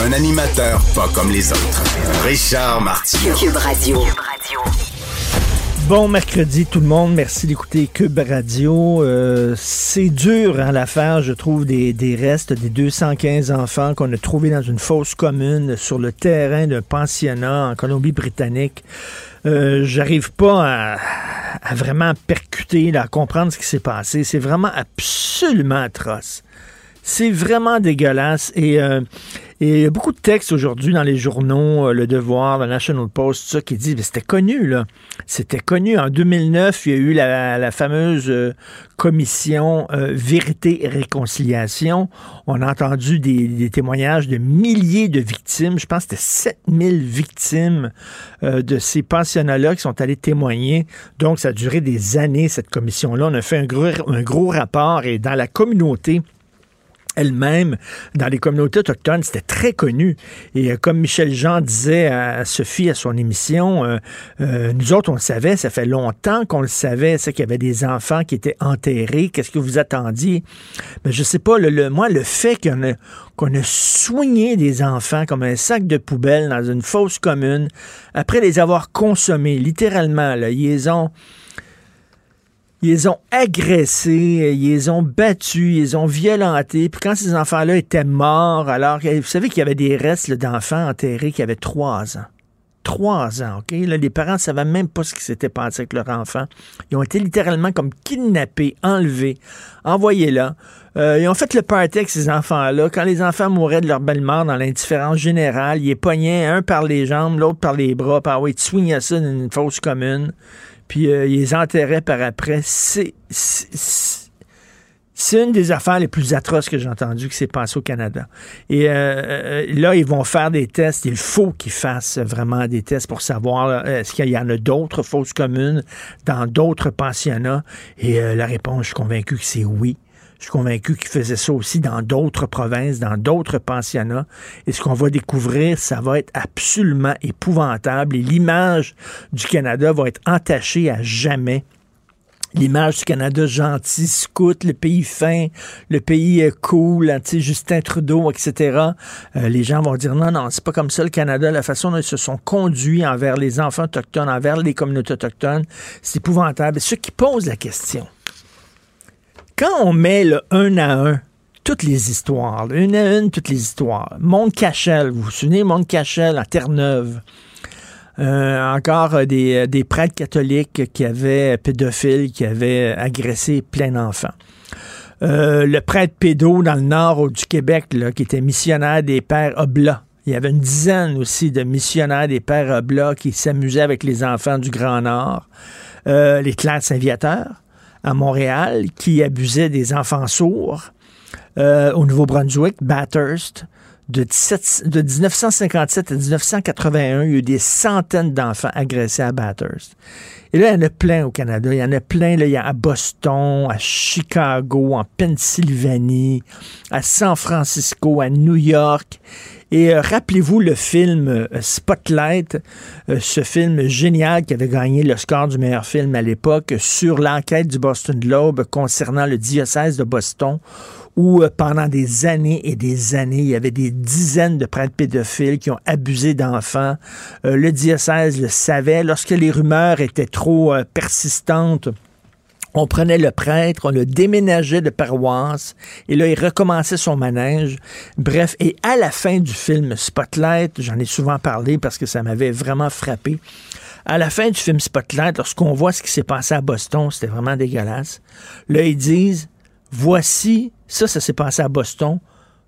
Un animateur pas comme les autres. Richard Martineau. Cube Radio. Bon mercredi tout le monde, merci d'écouter Cube Radio. Euh, c'est dur à hein, l'affaire, je trouve, des, des, restes des 215 enfants qu'on a trouvés dans une fosse commune sur le terrain d'un pensionnat en Colombie-Britannique. Euh, J'arrive pas à, à, vraiment percuter, là, à comprendre ce qui s'est passé. C'est vraiment absolument atroce. C'est vraiment dégueulasse et euh, et il y a beaucoup de textes aujourd'hui dans les journaux, euh, Le Devoir, le National Post, tout ça, qui disent, c'était connu, là. C'était connu. En 2009, il y a eu la, fameuse euh, commission euh, Vérité et Réconciliation. On a entendu des, témoignages de milliers de victimes. Je pense que c'était 7000 victimes de ces pensionnats-là qui sont allés témoigner. Donc, ça a duré des années, cette commission-là. On a fait un gros, un gros rapport et dans la communauté, elle-même, dans les communautés autochtones, c'était très connu. Et euh, comme Michel Jean disait à Sophie à son émission, euh, euh, nous autres, on le savait, ça fait longtemps qu'on le savait, c'est qu'il y avait des enfants qui étaient enterrés. Qu'est-ce que vous attendiez? Mais je sais pas, le, le moi, le fait qu'on a, qu'on a soigné des enfants comme un sac de poubelle dans une fosse commune, après les avoir consommés, littéralement, là, ils ont ils ont agressés, ils ont battus, ils ont violentés. Puis quand ces enfants-là étaient morts, alors, vous savez qu'il y avait des restes d'enfants enterrés qui avaient trois ans. Trois ans, OK? Là, les parents ne savaient même pas ce qui s'était passé avec leur enfant. Ils ont été littéralement comme kidnappés, enlevés, envoyés là. Euh, ils ont fait le party avec ces enfants-là. Quand les enfants mouraient de leur belle-mort dans l'indifférence générale, ils les pognaient un par les jambes, l'autre par les bras, par oui, tu à ça dans une fosse commune puis euh, ils les enterraient par après. C'est, une des affaires les plus atroces que j'ai entendues qui s'est passée au Canada. Et euh, euh, là, ils vont faire des tests. Il faut qu'ils fassent vraiment des tests pour savoir est-ce qu'il y en a d'autres fausses communes dans d'autres pensionnats? Et la réponse, je suis convaincu que c'est oui. Je suis convaincu qu'ils faisaient ça aussi dans d'autres provinces, dans d'autres pensionnats. Et ce qu'on va découvrir, ça va être absolument épouvantable. Et l'image du Canada va être entachée à jamais l'image du Canada gentil, scout, le pays fin, le pays cool, Justin Trudeau, etc. Euh, les gens vont dire non, non, c'est pas comme ça le Canada, la façon dont ils se sont conduits envers les enfants autochtones, envers les communautés autochtones, c'est épouvantable. Et ceux qui posent la question, quand on met le un à un toutes les histoires, une à une, toutes les histoires. Monde vous vous souvenez, Monde Cachel à Terre-Neuve. Euh, encore euh, des, euh, des, prêtres catholiques qui avaient pédophiles, qui avaient agressé plein d'enfants. Le prêtre pédo dans le nord du Québec, qui était missionnaire des pères Oblats. Il y avait une dizaine aussi de missionnaires des pères Oblats qui s'amusaient avec les enfants du Grand Nord. Les classes aviateurs à Montréal qui abusait des enfants sourds. Euh, au Nouveau-Brunswick, Bathurst, de, 17, de 1957 à 1981, il y a eu des centaines d'enfants agressés à Bathurst. Et là, il y en a plein au Canada. Il y en a plein là, il y a à Boston, à Chicago, en Pennsylvanie, à San Francisco, à New York. Et euh, rappelez-vous le film euh, Spotlight, euh, ce film génial qui avait gagné le score du meilleur film à l'époque sur l'enquête du Boston Globe concernant le diocèse de Boston où pendant des années et des années, il y avait des dizaines de prêtres pédophiles qui ont abusé d'enfants. le diocèse le savait. Lorsque les rumeurs étaient trop persistantes, On prenait le prêtre, on le déménageait de paroisse, et là, il recommençait son manège. Bref, et à la fin du film Spotlight, j'en ai souvent parlé parce que ça m'avait vraiment frappé. À la fin du film Spotlight, lorsqu'on voit ce qui s'est passé à Boston, c'était vraiment dégueulasse. Là, ils disent, voici, ça, ça s'est passé à Boston.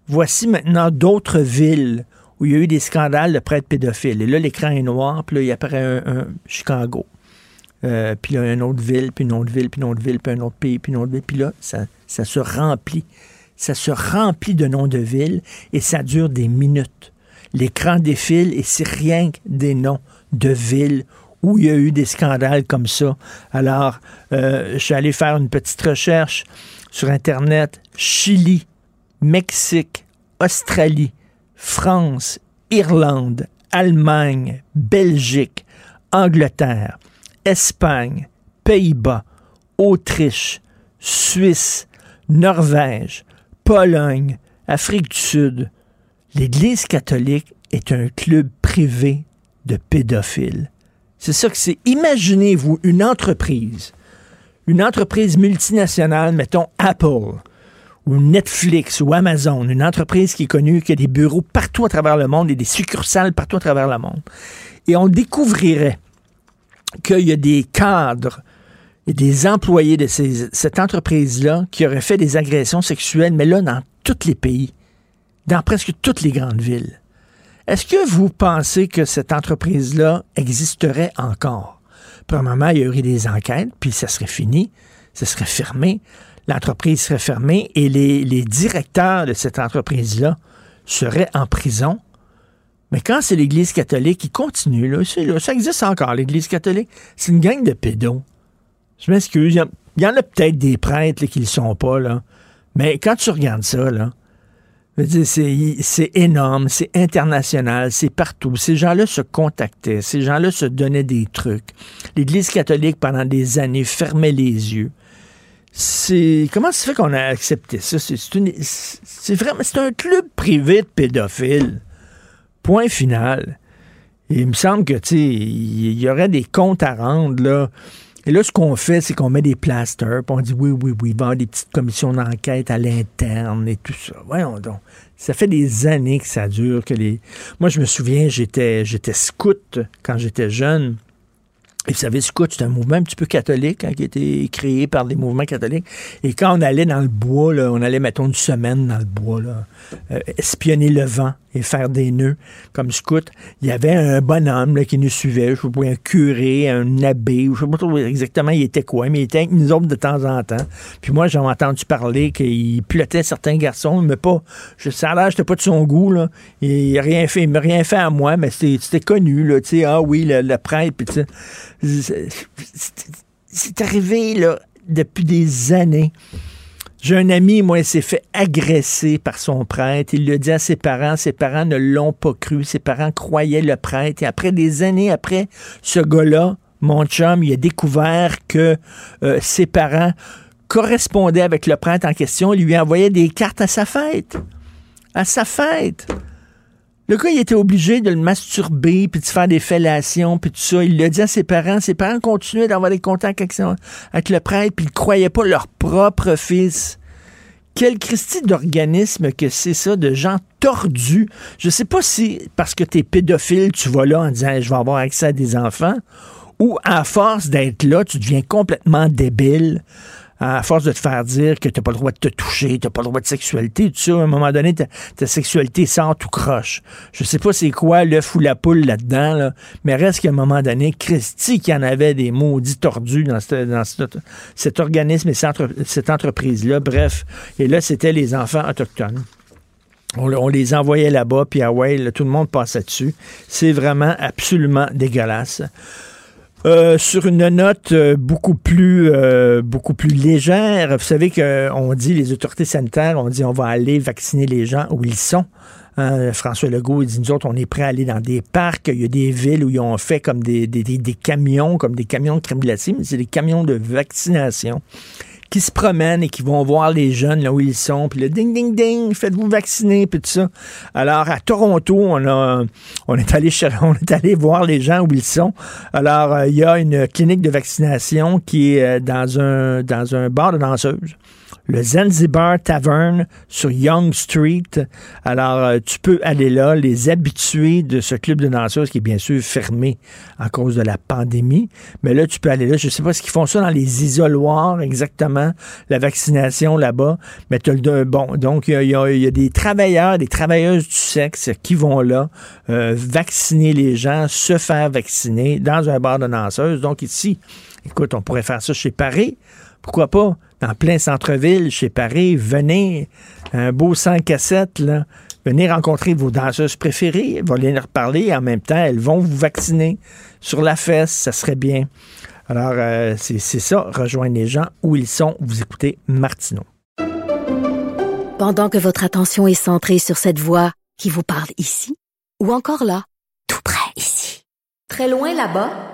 Voici maintenant d'autres villes où il y a eu des scandales de prêtres pédophiles. Et là, l'écran est noir, puis là, il apparaît un Chicago. Euh, puis là, une autre ville, puis une autre ville, puis une autre ville, puis un autre pays, puis une autre ville. Puis là, ça, ça se remplit. Ça se remplit de noms de villes et ça dure des minutes. L'écran défile et c'est rien que des noms de villes où il y a eu des scandales comme ça. Alors, euh, je suis allé faire une petite recherche sur Internet. Chili, Mexique, Australie, France, Irlande, Allemagne, Belgique, Angleterre, Espagne, Pays-Bas, Autriche, Suisse, Norvège, Pologne, Afrique du Sud. L'Église catholique est un club privé de pédophiles. C'est ça que c'est. Imaginez-vous une entreprise, une entreprise multinationale, mettons Apple, ou Netflix, ou Amazon, une entreprise qui est connue, qui a des bureaux partout à travers le monde et des succursales partout à travers le monde. Et on découvrirait qu'il y a des cadres et des employés de cette entreprise-là qui auraient fait des agressions sexuelles, mais là, dans tous les pays, dans presque toutes les grandes villes. Est-ce que vous pensez que cette entreprise-là existerait encore? Premièrement, il y aurait des enquêtes, puis ça serait fini, ça serait fermé, l'entreprise serait fermée et les, directeurs de cette entreprise-là seraient en prison mais quand c'est l'Église catholique qui continue, là, ça existe encore, l'Église catholique. C'est une gang de pédos. Je m'excuse. Il y, en a peut-être des prêtres qui ne le sont pas. Mais quand tu regardes ça, là, c'est énorme, c'est international, c'est partout. Ces gens-là se contactaient, ces gens-là se donnaient des trucs. L'Église catholique, pendant des années, fermait les yeux. C'est comment ça fait qu'on a accepté ça? C'est vraiment c'est un club privé de pédophiles. Point final. il me semble que, tu il y aurait des comptes à rendre, là. Et là, ce qu'on fait, c'est qu'on met des plasters, puis on dit oui, oui, oui, va avoir des petites commissions d'enquête à l'interne et tout ça. Voyons donc. Ça fait des années que ça dure, que les. Moi, je me souviens, j'étais, j'étais scout quand j'étais jeune. Et vous savez, scout, c'est un mouvement un petit peu catholique hein, qui a été créé par des mouvements catholiques. Et quand on allait dans le bois, là, on allait, mettons, une semaine dans le bois, là, euh, espionner le vent et faire des nœuds comme scout. Il y avait un bonhomme là, qui nous suivait, je sais pas, un curé, un abbé, je sais pas trop exactement il était quoi, mais il était avec nous autres de temps en temps. Puis moi, j'ai entendu parler qu'il pilotait certains garçons, mais pas, je, ça l'air, j'étais pas de son goût, là. Il, a rien fait, il m'a rien fait à moi, mais c'était connu, là, tu sais, ah oui, le, le prêtre, puis c'est arrivé, là, depuis des années. J'ai un ami, moi, il s'est fait agresser par son prêtre. Il le dit à ses parents. Ses parents ne l'ont pas cru. Ses parents croyaient le prêtre. Et après des années après, ce gars-là, mon chum, il a découvert que euh, ses parents correspondaient avec le prêtre en question. Il lui envoyait des cartes à sa fête. À sa fête. Le gars, il était obligé de le masturber, puis de faire des fellations, puis tout ça. Il l'a dit à ses parents. Ses parents continuaient d'avoir des contacts avec, le prêtre, puis ils ne croyaient pas leur propre fils. Quel Christie d'organisme que c'est ça, de gens tordus? Je sais pas si, parce que tu es pédophile, tu vas là en disant je vais avoir accès à des enfants, ou à force d'être là, tu deviens complètement débile à force de te faire dire que tu n'as pas le droit de te toucher, tu n'as pas le droit de sexualité, tout ça, à un moment donné, ta, sexualité sort tout croche. Je sais pas c'est quoi l'œuf ou la poule là-dedans, mais reste qu'à un moment donné, Christy qui en avait des maudits tordus dans, cet organisme et cette, entreprise-là. Bref, et là, c'était les enfants autochtones. On, les envoyait là-bas, puis ah ouais, tout le monde passait dessus. C'est vraiment absolument dégueulasse. Euh, sur une note euh, beaucoup plus euh, beaucoup plus légère, vous savez qu'on dit les autorités sanitaires, on dit on va aller vacciner les gens où ils sont. Hein, François Legault il dit nous autres on est prêts à aller dans des parcs. Il y a des villes où ils ont fait comme des, des, des, camions, comme des camions de crème c'est des camions de vaccination qui se promènent et qui vont voir les jeunes là où ils sont, puis le ding, ding, ding, faites-vous vacciner, puis tout ça. Alors, à Toronto, on, a, on, est allé, on est allé voir les gens où ils sont. Alors, euh, il y a une clinique de vaccination qui est euh, dans un, dans un bar de danseuses le Zanzibar Tavern sur Young Street. Alors, euh, tu peux aller là, les habitués de ce club de danseuses qui est bien sûr fermé à cause de la pandémie. Mais là, tu peux aller là. Je ne sais pas ce qu'ils font ça dans les isoloirs exactement, la vaccination là-bas. Mais tu le, bon, donc il y, a des travailleurs, des travailleuses du sexe qui vont là euh, vacciner les gens, se faire vacciner dans un bar de danseuses. Donc ici, écoute, on pourrait faire ça chez Paris. Pourquoi pas? En plein centre-ville, chez Paris, venez, un beau 5 cassettes, là, venez rencontrer vos danseuses préférées, va leur parler en même temps, elles vont vous vacciner sur la fesse, ça serait bien. Alors, euh, c'est ça, rejoindre les gens où ils sont. Vous écoutez Martineau. Pendant que votre attention est centrée sur cette voix qui vous parle ici, ou encore là, tout près ici, très loin là-bas,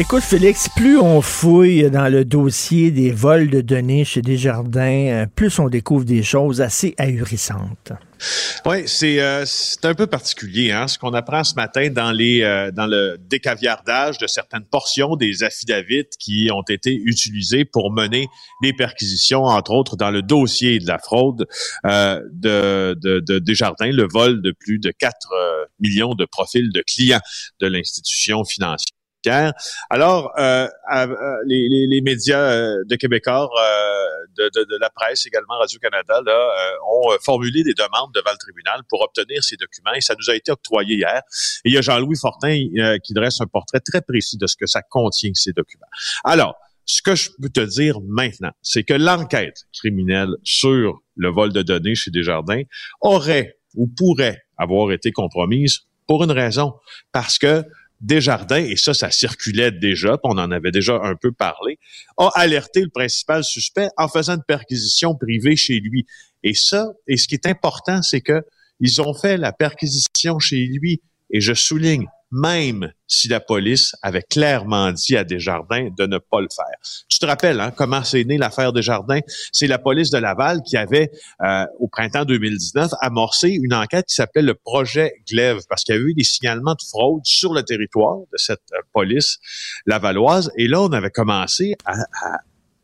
Écoute, Félix, plus on fouille dans le dossier des vols de données chez Desjardins, euh, plus on découvre des choses assez ahurissantes. Oui, c'est euh, un peu particulier, hein, ce qu'on apprend ce matin dans les euh, dans le décaviardage de certaines portions des affidavits qui ont été utilisés pour mener les perquisitions, entre autres dans le dossier de la fraude euh, de, de, de Desjardins, le vol de plus de 4 millions de profils de clients de l'institution financière. Alors, euh, euh, les, médias euh, de Québécois, de, la presse également, Radio-Canada, ont formulé des demandes devant le tribunal pour obtenir ces documents et ça nous a été octroyé hier. Et il y a Jean-Louis Fortin qui dresse un portrait très précis de ce que ça contient, ces documents. Alors, ce que je peux te dire maintenant, c'est que l'enquête criminelle sur le vol de données chez Desjardins aurait ou pourrait avoir été compromise pour une raison. Parce que Desjardins, et ça, ça circulait déjà, on en avait déjà un peu parlé, a alerté le principal suspect en faisant une perquisition privée chez lui. Et ça, et ce qui est important, c'est que ils ont fait la perquisition chez lui, et je souligne, même si la police avait clairement dit à Desjardins de ne pas le faire. Tu te rappelles hein, comment c'est né l'affaire Desjardins? C'est la police de Laval qui avait, euh, au printemps 2019, amorcé une enquête qui s'appelait le projet Glaive, parce qu'il y avait eu des signalements de fraude sur le territoire de cette euh, police lavalloise. Et là, on avait commencé à,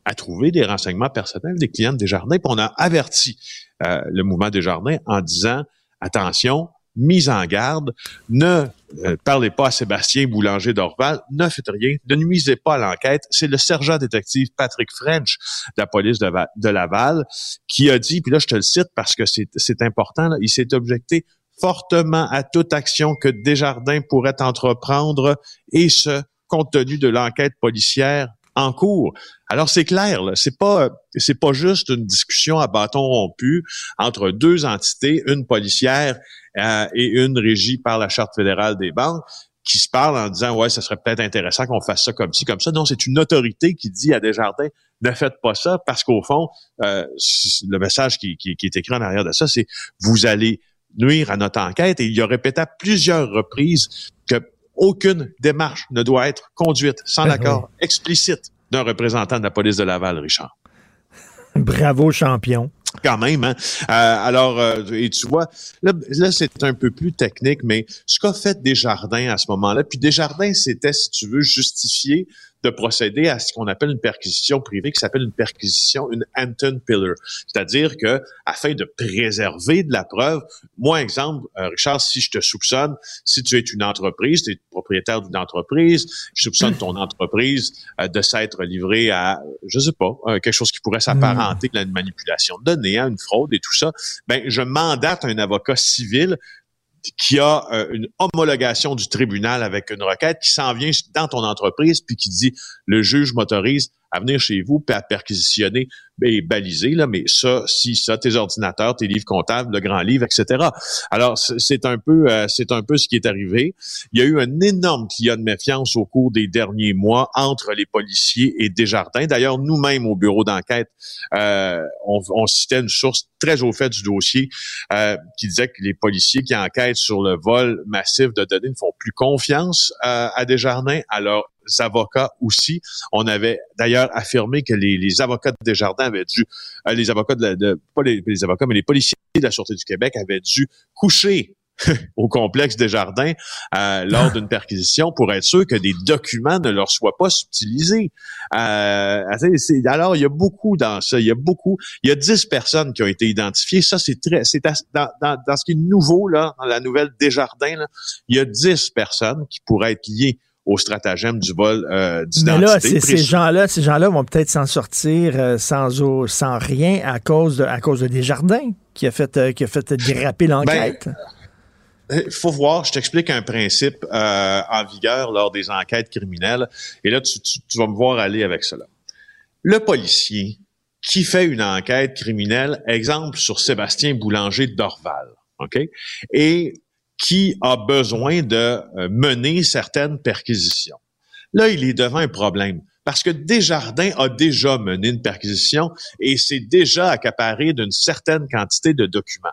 à, trouver des renseignements personnels des clients de Desjardins, puis on a averti euh, le mouvement Desjardins en disant, attention, mise en garde, ne euh, parlez pas à Sébastien Boulanger d'Orval, ne faites rien, ne nuisez pas à l'enquête. C'est le sergent détective Patrick French de la police de, Laval qui a dit, puis là je te le cite parce que c'est important, il s'est objecté fortement à toute action que Desjardins pourrait entreprendre et ce, compte tenu de l'enquête policière en cours. Alors c'est clair, c'est pas c'est pas juste une discussion à bâton rompu entre deux entités, une policière euh, et une régie par la charte fédérale des banques qui se parlent en disant ouais, ça serait peut-être intéressant qu'on fasse ça comme ci comme ça. Non, c'est une autorité qui dit à Desjardins ne faites pas ça parce qu'au fond, euh, le message qui, qui, qui est écrit en arrière de ça, c'est vous allez nuire à notre enquête et il a répété à plusieurs reprises que aucune démarche ne doit être conduite sans ben l'accord explicite d'un représentant de la police de Laval, Richard. Bravo, champion quand même. Hein? Euh, alors, euh, et tu vois, là, là c'est un peu plus technique, mais ce qu'a fait Desjardins à ce moment-là, puis Desjardins, c'était, si tu veux, justifier de procéder à ce qu'on appelle une perquisition privée, qui s'appelle une perquisition, une Anton Pillar. C'est-à-dire que, afin de préserver de la preuve, moi, exemple, euh, Richard, si je te soupçonne, si tu es une entreprise, tu es propriétaire d'une entreprise, je soupçonne ton entreprise euh, de s'être livrée à, je sais pas, euh, quelque chose qui pourrait s'apparenter à une manipulation de données, à une fraude et tout ça, ben, je mandate un avocat civil qui a euh, une homologation du tribunal avec une requête qui s'en vient dans ton entreprise puis qui dit le juge m'autorise à venir chez vous à perquisitionner et baliser là mais ça si ça tes ordinateurs tes livres comptables le grand livre etc alors c'est un peu euh, c'est un peu ce qui est arrivé. Il y a eu un énorme climat de méfiance au cours des derniers mois entre les policiers et Desjardins. D'ailleurs nous-mêmes au bureau d'enquête euh, on, on, citait une source très au fait du dossier euh, qui disait que les policiers qui enquêtent sur le vol massif de données ne font plus confiance euh, à Desjardins. Alors avocats aussi. On avait d'ailleurs affirmé que les, les, avocats de Desjardins avaient dû, euh, les avocats de, de pas les, avocats, mais les policiers de la Sûreté du Québec avaient dû coucher au complexe Desjardins euh, lors d'une perquisition pour être sûr que des documents ne leur soient pas subtilisés. Euh, alors, il y a beaucoup dans ça. Il y a beaucoup. Il y a dix personnes qui ont été identifiées. Ça, c'est très. C'est dans, dans, dans, ce qui est nouveau là, dans la nouvelle Desjardins, là, il y a dix personnes qui pourraient être liées au stratagème du vol euh, d'identité. Mais là, ces gens-là, ces gens-là vont peut-être s'en sortir euh, sans, sans rien à cause de, à cause de Desjardins qui a fait, euh, qui a fait déraper ben, l'enquête. Il faut voir, je t'explique un principe en vigueur lors des enquêtes criminelles, et là, tu, tu, vas me voir aller avec cela. Le policier qui fait une enquête criminelle, exemple sur Sébastien Boulanger d'Orval, OK? Et qui a besoin de euh, mener certaines perquisitions. Là, il est devant un problème parce que Desjardins a déjà mené une perquisition et s'est déjà accaparé d'une certaine quantité de documents.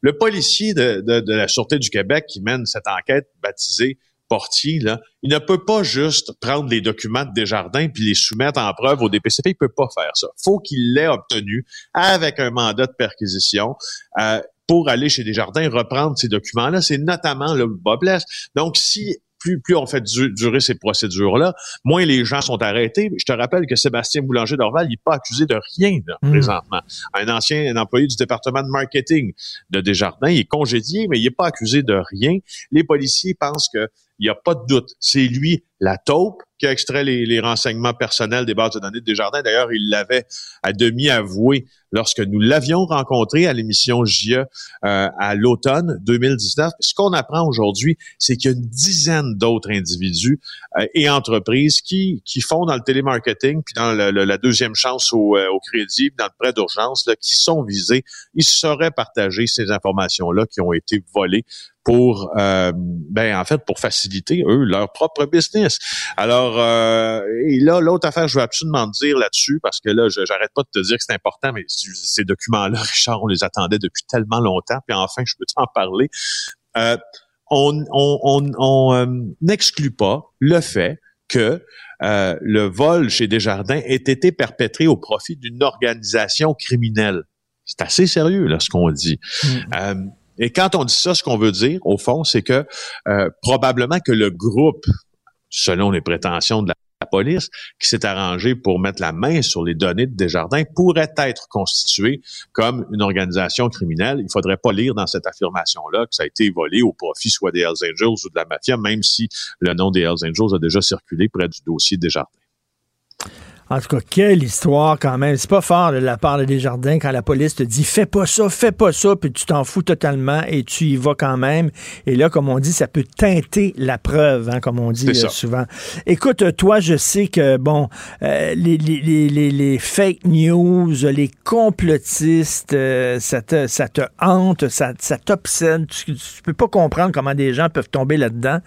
Le policier de, la Sûreté du Québec qui mène cette enquête baptisée Portier, là, il ne peut pas juste prendre les documents de Desjardins puis les soumettre en preuve au DPCP. Il peut pas faire ça. faut qu'il l'ait obtenu avec un mandat de perquisition. Euh, pour aller chez Desjardins reprendre ces documents-là. C'est notamment le Bob Donc, si plus, plus on fait durer ces procédures-là, moins les gens sont arrêtés. Je te rappelle que Sébastien Boulanger d'Orval, il n'est pas accusé de rien hmm. présentement. Un ancien employé du département de marketing de Desjardins, il est congédié, mais il n'est pas accusé de rien. Les policiers pensent que il n'y a pas de doute. C'est lui, la taupe, qui a extrait les, renseignements personnels des bases de données de Desjardins. D'ailleurs, il l'avait à demi avoué lorsque nous l'avions rencontré à l'émission JE euh, à l'automne 2019. Ce qu'on apprend aujourd'hui, c'est qu'il y a une dizaine d'autres individus euh, et entreprises qui, qui font dans le télémarketing, puis dans la deuxième chance au, euh, au crédit, dans le prêt d'urgence, qui sont visés. Ils sauraient partager ces informations-là qui ont été volées pour, euh, ben en fait, pour faciliter eux leur propre business. Alors, euh, et là, l'autre affaire, je veux absolument dire là-dessus parce que là, j'arrête pas de te dire que c'est important, mais ces documents-là, Richard, on les attendait depuis tellement longtemps, puis enfin, je peux t'en parler. Euh, on on, on, n'exclut pas le fait que le vol chez Desjardins ait été perpétré au profit d'une organisation criminelle. C'est assez sérieux, là, ce qu'on dit. Mm. Et quand on dit ça, ce qu'on veut dire, au fond, c'est que euh, probablement que le groupe, selon les prétentions de la, police, qui s'est arrangé pour mettre la main sur les données de Desjardins, pourrait être constitué comme une organisation criminelle. Il faudrait pas lire dans cette affirmation-là que ça a été volé au profit soit des Hells Angels ou de la mafia, même si le nom des Hells Angels a déjà circulé près du dossier Desjardins. En tout cas, quelle histoire quand même. C'est pas fort de la part de Desjardins quand la police te dit fais pas ça, fais pas ça, puis tu t'en fous totalement et tu y vas quand même. Et là, comme on dit, ça peut teinter la preuve, hein, comme on dit euh, souvent. Écoute, toi, je sais que, bon, euh, les, les, les, les, fake news, les complotistes, euh, ça, te, ça te hante, ça, ça t'obsède. Tu, tu, peux pas comprendre comment des gens peuvent tomber là-dedans.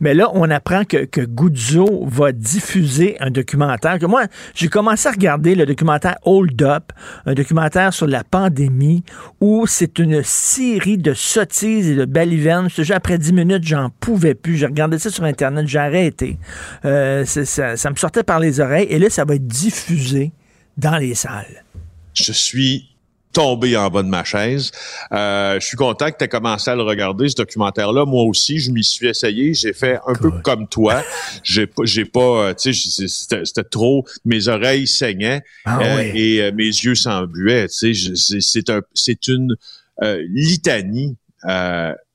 Mais là, on apprend que, que Guzzo va diffuser un documentaire que moi, j'ai commencé à regarder le documentaire Hold Up, un documentaire sur la pandémie, où c'est une série de sottises et de balivernes. Je après dix minutes, j'en pouvais plus. J'ai regardé ça sur Internet, j'ai arrêté. Euh, ça me sortait par les oreilles. Et là, ça va être diffusé dans les salles. Je suis tombé en bas de ma chaise. Euh, je suis content que tu aies commencé à le regarder, ce documentaire-là. Moi aussi, je m'y suis essayé. J'ai fait un peu comme toi. J'ai pas, j'ai pas, euh, tu sais, c'était trop, mes oreilles saignaient ah euh, et mes yeux s'embuaient. Tu sais, c'est un, c'est une litanie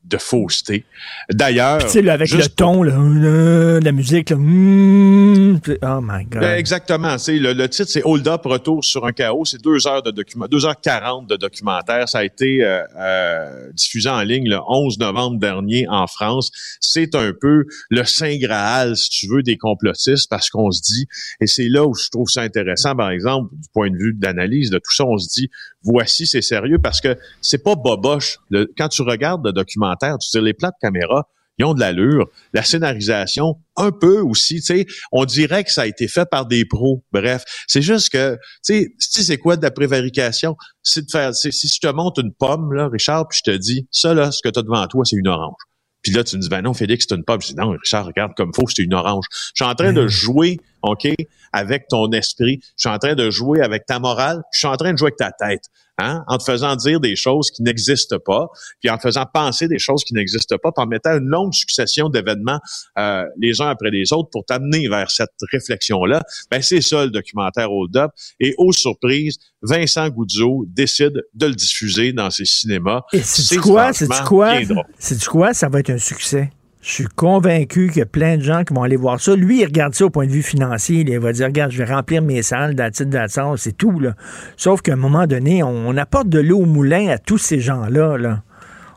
de fausseté. D'ailleurs, tu sais, avec le ton, là, euh, la musique, là, mm, oh my God. Ben, exactement. Le, le titre, c'est Hold Up, retour sur un chaos. C'est deux heures de document, deux heures quarante de documentaire. Ça a été euh, euh, diffusé en ligne le 11 novembre dernier en France. C'est un peu le saint graal, si tu veux, des complotistes, parce qu'on se dit, et c'est là où je trouve ça intéressant, par exemple, du point de vue d'analyse de tout ça, on se dit, voici, c'est sérieux, parce que c'est pas boboche. quand tu regardes le documentaire, tu sais, les plats de caméra, ils ont de l'allure. La scénarisation, un peu aussi, tu sais, on dirait que ça a été fait par des pros. Bref, c'est juste que, tu sais, c'est quoi de la prévarication? C'est de faire, si je te montre une pomme, là, Richard, puis je te dis, ça, là, ce que tu as devant toi, c'est une orange. Puis là, tu me dis, ben non, Félix, c'est une pomme. Je dis, non, Richard, regarde comme faut, c'est une orange. Je suis en train de jouer, OK, avec ton esprit. Je suis en train de jouer avec ta morale. Je suis en train de jouer avec ta tête. Hein, en te faisant dire des choses qui n'existent pas, puis en te faisant penser des choses qui n'existent pas, puis en mettant une longue succession d'événements euh, les uns après les autres pour t'amener vers cette réflexion-là, ben c'est ça le documentaire Hold Up. Et aux surprises, Vincent Goudzo décide de le diffuser dans ses cinémas. Et c'est quoi? C'est quoi? C'est quoi? Ça va être un succès. Je suis convaincu qu'il y a plein de gens qui vont aller voir ça. Lui, il regarde ça au point de vue financier. Il va dire, regarde, je vais remplir mes salles d'attitude d'attente, c'est tout. Là. Sauf qu'à un moment donné, on, apporte de l'eau au moulin à tous ces gens-là. Là.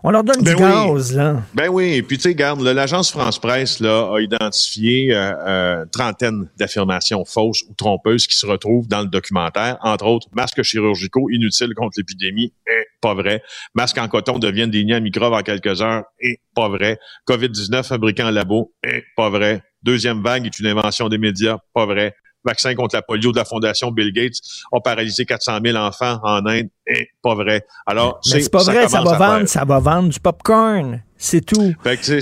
On leur donne du ben gaz, là. Ben oui, et puis tu sais, garde, l'agence France-Presse là, a identifié euh, euh, trentaine d'affirmations fausses ou trompeuses qui se retrouvent dans le documentaire. Entre autres, masques chirurgicaux inutiles contre l'épidémie, eh, pas vrai. Masques en coton deviennent des nids à microbes en quelques heures, eh, pas vrai. COVID-19 fabriqué en labo, eh, pas vrai. Deuxième vague est une invention des médias, pas vrai vaccin contre la polio de la Fondation Bill Gates a paralysé 400 000 enfants en Inde. Et pas vrai. Alors, c'est pas vrai, ça va vendre, ça va vendre du popcorn. C'est tout.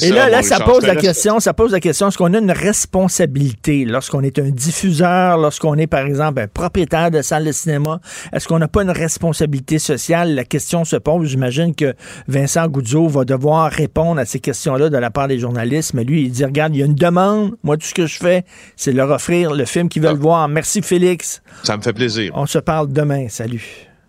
Et là, là ça pose la question, ça pose la question, est-ce qu'on a une responsabilité lorsqu'on est un diffuseur, lorsqu'on est, par exemple, un propriétaire de salle de cinéma? Est-ce qu'on n'a pas une responsabilité sociale? La question se pose. J'imagine que Vincent Goudzo va devoir répondre à ces questions-là de la part des journalistes. Mais lui, il dit, regarde, il y a une demande. Moi, tout ce que je fais, c'est leur offrir le film qu'ils veulent ah. voir. Merci, Félix. Ça me fait plaisir. On se parle demain. Salut.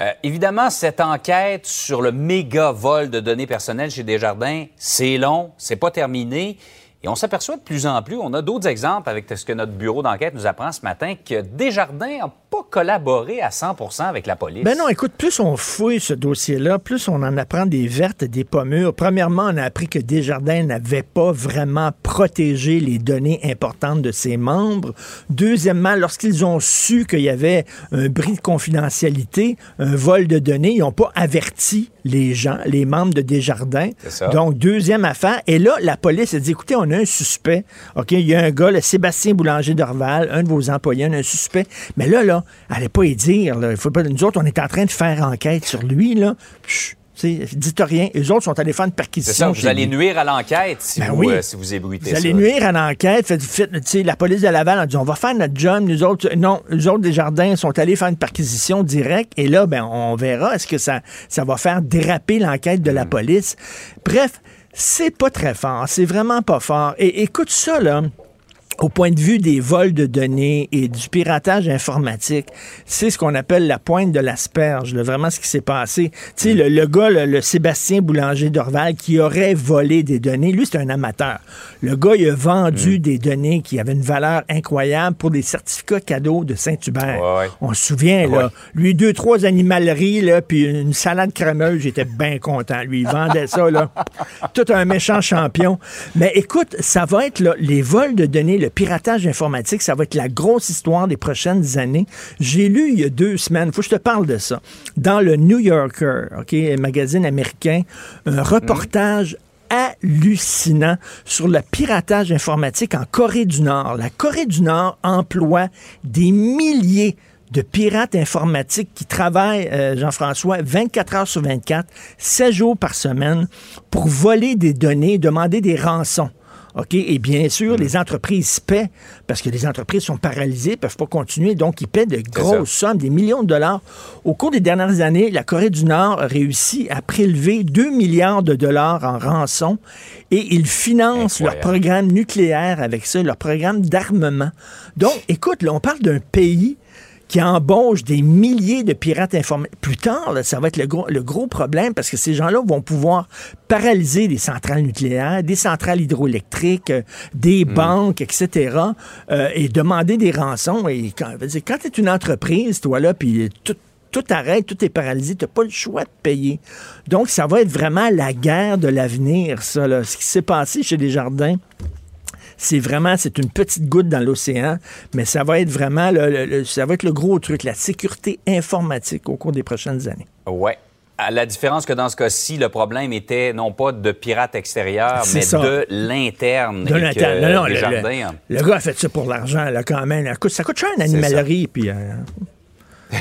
Euh, évidemment, cette enquête sur le méga vol de données personnelles chez Desjardins, c'est long, c'est pas terminé. Et on s'aperçoit de plus en plus, on a d'autres exemples avec ce que notre bureau d'enquête nous apprend ce matin, que Desjardins n'a pas collaboré à 100% avec la police. Ben non, écoute, plus on fouille ce dossier-là, plus on en apprend des vertes et des pommures. Premièrement, on a appris que Desjardins n'avait pas vraiment protégé les données importantes de ses membres. Deuxièmement, lorsqu'ils ont su qu'il y avait un bris de confidentialité, un vol de données, ils n'ont pas averti les gens, les membres de Desjardins. Donc, deuxième affaire. Et là, la police a dit, écoutez, on a un suspect. OK, il y a un gars, le Sébastien Boulanger d'Orval, un de vos employés, on a un suspect. Mais là, là, allez pas y dire. Là. Il faut pas, nous autres, on est en train de faire enquête sur lui. Là. dites rien. Les autres sont allés faire une perquisition. vous allez nuire à l'enquête si, ben vous, euh, si vous ébruitez vous allez nuire à l'enquête. la police de Laval a dit on va faire notre job. Nous autres, non, les autres des jardins sont allés faire une perquisition directe. Et là, ben, on verra. Est-ce que ça, ça va faire déraper l'enquête de la hmm. police? Bref, c'est pas très fort. C'est vraiment pas fort. Et écoute ça, là au point de vue des vols de données et du piratage informatique, c'est ce qu'on appelle la pointe de l'asperge, vraiment ce qui s'est passé. Tu sais, le, le, gars, le, Sébastien Boulanger d'Orval, qui aurait volé des données, lui, c'est un amateur. Le gars, il a vendu mm. des données qui avaient une valeur incroyable pour des certificats cadeaux de Saint-Hubert. On se souvient, là, lui, deux, trois animaleries, là, puis une salade crémeuse, j'étais bien content. Lui, il vendait ça, là. Tout un méchant champion. Mais écoute, ça va être là, les vols de données, le piratage informatique, ça va être la grosse histoire des prochaines années. J'ai lu il y a deux semaines, faut que je te parle de ça, dans le New Yorker, OK, magazine américain, un reportage hallucinant sur le piratage informatique en Corée du Nord. La Corée du Nord emploie des milliers de pirates informatiques qui travaillent, euh, Jean-François, 24 heures sur 24, 7 jours par semaine pour voler des données, demander des rançons. OK? Et bien sûr, les entreprises paient parce que les entreprises sont paralysées, peuvent pas continuer. Donc, ils paient de grosses sommes, des millions de dollars. Au cours des dernières années, la Corée du Nord a réussi à prélever 2 milliards de dollars en rançon et ils financent leur programme nucléaire avec ça, leur programme d'armement. Donc, écoute, là, on parle d'un pays qui embauche des milliers de pirates informatiques. Plus tard, ça va être le gros, le gros problème parce que ces gens-là vont pouvoir paralyser des centrales nucléaires, des centrales hydroélectriques, euh, des hmm. banques, etc., euh, et demander des rançons. Et quand, quand tu es une entreprise, toi, là, puis tout, tout arrête, tout est paralysé, tu n'as pas le choix de payer. Donc, ça va être vraiment la guerre de l'avenir, ça, là. ce qui s'est passé chez Desjardins c'est vraiment, c'est une petite goutte dans l'océan, mais ça va être vraiment, le, ça va être le gros truc, la sécurité informatique au cours des prochaines années. Ouais. À la différence que dans ce cas-ci, le problème était non pas de pirates extérieurs, mais de l'interne. De l'interne. Non, non, le, le, gars a fait ça pour l'argent, là, quand même. Ça coûte cher une animalerie, puis... Euh,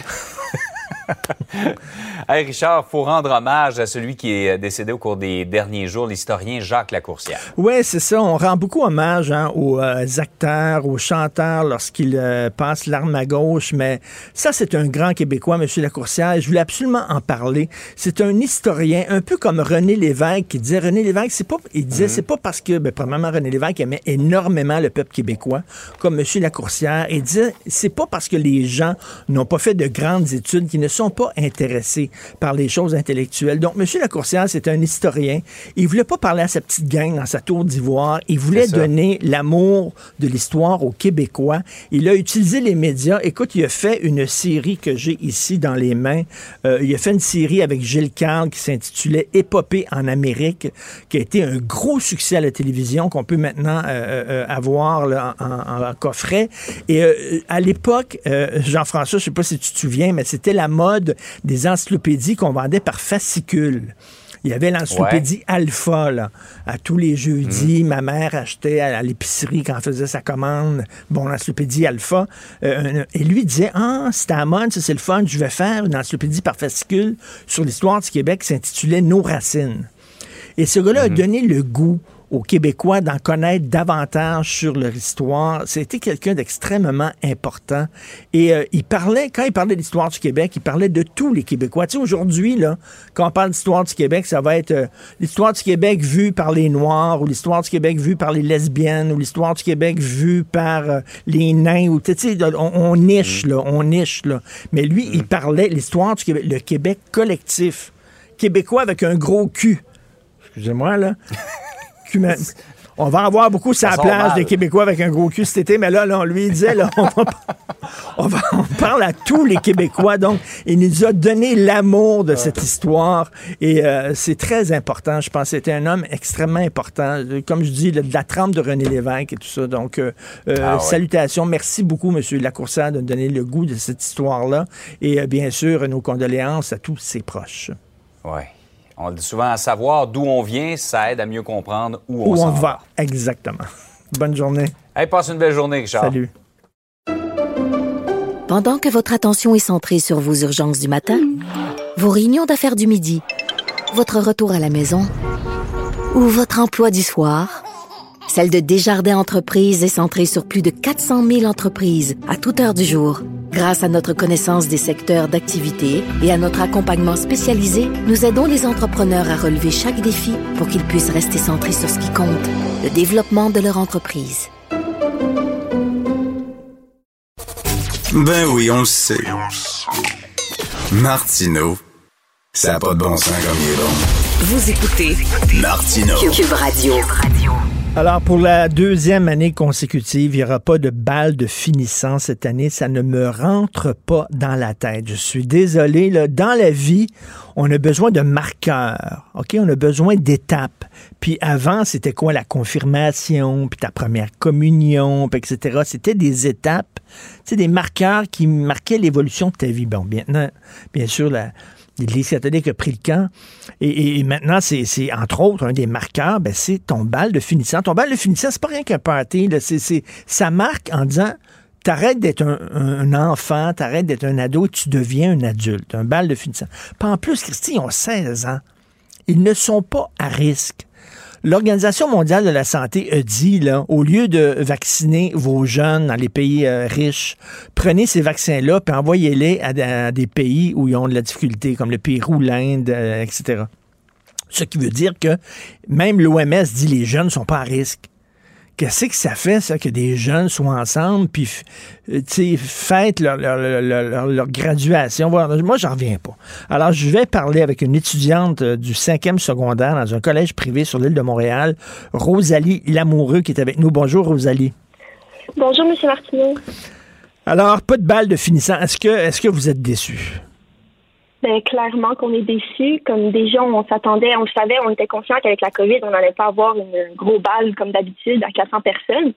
hey Richard, il faut rendre hommage à celui qui est décédé au cours des derniers jours, l'historien Jacques Lacourcière. Oui, c'est ça. On rend beaucoup hommage hein, aux euh, acteurs, aux chanteurs lorsqu'ils euh, passent l'arme à gauche, mais ça, c'est un grand Québécois, M. Lacourcière. Je voulais absolument en parler. C'est un historien, un peu comme René Lévesque, qui disait, René Lévesque, c'est pas, il disait, mhm. c'est pas parce que, ben, premièrement, René Lévesque aimait énormément le peuple québécois, comme M. Lacourcière, et disait, c'est pas parce que les gens n'ont pas fait de grandes études qui ne sont sont pas intéressés par les choses intellectuelles. Donc, M. Lacourcière, c'est un historien. Il voulait pas parler à sa petite gang dans sa tour d'ivoire. Il voulait donner l'amour de l'histoire aux Québécois. Il a utilisé les médias. Écoute, il a fait une série que j'ai ici dans les mains. Euh, il a fait une série avec Gilles Carle qui s'intitulait Épopée en Amérique, qui a été un gros succès à la télévision qu'on peut maintenant euh, euh, avoir en, coffret. Et à l'époque, Jean-François, je sais pas si tu te souviens, mais c'était la mode des encyclopédies qu'on vendait par fascicule. Il y avait l'encyclopédie Alpha, là. À tous les jeudis, mhm. ma mère achetait à, l'épicerie quand elle faisait sa commande, bon, l'encyclopédie Alpha. Euh, et lui disait, ah, c'était à mode, c'est le fun, je vais faire une encyclopédie par fascicule sur l'histoire du Québec qui s'intitulait Nos racines. Et ce gars-là a mhm. donné le goût aux Québécois d'en connaître davantage sur leur histoire. C'était quelqu'un d'extrêmement important. Et euh, il parlait, quand il parlait de l'histoire du Québec, il parlait de tous les Québécois. Tu sais, aujourd'hui, là, quand on parle d'histoire du Québec, ça va être euh, l'histoire du Québec vue par les Noirs, ou l'histoire du Québec vue par les lesbiennes, ou l'histoire du Québec vue par euh, les nains, ou tu sais, on, niche, là, on niche, là. Mais lui, il parlait l'histoire du Québec, le Québec collectif. Québécois avec un gros cul. Excusez-moi, là. On va avoir beaucoup sa plage des Québécois avec un gros cul cet été, mais là, on lui disait, là, on, va, on, parle à tous les Québécois. Donc, il nous a donné l'amour de cette histoire et euh, c'est très important. Je pense que c'était un homme extrêmement important. Comme je dis, de la trempe de René Lévesque et tout ça. Donc, euh, euh, ah salutations. Merci beaucoup, M. Lacourcière, de nous donner le goût de cette histoire-là. Et bien sûr, nos condoléances à tous ses proches. Oui. On dit souvent, à savoir d'où on vient, ça aide à mieux comprendre où, on, on va. Exactement. Bonne journée. Hey, passe une belle journée, Richard. Salut. Pendant que votre attention est centrée sur vos urgences du matin, vos réunions d'affaires du midi, votre retour à la maison ou votre emploi du soir, celle de Desjardins Entreprises est centrée sur plus de 400 000 entreprises à toute heure du jour. Grâce à notre connaissance des secteurs d'activité et à notre accompagnement spécialisé, nous aidons les entrepreneurs à relever chaque défi pour qu'ils puissent rester centrés sur ce qui compte, le développement de leur entreprise. Ben oui, on le sait. Martineau, ça n'a pas de bon sens comme il est bon. Vous écoutez Martineau. Cube Radio. Alors, pour la deuxième année consécutive, il n'y aura pas de balle de finissant cette année. Ça ne me rentre pas dans la tête. Je suis désolé. Là, dans la vie, on a besoin de marqueurs. OK? On a besoin d'étapes. Puis avant, c'était quoi? La confirmation, puis ta première communion, puis etc. C'était des étapes, c'est des marqueurs qui marquaient l'évolution de ta vie. Bon, bien, bien sûr, la, l'Église catholique a pris le camp. Et, maintenant, c'est entre autres un des marqueurs, ben, c'est ton bal de finissant. Ton bal de finissant, c'est pas rien qu'un party. C'est, ça marque en disant t'arrêtes d'être un, enfant, t'arrêtes d'être un ado, tu deviens un adulte. Un bal de finissant. Pas en plus, Christy, ils ont 16 ans. Ils ne sont pas à risque. L'Organisation mondiale de la santé a dit, là, au lieu de vacciner vos jeunes dans les pays euh, riches, prenez ces vaccins-là puis envoyez-les à, des pays où ils ont de la difficulté, comme le Pérou, l'Inde, euh, etc. Ce qui veut dire que même l'OMS dit les jeunes ne sont pas à risque. Qu'est-ce que ça fait, ça, que des jeunes soient ensemble, puis, euh, tu fêtent leur, leur, graduation? Moi, j'en reviens pas. Alors, je vais parler avec une étudiante euh, du cinquième secondaire dans un collège privé sur l'île de Montréal, Rosalie Lamoureux, qui est avec nous. Bonjour, Rosalie. Bonjour, M. Martineau. Alors, pas de balle de finissant. Est-ce que, est-ce que vous êtes déçu? Ben, clairement qu'on est déçus. Comme déjà, on s'attendait, on le savait, on était conscient qu'avec la COVID, on n'allait pas avoir une gros balle comme d'habitude à 400 personnes.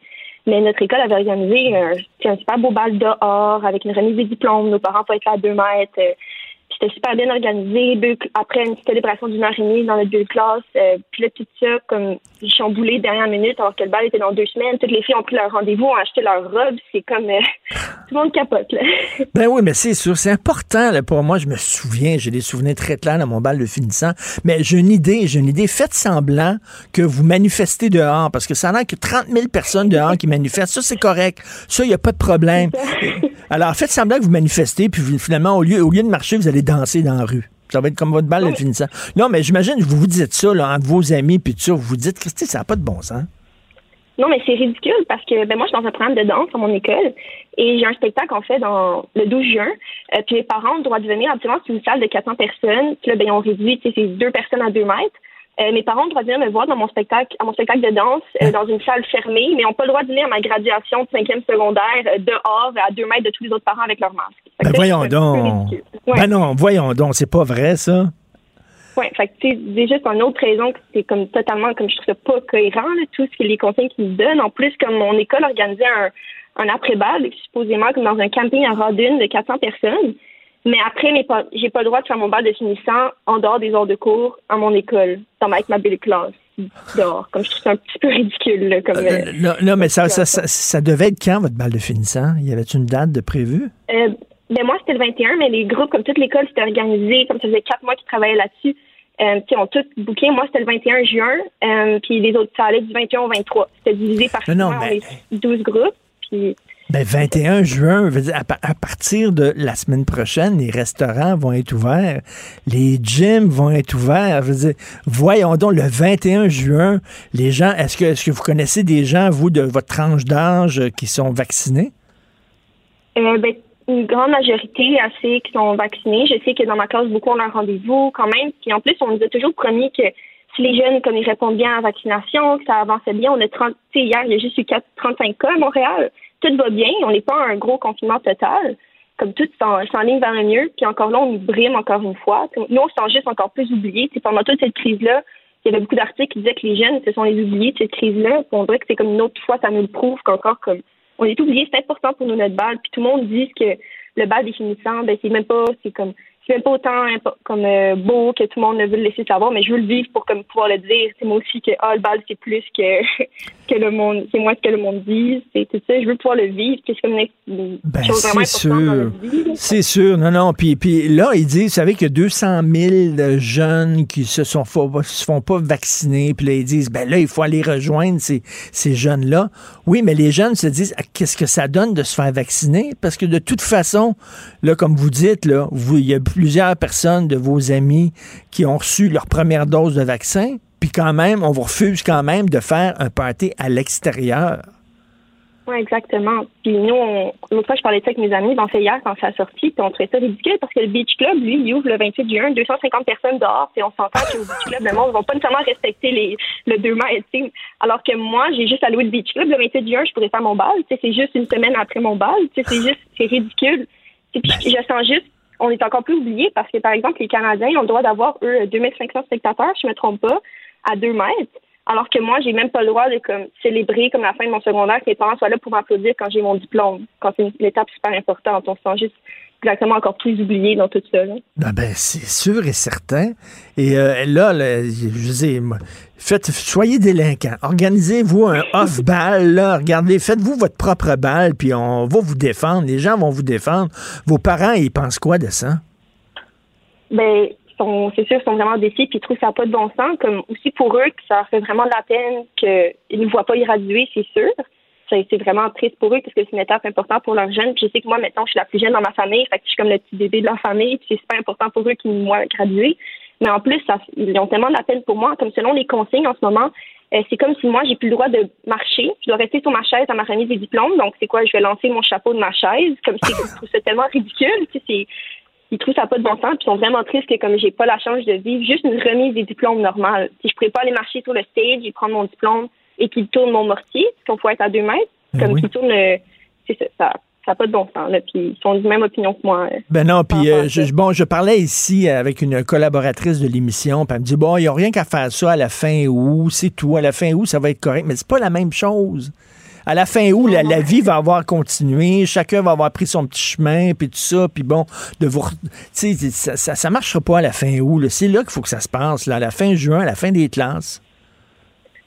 Mais notre école avait organisé un, un super beau bal dehors avec une remise des diplômes. Nos parents pouvaient être là à deux mètres. C'était super bien organisé. après une célébration d'une heure dans les deux classes, euh, puis là, tout ça, comme chamboulé dernière minute, alors que le bal était dans deux semaines. Toutes les filles ont pris leur rendez-vous, ont acheté leur robe. C'est comme. Euh, tout le monde capote, là. Ben oui, mais c'est sûr. C'est important, là, pour moi. Je me souviens, j'ai des souvenirs très clairs de mon bal de finissant. Mais j'ai une idée, j'ai une idée. Faites semblant que vous manifestez dehors, parce que ça a l'air que 30 000 personnes dehors qui manifestent. Ça, c'est correct. Ça, il n'y a pas de problème. Alors, faites semblant que vous manifestez, puis finalement, au lieu, au lieu de marcher, vous allez danser dans la rue. Ça va être comme votre balle de finissant. Non, mais j'imagine que vous vous dites ça là, entre vos amis, puis tout ça, vous vous dites, Christy, ça n'a pas de bon sens. Non, mais c'est ridicule parce que ben, moi, je suis dans un programme de danse à mon école et j'ai un spectacle en fait dans le 12 juin. Euh, puis les parents ont le droit de venir. Habituellement, c'est une salle de 400 personnes. Puis là, ben, ont réduit, c'est deux personnes à deux mètres. Euh, mes parents ont le droit de venir me voir dans mon spectacle, à mon spectacle de danse, euh, dans une salle fermée, mais n'ont pas le droit de venir à ma graduation de cinquième secondaire euh, dehors, à deux mètres de tous les autres parents avec leur masque. Ben voyons donc. Ben non, voyons donc, c'est pas vrai ça. Oui, fait que c'est juste une autre raison que c'est comme totalement, comme je trouve ça pas cohérent, tout ce que les conseils qu'ils me donnent. En plus, comme mon école organisait un, un après-balle, supposément comme dans un camping à Rodin de 400 personnes. Mais après, j'ai pas le droit de faire mon bal de finissant en dehors des heures de cours à mon école, dans avec ma belle classe dehors. Comme je trouve ça un petit peu ridicule. comme, euh, euh, non, mais ça, ça, ça, devait être quand, votre bal de finissant? Il y avait une date de prévue? Euh, ben moi, c'était le 21, mais les groupes, comme toute l'école, c'était organisé. Comme ça faisait quatre mois qu'ils travaillaient là-dessus. Euh, ils ont tous booké. Moi, c'était le 21 juin, puis les autres, ça allait du 21 au 23. C'était divisé par non, mais... 12 groupes. Puis ben, 21 juin, à, partir de la semaine prochaine, les restaurants vont être ouverts, les gyms vont être ouverts. voyons donc, le 21 juin, les gens, est-ce que, est-ce que vous connaissez des gens, vous, de votre tranche d'âge, euh, qui sont vaccinés? Euh, ben, une grande majorité assez qui sont vaccinés. Je sais que dans ma classe, beaucoup ont leur rendez-vous quand même. Puis en plus, on nous a toujours promis que si les jeunes, comme ils répondent bien à la vaccination, que ça avançait bien, on a 30, hier, il y a juste eu 4, 35 cas à Montréal tout va bien, on n'est pas un gros confinement total, comme tout s'enligne vers le mieux, puis encore là, on nous brime encore une fois. Nous, on se sent juste encore plus oubliés. pendant toute cette crise-là, il y avait beaucoup d'articles qui disaient que les jeunes, ce sont les oubliés de cette crise-là. On dirait que c'est comme une autre fois, ça nous le prouve qu'encore comme on est oubliés, c'est important pour nous notre balle. Puis tout le monde dit que le bal définissant, ben c'est même pas, c'est comme c'est même pas autant comme euh, beau que tout le monde veut le laisser savoir, mais je veux le vivre pour comme pouvoir le dire. C'est moi aussi que ah, le bal c'est plus que que le monde, c'est moi ce que le monde dit. C'est tout ça. Je veux pouvoir le vivre. C'est comme une, ben, chose vraiment sûr. C'est sûr. Non, non. Puis, puis là, ils disent, vous savez qu'il y a 200 000 jeunes qui se sont se font pas vacciner. Puis là, ils disent, ben là, il faut aller rejoindre ces, ces jeunes-là. Oui, mais les jeunes se disent, ah, qu'est-ce que ça donne de se faire vacciner? Parce que de toute façon, là, comme vous dites, là, vous, il y a plusieurs personnes de vos amis qui ont reçu leur première dose de vaccin, puis quand même, on vous refuse quand même de faire un party à l'extérieur. Oui, exactement. Puis nous, l'autre fois, je parlais de ça avec mes amis, on fait hier quand ça a sorti, puis on trouvait ça ridicule parce que le Beach Club, lui, il ouvre le 28 juin, 250 personnes dehors, puis on s'entend qu'au Beach Club, le monde ne va pas nécessairement respecter les, le 2 mètres. Alors que moi, j'ai juste alloué le Beach Club le 28 juin, je pourrais faire mon bal. C'est juste une semaine après mon bal. C'est juste, c'est ridicule. Puis je sens juste on est encore plus oublié parce que, par exemple, les Canadiens ont le droit d'avoir, eux, 2500 spectateurs, je ne me trompe pas, à deux mètres. Alors que moi, j'ai même pas le droit de comme, célébrer comme la fin de mon secondaire, que les parents soient là pour m'applaudir quand j'ai mon diplôme, quand c'est une étape super importante. On se sent juste exactement encore plus oublié dans tout ça. Ah ben, c'est sûr et certain. Et euh, là, je sais, faites, soyez délinquants. Organisez-vous un off-ball, Regardez, faites-vous votre propre balle, puis on va vous défendre. Les gens vont vous défendre. Vos parents, ils pensent quoi de ça? Ben, c'est sûr, sont vraiment déçus puis ils trouvent ça pas de bon sens. Comme aussi pour eux, que ça leur fait vraiment de la peine qu'ils ne voient pas irradier, c'est sûr. C'est vraiment triste pour eux parce que c'est une étape importante pour leurs jeunes. Puis je sais que moi, maintenant, je suis la plus jeune dans ma famille, fait que je suis comme le petit bébé de leur famille, puis c'est super important pour eux qu'ils me voient graduer. Mais en plus, ça, ils ont tellement de la peine pour moi. Comme selon les consignes en ce moment, euh, c'est comme si moi, j'ai plus le droit de marcher. Je dois rester sur ma chaise à ma remise des diplômes. Donc, c'est quoi? Je vais lancer mon chapeau de ma chaise. Comme si je trouve ça tellement ridicule. Ils trouvent ça pas de bon sens, puis ils sont vraiment tristes que comme j'ai pas la chance de vivre juste une remise des diplômes normales. Si je pourrais pas aller marcher sur le stage et prendre mon diplôme et qu'ils tournent mon mortier, parce qu'on faut être à deux mètres, Ben comme oui. qu'ils tournent le, c'est ça, ça ça n'a pas de bon sens. Là, puis ils sont de même opinion que moi. euh. Ben non, puis euh, je, bon, je parlais ici avec une collaboratrice de l'émission, puis elle me dit bon, il n'y a rien qu'à faire ça à la fin août, c'est tout. À la fin août, ça va être correct, mais c'est pas la même chose. À la fin août, la, la vie va avoir continué, chacun va avoir pris son petit chemin, puis tout ça, puis bon, de vous, tu sais, ça, ça, ça marchera pas à la fin août. là. C'est là qu'il faut que ça se passe, là, à la fin juin, à la fin des classes.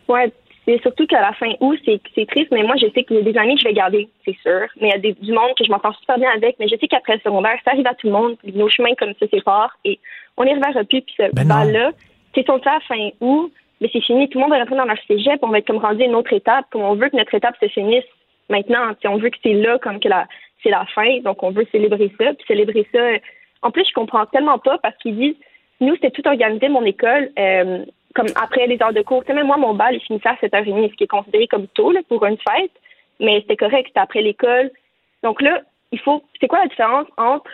Ouais, c'est surtout qu'à la fin août, c'est triste, mais moi, je sais qu'il y a des amis que je vais garder, c'est sûr. Mais il y a des, du monde que je m'entends super bien avec, mais je sais qu'après le secondaire, ça arrive à tout le monde, puis nos chemins comme ça séparent, et on les reverra plus, puis ce Ben bal-là, c'est son à la fin août, mais c'est fini, tout le monde va rentrer dans leur cégep, on va être comme rendu à une autre étape, comme on veut que notre étape se finisse maintenant, on veut que c'est là, comme que la, c'est la fin, donc on veut célébrer ça, puis célébrer ça. euh, En plus, je comprends tellement pas parce qu'ils disent, nous, c'était tout organisé, mon école, euh, comme après les heures de cours. Tu sais, même moi, mon bal, il finissait à 7h30, ce qui est considéré comme tôt là, pour une fête, mais c'était correct, c'était après l'école. Donc là, il faut. C'est quoi la différence entre,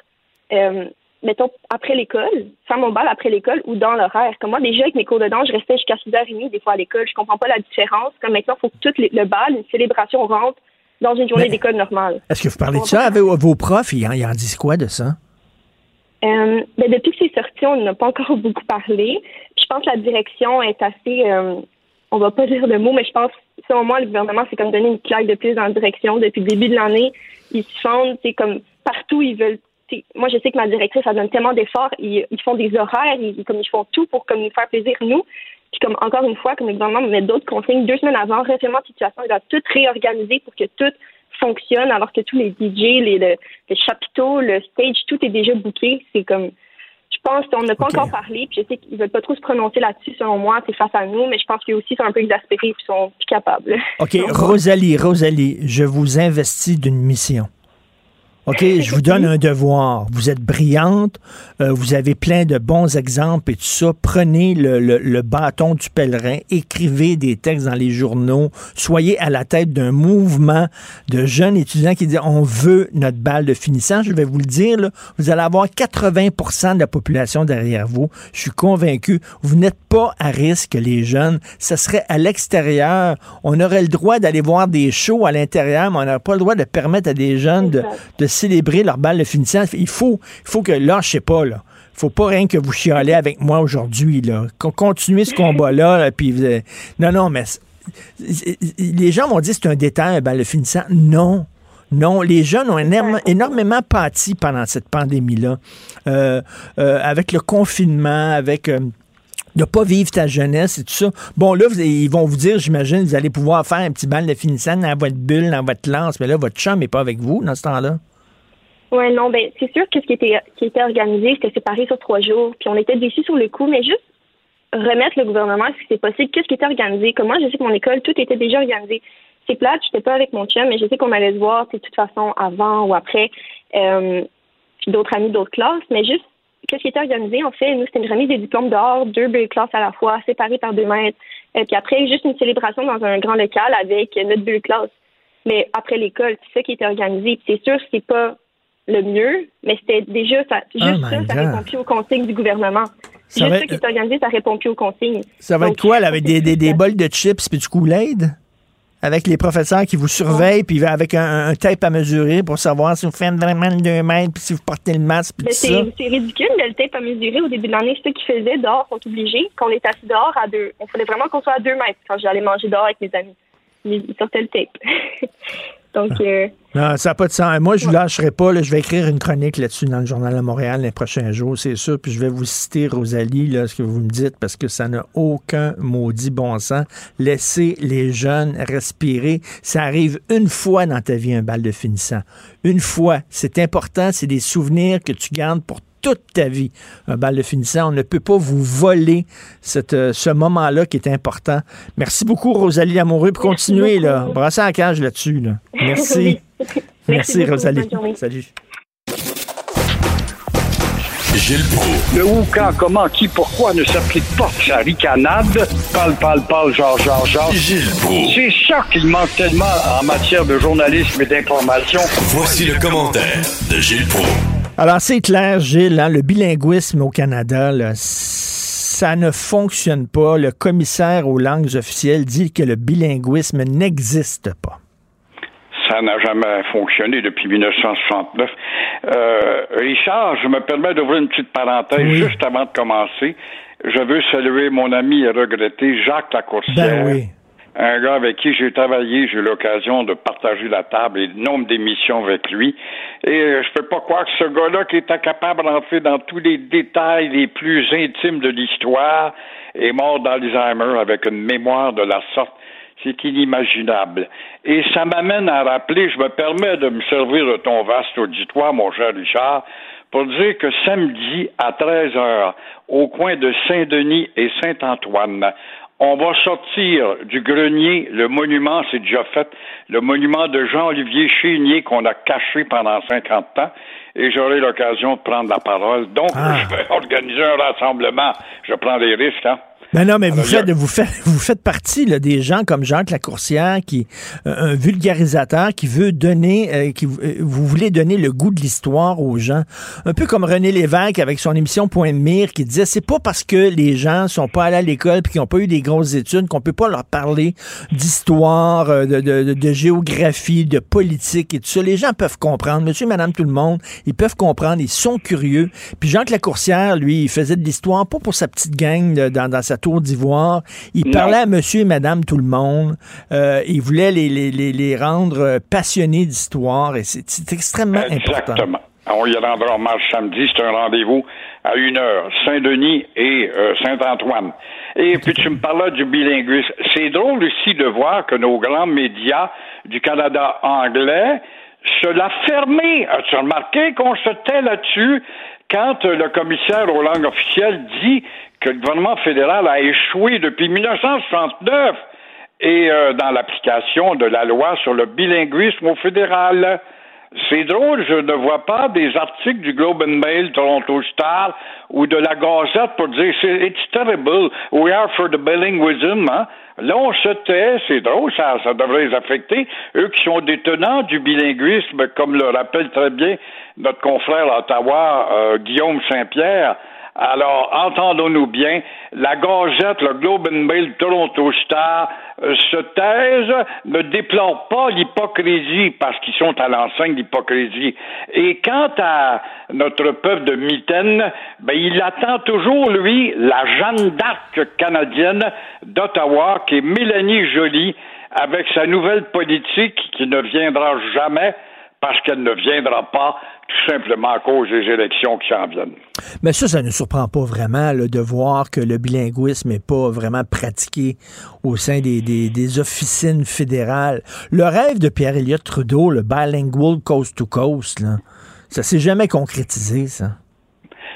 euh, mettons, après l'école, faire mon bal après l'école ou dans l'horaire? Comme moi, déjà, avec mes cours de danse, je restais jusqu'à 6h30 des fois à l'école. Je comprends pas la différence. Comme maintenant, il faut que tout le bal, une célébration rentre dans une journée d'école normale. Est-ce que vous parlez de ça avec vos profs? Ils en, ils en disent quoi de ça? Euh, ben, depuis que c'est sorti, on n'a pas encore beaucoup parlé. Je pense que la direction est assez, euh, on va pas dire le mot, mais je pense, selon moi, le gouvernement s'est comme donné une claque de plus dans la direction depuis le début de l'année. Ils se fondent, c'est comme partout, ils veulent. Moi, je sais que ma directrice, elle donne tellement d'efforts. Ils, ils font des horaires, ils, comme ils font tout pour comme nous faire plaisir nous. Puis comme encore une fois, comme le gouvernement met d'autres consignes deux semaines avant, référement de situation, il doit tout réorganiser pour que tout fonctionne, alors que tous les DJ, les, le, le chapiteau, le stage, tout est déjà booké. C'est comme, je pense qu'on n'a pas encore parlé, puis je sais qu'ils veulent pas trop se prononcer là-dessus, selon moi, c'est face à nous, mais je pense qu'eux aussi sont un peu exaspérés, puis sont plus capables. OK, Rosalie, Rosalie, je vous investis d'une mission. OK, je vous donne un devoir. Vous êtes brillante, euh, vous avez plein de bons exemples et tout ça. Prenez le, le- le bâton du pèlerin, écrivez des textes dans les journaux, soyez à la tête d'un mouvement de jeunes étudiants qui disent on veut notre balle de finissant. Je vais vous le dire, là, vous allez avoir 80% de la population derrière vous. Je suis convaincu. Vous n'êtes pas à risque, les jeunes. Ça serait à l'extérieur. On aurait le droit d'aller voir des shows à l'intérieur, mais on n'aurait pas le droit de permettre à des jeunes de, de célébrer leur balle de finissant. Il faut, il faut que, là, je sais pas, là. Faut pas rien que vous chialez avec moi aujourd'hui, là. Con- Continuez ce combat-là, là, puis vous- euh, non, non, mais les gens vont dire que c'est un détail, un balle de finissant. Non. Non, les jeunes ont énorme- énormément pâti pendant cette pandémie-là. Euh, euh, avec le confinement, avec euh, de pas vivre ta jeunesse et tout ça. Bon, là, vous- ils vont vous dire, j'imagine, vous allez pouvoir faire un petit bal de finissant dans votre bulle, dans votre lance, mais là, votre chum n'est pas avec vous dans ce temps-là. Ouais, non, ben c'est sûr que ce qui était qui était organisé, c'était séparé sur trois jours, puis on était déçus sur le coup, mais juste remettre le gouvernement si c'est possible, qu'est-ce qui était organisé? Comme moi, je sais que mon école, tout était déjà organisé. C'est plate, j'étais pas avec mon chum, mais je sais qu'on allait se voir, de toute façon, avant ou après, euh, d'autres amis d'autres classes, mais juste qu'est-ce qui était organisé, en fait, nous, c'était une remise des diplômes dehors, deux bulles classes à la fois, séparées par deux mètres, et puis après, juste une célébration dans un grand local avec notre bulle classe. Mais après l'école, c'est ça qui était organisé. Puis c'est sûr c'est pas le mieux, mais c'était déjà ça, juste Oh ça, my ça God. répond plus aux consignes du gouvernement. Ça juste ça qui est organisé, ça répond plus aux consignes. Ça va Donc, être quoi, là, avec des, des, des bols de chips puis du Kool-Aid? Avec les professeurs qui vous surveillent, puis avec un, un tape à mesurer pour savoir si vous faites vraiment le 2 mètres, puis si vous portez le masque, puis Mais tout ça? c'est ridicule, le tape à mesurer au début de l'année, c'est ça qu'ils faisaient dehors, sont obligés, qu'on est assis dehors à deux. On fallait vraiment qu'on soit à deux mètres quand j'allais manger dehors avec mes amis. Ils sortaient le tape. Donc, euh, Non, ça n'a pas de sens. Moi, je ne lâcherai pas. là. je vais écrire une chronique là-dessus dans le Journal de Montréal les prochains jours, c'est sûr. Puis je vais vous citer, Rosalie, là, ce que vous me dites, parce que ça n'a aucun maudit bon sens. Laissez les jeunes respirer. Ça arrive une fois dans ta vie, un bal de finissant. Une fois. C'est important. C'est des souvenirs que tu gardes pour toute ta vie un bal de finissant. On ne peut pas vous voler cette, euh, ce moment-là qui est important. Merci beaucoup, Rosalie Amoureux, pour continuer, là. Brasser la cage là-dessus. Merci. Merci, Rosalie. Salut. Gilles Proulx. Le où, quand, comment, qui, pourquoi ne s'applique pas sa ricanade? Parle, parle, parle, genre, genre, genre. Gilles Proulx. C'est ça qu'il manque tellement en matière de journalisme et d'information. Voici le commentaire de Gilles Proulx. Alors, c'est clair, Gilles, hein, le bilinguisme au Canada, là, ça ne fonctionne pas. Le commissaire aux langues officielles dit que le bilinguisme n'existe pas. Ça n'a jamais fonctionné depuis 1969. Euh, Richard, je me permets d'ouvrir une petite parenthèse Oui. juste avant de commencer. Je veux saluer mon ami et regretté Jacques Lacourcière. Ben oui. Un gars avec qui j'ai travaillé, j'ai eu l'occasion de partager la table et le nombre d'émissions avec lui. Et euh, je peux pas croire que ce gars-là qui était capable d'entrer dans tous les détails les plus intimes de l'histoire est mort d'Alzheimer avec une mémoire de la sorte. C'est inimaginable. Et ça m'amène à rappeler, je me permets de me servir de ton vaste auditoire, mon cher Richard, pour dire que samedi à 13 heures, au coin de Saint-Denis et Saint-Antoine, on va sortir du grenier le monument, c'est déjà fait, le monument de Jean-Olivier Chénier qu'on a caché pendant 50 ans, et j'aurai l'occasion de prendre la parole. Donc, Ah. je vais organiser un rassemblement. Je prends des risques, hein. Ben non, mais vous Alors, il y a- faites, vous faites, vous faites partie là, des gens comme Jacques Lacourcière, qui euh, un vulgarisateur qui veut donner, euh, qui euh, vous voulez donner le goût de l'histoire aux gens, un peu comme René Lévesque avec son émission Point de mire, qui disait c'est pas parce que les gens sont pas allés à l'école puis qu'ils ont pas eu des grosses études qu'on peut pas leur parler d'histoire, euh, de, de- de- géographie, de politique et tout ça. Les gens peuvent comprendre, Monsieur, et Madame, tout le monde, ils peuvent comprendre, ils sont curieux. Puis Jacques Lacourcière, lui, il faisait de l'histoire pas pour sa petite gang de- dans, dans sa tour d'ivoire. Il Non. parlait à monsieur et madame tout le monde. Euh, il voulait les, les, les, les rendre euh, passionnés d'histoire et c'est extrêmement important. Exactement. On y rendra hommage samedi. C'est un rendez-vous à une heure. Saint-Denis et euh, Saint-Antoine. Et puis tu me parlais du bilinguisme. C'est drôle aussi de voir que nos grands médias du Canada anglais se l'a fermé. As-tu remarqué qu'on se tait là-dessus quand le commissaire aux langues officielles dit que le gouvernement fédéral a échoué depuis 1969 et euh, dans l'application de la loi sur le bilinguisme au fédéral. C'est drôle, je ne vois pas des articles du Globe and Mail, Toronto Star ou de la Gazette pour dire it's terrible, we are for the bilingualism. Hein? Là, on se tait, c'est drôle, ça, ça devrait les affecter. Eux qui sont des tenants du bilinguisme, comme le rappelle très bien notre confrère à Ottawa, euh, Guillaume Saint-Pierre. Alors, entendons-nous bien, la Gazette, le Globe and Mail, Toronto Star euh, se taisent, ne déplorent pas l'hypocrisie parce qu'ils sont à l'enseigne d'hypocrisie. Et quant à notre peuple de mitaine, ben, il attend toujours, lui, la Jeanne d'Arc canadienne d'Ottawa, qui est Mélanie Joly, avec sa nouvelle politique qui ne viendra jamais parce qu'elle ne viendra pas tout simplement à cause des élections qui s'en viennent. Mais ça, ça ne surprend pas vraiment là, de voir que le bilinguisme n'est pas vraiment pratiqué au sein des, des, des officines fédérales. Le rêve de Pierre Elliott Trudeau, le bilingual coast to coast, là, ça s'est jamais concrétisé, ça.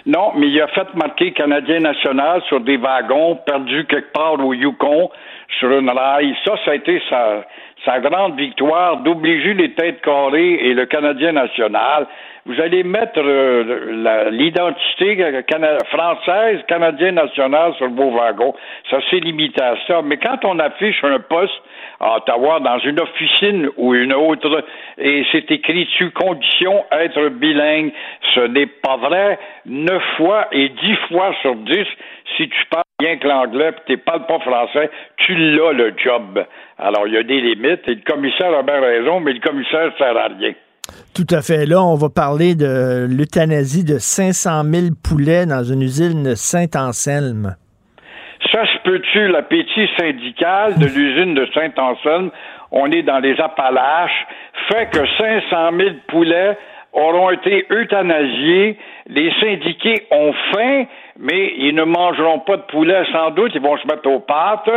Non, mais il a fait marquer Canadien national sur des wagons perdus quelque part au Yukon sur une rail. Ça, ça a été sa, sa grande victoire d'obliger les têtes carrées et le Canadien national. Vous allez mettre euh, l'identité cana- française, Canadien national sur vos wagons. Ça s'est limité à ça. Mais quand on affiche un poste à Ottawa dans une officine ou une autre et c'est écrit dessus condition être bilingue, ce n'est pas vrai. Neuf fois et dix fois sur dix, si tu parles bien que l'anglais et tu parles pas français, tu l'as le job. Alors il y a des limites et le commissaire a bien raison, mais le commissaire sert à rien. Tout à fait. Là, on va parler de l'euthanasie de 500 000 poulets dans une usine Saint-Anselme. Peut-tu, l'appétit syndical de l'usine de Saint-Anselme, on est dans les Appalaches, fait que 500 000 poulets auront été euthanasiés, les syndiqués ont faim, mais ils ne mangeront pas de poulet sans doute, ils vont se mettre aux pâtes.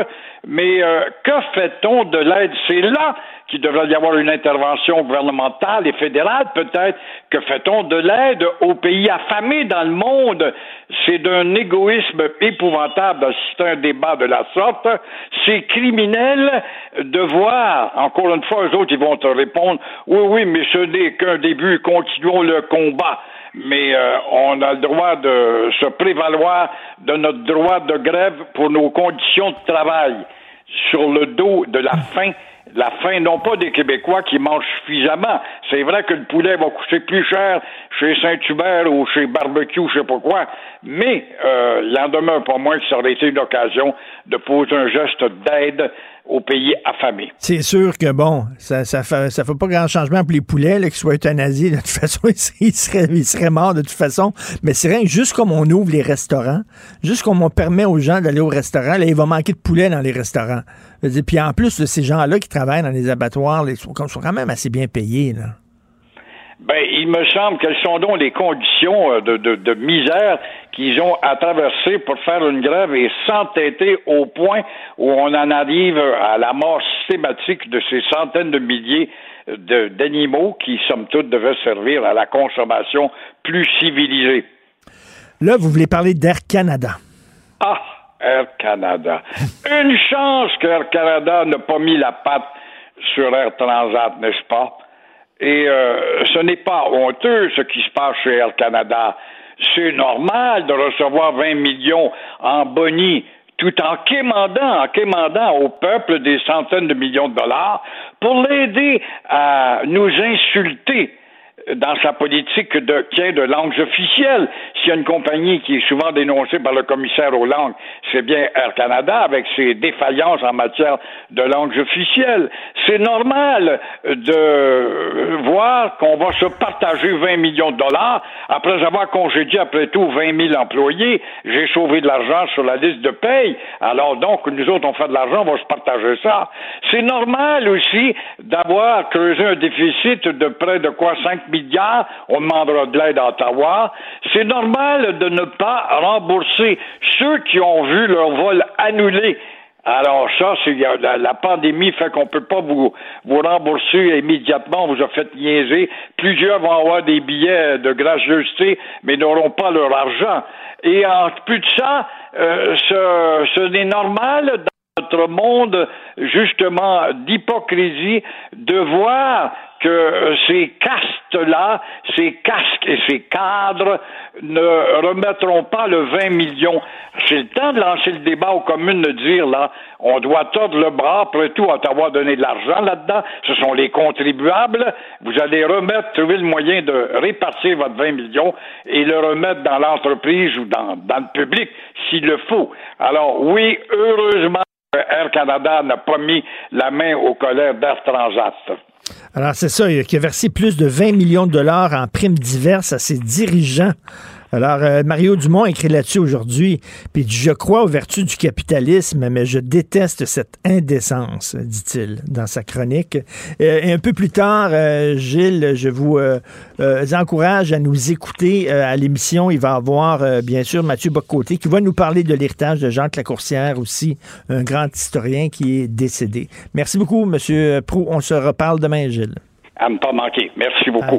Mais euh, que fait-on de l'aide? C'est là qu'il devrait y avoir une intervention gouvernementale et fédérale, peut-être. Que fait-on de l'aide aux pays affamés dans le monde? C'est d'un égoïsme épouvantable d'assister à un débat de la sorte. C'est criminel de voir, encore une fois, eux autres, ils vont te répondre, oui, oui, mais ce n'est qu'un début, continuons le combat mais euh, on a le droit de se prévaloir de notre droit de grève pour nos conditions de travail sur le dos de la faim la faim, non pas des Québécois qui mangent suffisamment. C'est vrai que le poulet va coûter plus cher chez Saint-Hubert ou chez Barbecue, je sais pas quoi, mais euh, il en demeure pas moins que ça aurait été une occasion de poser un geste d'aide aux pays affamés. C'est sûr que, bon, ça ça fait, ça fait pas grand changement pour les poulets, qu'ils soient euthanasiés. De toute façon, ils seraient, ils seraient morts de toute façon. Mais c'est rien, juste comme on ouvre les restaurants, juste comme on permet aux gens d'aller au restaurant, là, il va manquer de poulet dans les restaurants. Puis en plus, ces gens-là qui travaillent dans les abattoirs, ils sont, quand même assez bien payés, là. Ben, il me semble quelles sont donc les conditions euh, de, de, de misère qu'ils ont à traverser pour faire une grève et s'entêter au point où on en arrive à la mort systématique de ces centaines de milliers d'animaux qui, somme toute, devaient servir à la consommation plus civilisée. Là, vous voulez parler d'Air Canada. Ah, Air Canada. Une chance qu'Air Canada n'a pas mis la patte sur Air Transat, n'est-ce pas? Et euh, ce n'est pas honteux ce qui se passe chez Air Canada. C'est normal de recevoir 20 millions en boni tout en quémandant, en quémandant au peuple des centaines de millions de dollars pour l'aider à nous insulter dans sa politique de tient de langues officielles. S'il y a une compagnie qui est souvent dénoncée par le commissaire aux langues, c'est bien Air Canada avec ses défaillances en matière de langues officielles. C'est normal de voir qu'on va se partager 20 millions de dollars après avoir congédié après tout 20 000 employés. J'ai sauvé de l'argent sur la liste de paye. Alors donc, nous autres, on fait de l'argent, on va se partager ça. C'est normal aussi d'avoir creusé un déficit de près de quoi 5 millions on demandera de l'aide à. C'est normal de ne pas rembourser ceux qui ont vu leur vol annulé. Alors ça, c'est la, pandémie fait qu'on peut pas vous, vous rembourser immédiatement. On vous a fait niaiser. Plusieurs vont avoir des billets de gracieuseté, mais n'auront pas leur argent. Et en plus de ça, euh, ce n'est normal dans notre monde justement d'hypocrisie de voir que ces castes-là, ces casques et ces cadres ne remettront pas le 20 millions. C'est le temps de lancer le débat aux communes de dire, là, on doit tordre le bras, après tout, Ottawa donné de l'argent là-dedans. Ce sont les contribuables. Vous allez remettre, trouver le moyen de répartir votre 20 millions et le remettre dans l'entreprise ou dans, dans le public, s'il le faut. Alors, oui, heureusement, Air Canada n'a pas mis la main au colère d'Air Transat. Alors, c'est ça, qui a versé plus de 20 millions de dollars en primes diverses à ses dirigeants. Alors, euh, Mario Dumont écrit là-dessus aujourd'hui, puis je crois aux vertus du capitalisme, mais je déteste cette indécence, dit-il dans sa chronique. Euh, et un peu plus tard, euh, Gilles, je vous encourage à nous écouter à l'émission. Il va y avoir, bien sûr, Mathieu Bocoté qui va nous parler de l'héritage de Jean Lacourcière aussi, un grand historien qui est décédé. Merci beaucoup, Monsieur Prou. On se reparle demain, Gilles. À ne pas manquer. Merci beaucoup.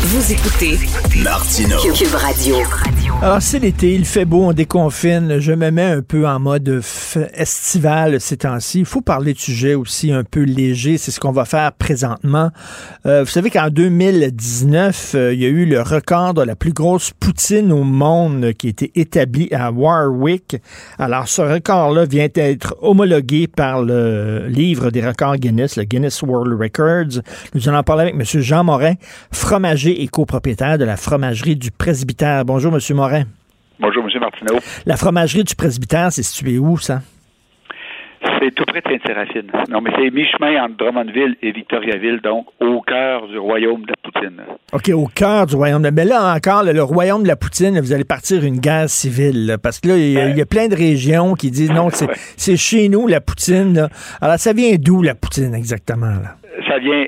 Vous écoutez Martineau. Cube Radio. Alors, c'est l'été, il fait beau, on déconfine. Je me mets un peu en mode estival ces temps-ci. Il faut parler de sujets aussi un peu légers. C'est ce qu'on va faire présentement. Euh, vous savez qu'en 2019, euh, il y a eu le record de la plus grosse poutine au monde qui a été établi à Warwick. Alors, ce record-là vient d'être homologué par le livre des records Guinness, le Guinness World Records. Nous allons en parler avec M. Jean Morin, fromager et copropriétaire de la fromagerie du Presbytère. Bonjour, M. Morin. Bonjour, M. Martineau. La fromagerie du presbytère, c'est situé où, ça? C'est tout près de Sainte-Séraphine. Non, mais c'est mi-chemin entre Drummondville et Victoriaville, donc au cœur du royaume de la Poutine. OK, au cœur du royaume de... Mais là, encore, le, royaume de la Poutine, vous allez partir une guerre civile, parce que là, il y, a plein de régions qui disent non, c'est chez nous, la Poutine. Alors, ça vient d'où, la Poutine, exactement? Là? Ça vient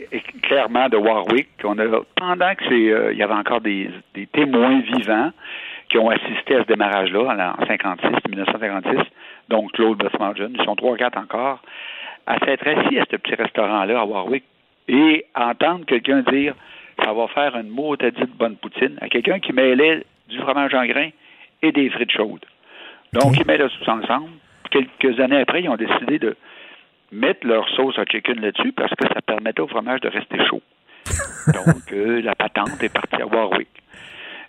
clairement de Warwick. On a, pendant que c'est, euh, il y avait encore des, des témoins vivants, qui ont assisté à ce démarrage-là en 56, 1956, donc Claude Bessmargin, ils sont trois, quatre encore, à s'être assis à ce petit restaurant-là à Warwick et entendre quelqu'un dire ça va faire une motadite bonne poutine à quelqu'un qui mêlait du fromage en grain et des frites chaudes. Donc, ils mêlaient tout ensemble. Quelques années après, ils ont décidé de mettre leur sauce à chicken là-dessus parce que ça permettait au fromage de rester chaud. Donc, euh, la patente est partie à Warwick.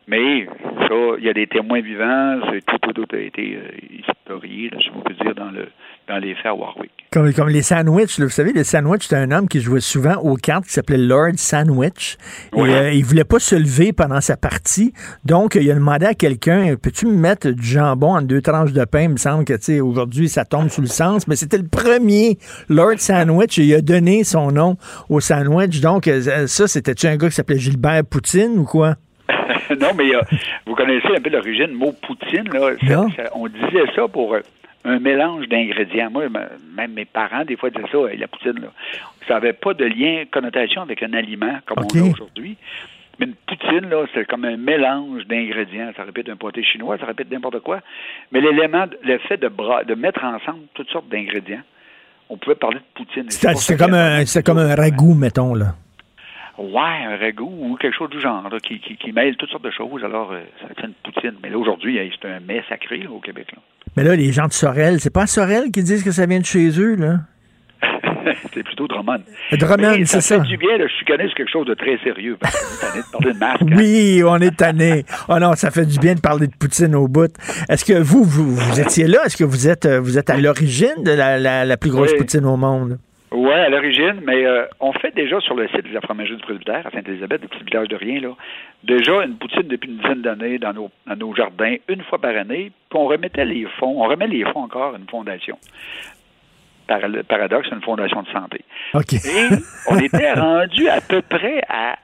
Mais ça, il y a des témoins vivants, tout, tout, tout a été euh, historié, là, si on peut dire, dans, le, dans les faits à Warwick. Comme, comme les sandwichs, vous savez, les sandwichs, c'était un homme qui jouait souvent aux cartes qui s'appelait Lord Sandwich. Et euh, il voulait pas se lever pendant sa partie. Donc, il a demandé à quelqu'un Peux-tu me mettre du jambon en deux tranches de pain? Il me semble que, tu sais, aujourd'hui, ça tombe sous le sens, mais c'était le premier Lord Sandwich et il a donné son nom au sandwich. Donc, euh, ça, c'était-tu un gars qui s'appelait Gilbert Poutine ou quoi? non, mais euh, vous connaissez un peu l'origine du mot poutine. Là. on disait ça pour euh, un mélange d'ingrédients. Moi, même mes parents, des fois, disaient ça, la poutine. Là. Ça n'avait pas de lien, connotation avec un aliment comme on a aujourd'hui. Mais une poutine, là, c'est comme un mélange d'ingrédients. Ça répète un pâté chinois, ça répète n'importe quoi. Mais l'élément, le fait de, de mettre ensemble toutes sortes d'ingrédients, on pouvait parler de poutine. C'est comme, un, comme un ragoût, mettons, là. Ouais, un ragoût ou quelque chose du genre qui, qui, qui, mêle toutes sortes de choses. Alors, euh, ça fait une poutine. Mais là, aujourd'hui, c'est un mets sacré au Québec. Mais là, les gens de Sorel, c'est pas Sorel qui disent que ça vient de chez eux, là? c'est plutôt Drummond. Drummond, c'est ça. Ça fait du bien, suis connu sur quelque chose de très sérieux. Parce on est tanné de parler de masque. Hein. Oui, on est tanné. oh non, ça fait du bien de parler de Poutine au bout. Est-ce que vous, vous, étiez là? Est-ce que vous êtes, euh, vous êtes à l'origine de la, la, plus grosse Poutine au monde? Oui, à l'origine, mais euh, on fait déjà sur le site de la fromagerie du Presbytère, à Sainte-Élisabeth, des petits villages de rien, là, déjà une poutine depuis une dizaine d'années dans nos, dans nos jardins, une fois par année, puis on remettait les fonds, on remet les fonds encore à une fondation. Par, paradoxe, une fondation de santé. Et on était rendu à peu près à,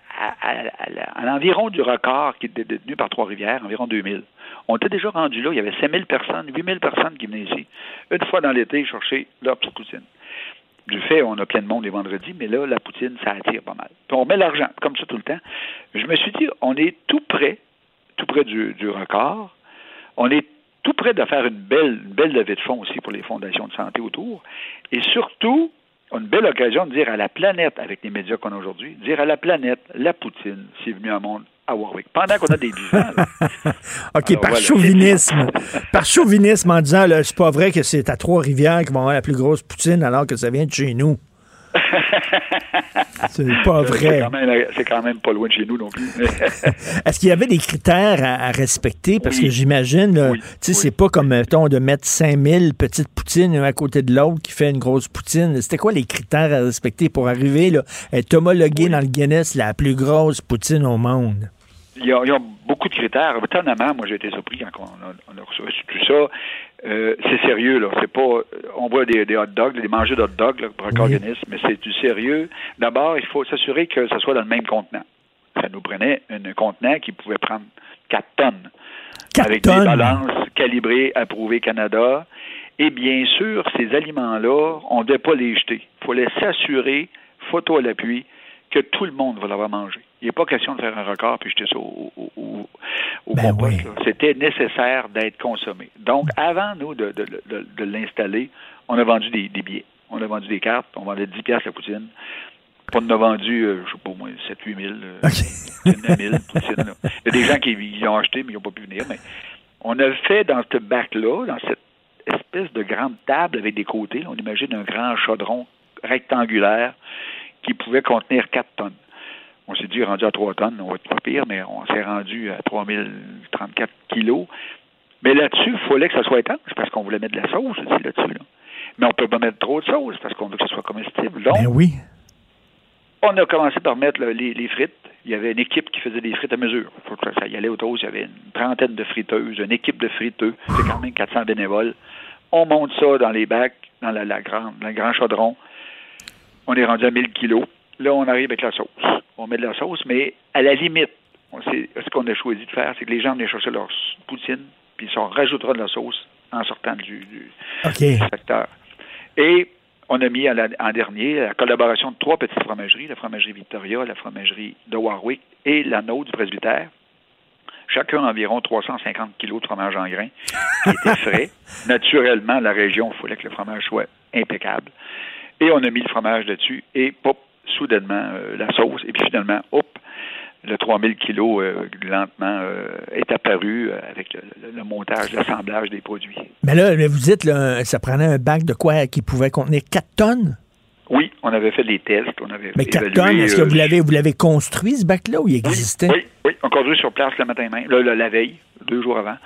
à, l'environ du record qui était détenu par Trois-Rivières, environ 2000. On était déjà rendu là, il y avait 5000 personnes, 8000 personnes qui venaient ici, une fois dans l'été, chercher leur petite poutine du fait, on a plein de monde les vendredis, mais là, la poutine, ça attire pas mal. Puis on met l'argent, comme ça tout le temps. Je me suis dit, on est tout près, tout près du, record. On est tout près de faire une belle, belle levée de fonds aussi pour les fondations de santé autour. Et surtout, on a une belle occasion de dire à la planète, avec les médias qu'on a aujourd'hui, dire à la planète, la poutine, c'est venu un monde à Warwick, pendant qu'on a des vivants. OK, par chauvinisme. par chauvinisme en disant, c'est pas vrai que c'est à Trois-Rivières qu'ils vont avoir la plus grosse poutine alors que ça vient de chez nous. c'est pas vrai. C'est quand, même pas loin de chez nous non plus. Est-ce qu'il y avait des critères à, respecter? Parce que j'imagine, tu sais, c'est pas comme, mettons, de mettre 5000 petites poutines à côté de l'autre qui fait une grosse poutine. C'était quoi les critères à respecter pour arriver là, à être homologué dans le Guinness la plus grosse poutine au monde? Il y, a, beaucoup de critères. Étonnamment, moi, j'ai été surpris quand on a, reçu tout ça. Euh, c'est sérieux, là. C'est pas. On voit des, hot dogs, des mangers d'hot dogs là, pour un organisme, mais c'est du sérieux. D'abord, il faut s'assurer que ce soit dans le même contenant. Ça nous prenait un contenant qui pouvait prendre 4 tonnes. avec des balances calibrées, approuvées Canada. Et bien sûr, ces aliments-là, on ne devait pas les jeter. Il fallait s'assurer, photo à l'appui, que tout le monde va l'avoir mangé. Il n'est pas question de faire un record puis jeter ça au, au, ben C'était nécessaire d'être consommé. Donc, avant, nous, de, de, l'installer, on a vendu des, billets. On a vendu des cartes. On vendait 10 piastres la poutine. On en a vendu, euh, je sais pas, au moins 7-8 000, euh, 9 000 poutines. là. Il y a des gens qui ils l'ont acheté, mais ils n'ont pas pu venir. Mais on a fait dans ce bac-là, dans cette espèce de grande table avec des côtés, là, on imagine un grand chaudron rectangulaire qui pouvait contenir 4 tonnes. On s'est dit, rendu à 3 tonnes, on va être pas pire, mais on s'est rendu à 3034 kilos. Mais là-dessus, il fallait que ça soit étanche parce qu'on voulait mettre de la sauce aussi là-dessus. là. Mais on peut pas mettre trop de sauce parce qu'on veut que ce soit comestible. Donc, Ben oui. on a commencé par mettre là, les, les frites. Il y avait une équipe qui faisait des frites à mesure. Faut que ça y allait autour. Il y avait une trentaine de friteuses, une équipe de friteux. C'est quand même 400 bénévoles. On monte ça dans les bacs, dans la, la grande, dans le grand chaudron. On est rendu à 1000 kilos. Là, on arrive avec la sauce. On met de la sauce, mais à la limite, on sait- ce qu'on a choisi de faire, c'est que les gens venaient chercher leur poutine, puis on rajoutera de la sauce en sortant du, du, OK. du secteur. Et on a mis à la- en dernier la collaboration de trois petites fromageries, la fromagerie Victoria, la fromagerie de Warwick et la nôtre du presbytère. Chacun environ 350 kilos de fromage en grains qui était frais. Naturellement, la région, il fallait que le fromage soit impeccable. Et on a mis le fromage dessus et pop, soudainement, euh, la sauce. Et puis finalement, hop, le 3000 kilos euh, lentement euh, est apparu avec le, le- le montage, l'assemblage des produits. Mais là, vous dites, là, ça prenait un bac de quoi qui pouvait contenir 4 tonnes? Oui, on avait fait des tests, on avait Mais 4 évalué, tonnes, est-ce que vous l'avez, vous l'avez construit, ce bac-là, ou il existait? Oui, oui, on conduit sur place le matin même, le- la veille, deux jours avant.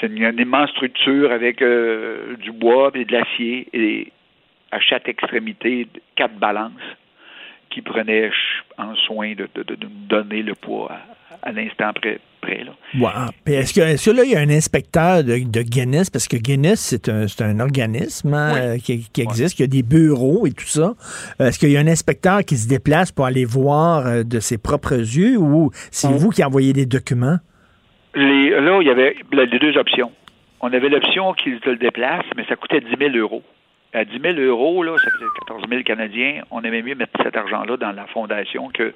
C'est une, une immense structure avec du bois et de l'acier et à chaque extrémité quatre balances qui prenaient ch- en soin de, de- de- de nous donner le poids à, à l'instant près. près là. Wow. Est-ce que, là, il y a un inspecteur de, de Guinness, parce que Guinness, c'est un, un organisme hein, euh, qui, qui existe, qui a des bureaux et tout ça. Est-ce qu'il y a un inspecteur qui se déplace pour aller voir euh, de ses propres yeux ou c'est vous qui envoyez des documents? Les, là, il y avait les deux options. On avait l'option qu'ils te le déplacent, mais ça coûtait 10 000 euros. À 10 000 euros, là, ça faisait 14 000 Canadiens. On aimait mieux mettre cet argent-là dans la fondation que.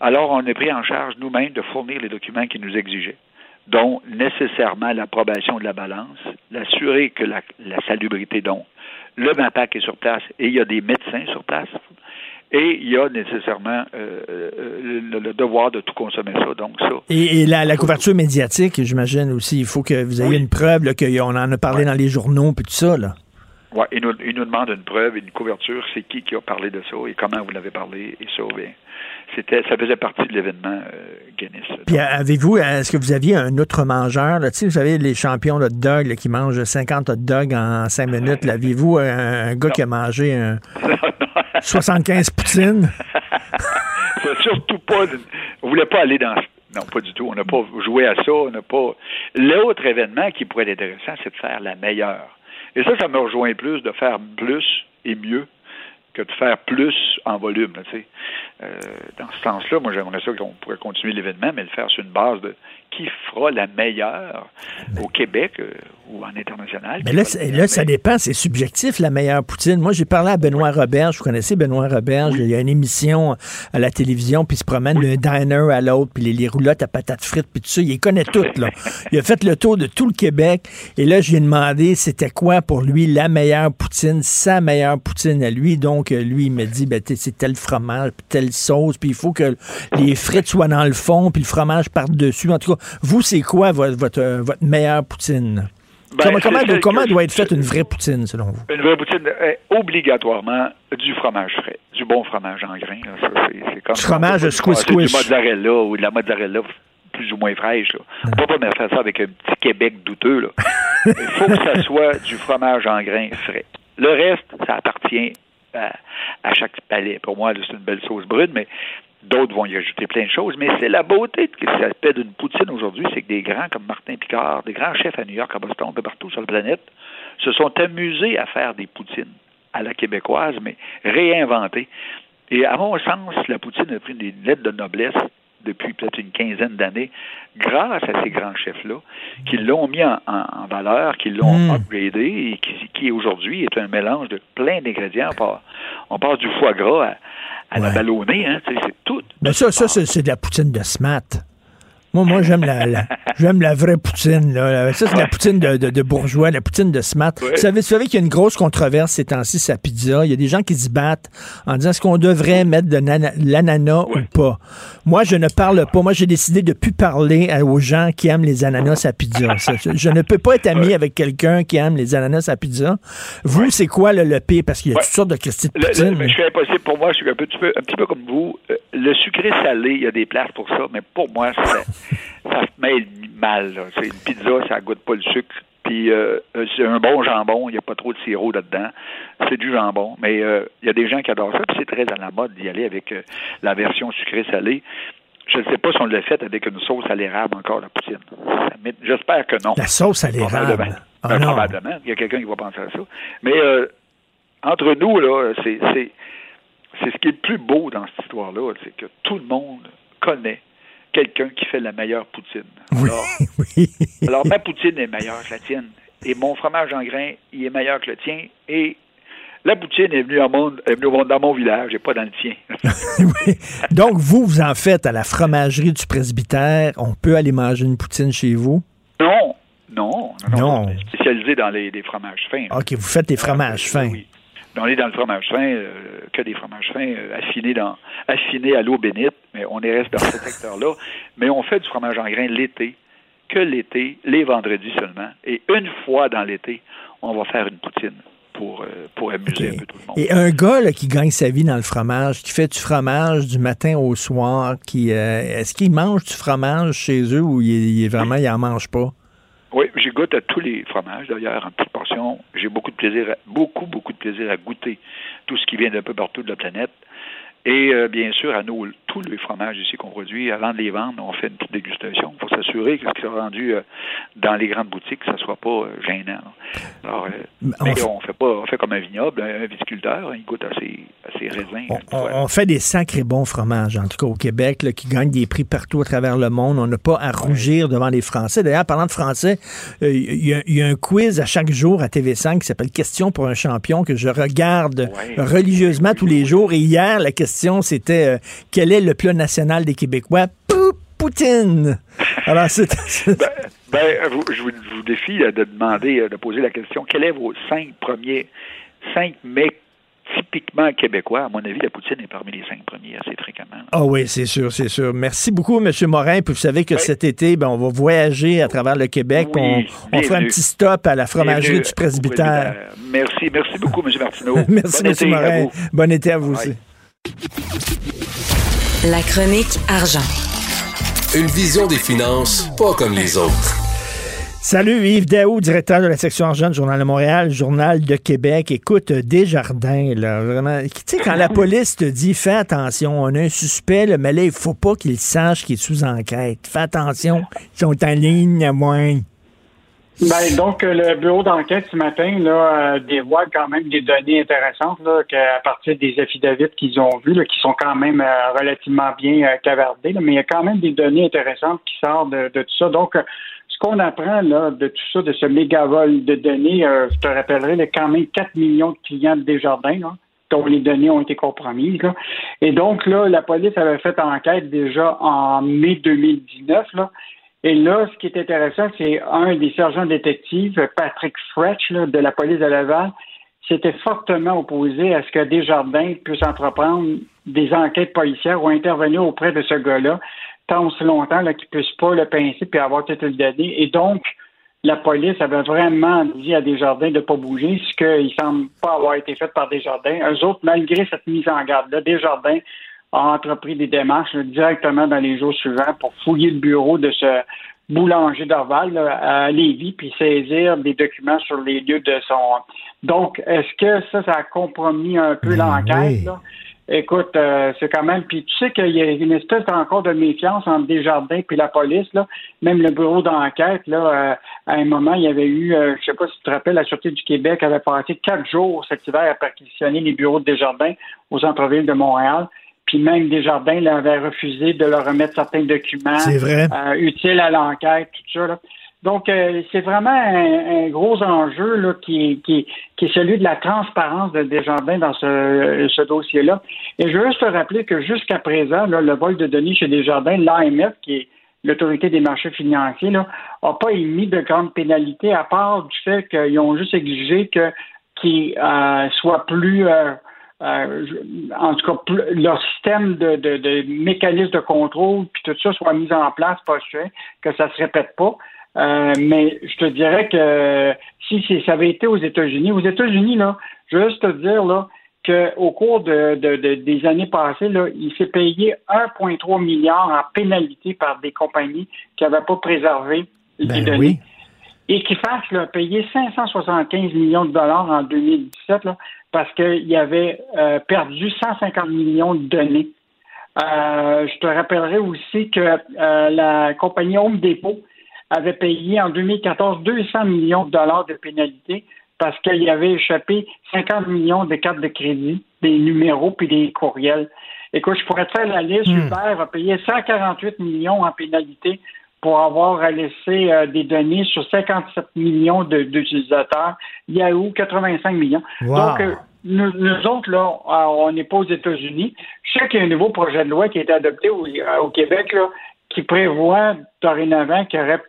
Alors, on a pris en charge nous-mêmes de fournir les documents qu'ils nous exigeaient, dont nécessairement l'approbation de la balance, l'assurer que la, la salubrité, donc, le MAPAC est sur place et il y a des médecins sur place. Et il y a nécessairement euh, euh, le, le devoir de tout consommer ça. Donc, ça, Et, et la, la couverture médiatique, j'imagine aussi, il faut que vous ayez une preuve qu'on en a parlé dans les journaux puis tout ça. Là. Ouais, il nous, il nous demande une preuve, une couverture, c'est qui qui a parlé de ça et comment vous l'avez parlé et ça, bien, c'était, ça faisait partie de l'événement euh, Guinness. Puis euh, avez-vous, est-ce que vous aviez un autre mangeur? Là? Vous savez, les champions de dog là, qui mangent 50 hot dogs en 5 minutes. là, Aviez-vous un, un gars qui a mangé un 75 poutines? C'est surtout pas, on voulait pas aller dans, non, pas du tout. On n'a pas joué à ça. On n'a pas. L'autre événement qui pourrait être intéressant, c'est de faire la meilleure. Et ça, ça me rejoint plus de faire plus et mieux que de faire plus en volume. Euh, dans ce sens-là, moi, j'aimerais ça qu'on pourrait continuer l'événement, mais le faire sur une base de qui fera la meilleure au Québec euh, ou en international. Mais là, ça dépend, c'est subjectif, la meilleure poutine. Moi, j'ai parlé à Benoît Roberge, vous connaissez Benoît Roberge, il y a une émission à la télévision, puis il se promène d'un diner à l'autre, puis les, les roulottes à patates frites, puis tout ça, il les connaît toutes, là. Il a fait le tour de tout le Québec, et là, je lui ai demandé c'était quoi pour lui la meilleure poutine, sa meilleure poutine à lui. Donc, euh, lui, il me dit, ben, c'est tel fromage, puis telle sauce, puis il faut que les frites soient dans le fond, puis le fromage par-dessus. En tout cas, vous, c'est quoi votre, votre, euh, votre meilleure poutine? Ben, comment doit être faite une vraie poutine, selon vous? Une vraie poutine est obligatoirement du fromage frais, du bon fromage en grains. là. Ça, c'est, c'est comme Du fromage squish Du mozzarella ou de la mozzarella plus ou moins fraîche. Là. On peut pas faire ça avec un petit Québec douteux. Là. Il faut que ça soit du fromage en grains frais. Le reste, ça appartient à, à chaque palais. Pour moi, là, c'est une belle sauce brune, mais d'autres vont y ajouter plein de choses. Mais c'est la beauté de ce qui s'appelle d'une poutine aujourd'hui, c'est que des grands comme Martin Picard, des grands chefs à New York, à Boston, un peu partout sur la planète, se sont amusés à faire des poutines à la québécoise, mais réinventées. Et à mon sens, la poutine a pris des lettres de noblesse depuis peut-être une quinzaine d'années, grâce à ces grands chefs-là, qui l'ont mis en, valeur, qui l'ont Mm. upgradé et qui, qui aujourd'hui est un mélange de plein d'ingrédients. On on passe du foie gras à, à la ballonnée, hein, c'est tout. Mais ça, ça c'est, c'est de la poutine de smat. Moi, moi j'aime la, la- j'aime la vraie poutine. Là. Ça, c'est la poutine de, de- de bourgeois, la poutine de smart. Vous savez, vous savez qu'il y a une grosse controverse ces temps-ci, sa pizza. Il y a des gens qui se battent en disant est-ce qu'on devrait mettre de nana- l'ananas ou pas? Moi, je ne parle pas. Moi, j'ai décidé de plus parler à- aux gens qui aiment les ananas à pizza. Ça, je, je ne peux pas être ami avec quelqu'un qui aime les ananas à pizza. Vous, c'est quoi le, le pire? Parce qu'il y a toutes sortes de questions de Le- le- poutine. mais je suis impossible pour moi, je suis un petit peu, un petit peu comme vous. Euh, Le sucré salé, il y a des places pour ça, mais pour moi, ça, ça se mêle mal. là. C'est une pizza, ça goûte pas le sucre. Puis euh, euh, c'est un bon jambon, il n'y a pas trop de sirop là-dedans. C'est du jambon, mais euh, il y a des gens qui adorent ça. Puis c'est très à la mode d'y aller avec euh, la version sucré salé. Je ne sais pas si on l'a fait avec une sauce à l'érable encore la poutine. J'espère que non. La sauce à l'érable. Probablement. Ah Ben, probablement. Il y a quelqu'un qui va penser à ça. Mais entre nous, là, c'est ce qui est le plus beau dans cette histoire-là, c'est que tout le monde connaît quelqu'un qui fait la meilleure poutine. Alors, alors, ma poutine est meilleure que la tienne. Et mon fromage en grains, il est meilleur que le tien. Et la poutine est venue, au monde, est venue au monde dans mon village et pas dans le tien. Donc, vous, vous en faites à la fromagerie du presbytère. On peut aller manger une poutine chez vous? non, non, non, Non. on est spécialisé dans les, les fromages fins. OK, vous faites des fromages fins. On est dans le fromage fin, euh, que des fromages fins euh, affinés, dans, affinés à l'eau bénite, mais on est reste dans ce secteur-là. Mais on fait du fromage en grains l'été, que l'été, les vendredis seulement. Et une fois dans l'été, on va faire une poutine pour, euh, pour amuser un peu tout le monde. Et un gars là, qui gagne sa vie dans le fromage, qui fait du fromage du matin au soir, qui euh, est-ce qu'il mange du fromage chez eux ou il, il vraiment il en mange pas? Oui, j'y goûte à tous les fromages, d'ailleurs, en petites portions. J'ai beaucoup de plaisir, à- beaucoup, beaucoup de plaisir à goûter tout ce qui vient d'un peu partout de la planète. Et euh, bien sûr, à nous, tous les fromages ici qu'on produit, avant de les vendre, on fait une petite dégustation pour s'assurer que ce qui sera vendu euh, dans les grandes boutiques, que ça soit pas euh, gênant. Alors, on fait- on fait pas, on fait comme un vignoble, un viticulteur, hein, il goûte à ses, à ses raisins. On, on fait des sacrés bons fromages, en tout cas au Québec, là, qui gagnent des prix partout à travers le monde. On n'a pas à rougir devant les Français. D'ailleurs, parlant de français, il y, a- il y a un quiz à chaque jour à TV5 qui s'appelle Question pour un champion que je regarde religieusement tous les jours. Et hier, la question, c'était euh, quel est le plat national des Québécois? Pou- Poutine! Alors, c'est... Ben, vous- je, vous, je vous défie de demander, euh, de poser la question, quels sont vos cinq premiers, cinq mets typiquement québécois? À mon avis, la poutine est parmi les cinq premiers assez fréquemment. Ah oui, c'est sûr, c'est sûr. Merci beaucoup, M. Morin. Puis vous savez que cet été, ben, on va voyager à travers le Québec. Oui, on, on fait un petit stop à la fromagerie du presbytère. Merci, merci beaucoup, M. Martineau. Merci, Bon M. Morin. Bon été à vous aussi. La chronique argent. Une vision des finances pas comme les autres. Salut, Yves Daou, directeur de la section argent du Journal de Montréal, Journal de Québec. Écoute, euh, Desjardins, là, vraiment. Tu sais, quand la police te dit, fais attention, on a un suspect, là, mais là, il faut pas qu'il sache qu'il est sous enquête. Fais attention, ils sont en ligne à moins. Ben, donc, euh, le bureau d'enquête ce matin là, euh, dévoile quand même des données intéressantes là, partir des affidavits qu'ils ont vus, qui sont quand même euh, relativement bien cavardés, là, mais il y a quand même des données intéressantes qui sortent de, tout ça. Donc, ce qu'on apprend là, de tout ça, de ce méga vol de données, je te rappellerai, il y a quand même 4 millions de clients de Desjardins, dont les données ont été compromises. Et donc, là, la police avait fait enquête déjà en mai 2019, là, et là, ce qui est intéressant, c'est un des sergents détectives, Patrick Fretch, de la police de Laval, s'était fortement opposé à ce que Desjardins puisse entreprendre des enquêtes policières ou intervenir auprès de ce gars-là, tant aussi longtemps qu'il ne puisse pas le pincer puis avoir les données. Et donc, la police avait vraiment dit à Desjardins de ne pas bouger, ce qui semble pas avoir été fait par Desjardins. Eux autres, malgré cette mise en garde-là, Desjardins a entrepris des démarches là, directement dans les jours suivants pour fouiller le bureau de ce boulanger d'Orval à Lévis puis saisir des documents sur les lieux de son. Donc, est-ce que ça, ça a compromis un peu l'enquête? Écoute, euh, c'est quand même. Puis tu sais qu'il y a une espèce encore de méfiance entre Desjardins puis la police. Là. Même le bureau d'enquête, là, euh, à un moment, il y avait eu, euh, je sais pas si tu te rappelles, la Sûreté du Québec avait passé quatre jours cet hiver à perquisitionner les bureaux de Desjardins au centre-ville de Montréal. Puis même Desjardins là, avait refusé de leur remettre certains documents vrai. euh, utiles à l'enquête, tout ça. Là. Donc, euh, c'est vraiment un, un gros enjeu là, qui, qui, qui est celui de la transparence de Desjardins dans ce, ce dossier-là. Et je veux juste te rappeler que jusqu'à présent, là, le vol de données chez Desjardins, l'AMF, qui est l'autorité des marchés financiers, n'a pas émis de grandes pénalités, à part du fait qu'ils ont juste exigé que qu'ils euh, soient plus euh, euh, en tout cas, leur système de, de, de mécanisme de contrôle, puis tout ça soit mis en place, pas fait, que ça se répète pas. Euh, mais je te dirais que si ça avait été aux États-Unis, aux États-Unis, là, je veux juste te dire là, qu'au cours de, des années passées, là, il s'est payé 1,3 milliard en pénalité par des compagnies qui n'avaient pas préservé les Ben données. oui. Et qui fassent là, payer 575 millions de dollars en 2017 là, parce qu'il avait euh, perdu 150 millions de données. Euh, je te rappellerai aussi que euh, la compagnie Home Depot avait payé en 2014 200 millions de dollars de pénalités parce qu'il avait échappé 50 millions de cartes de crédit, des numéros puis des courriels. Écoute, je pourrais te faire la liste. Hmm. Uber a payé 148 millions en pénalité pour avoir laissé euh, des données sur 57 millions de- d'utilisateurs. Yahoo, 85 millions. Wow. Donc, euh, nous, nous autres, là, euh, on n'est pas aux États-Unis. Je sais qu'il y a un nouveau projet de loi qui a été adopté au, euh, au Québec, là, qui prévoit dorénavant qu'il y aurait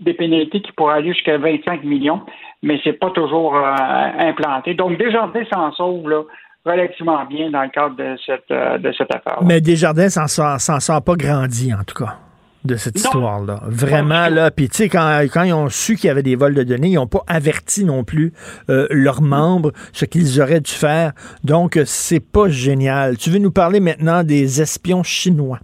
des pénalités qui pourraient aller jusqu'à 25 millions, mais c'est pas toujours euh, implanté. Donc, Desjardins s'en sauve là, relativement bien dans le cadre de cette, de cette affaire. Mais Desjardins s'en sort, s'en sort pas grandi, en tout cas, de cette histoire-là. Vraiment, là. Puis, tu sais, quand, quand ils ont su qu'il y avait des vols de données, ils n'ont pas averti non plus euh, leurs membres ce qu'ils auraient dû faire. Donc, c'est pas génial. Tu veux nous parler maintenant des espions chinois?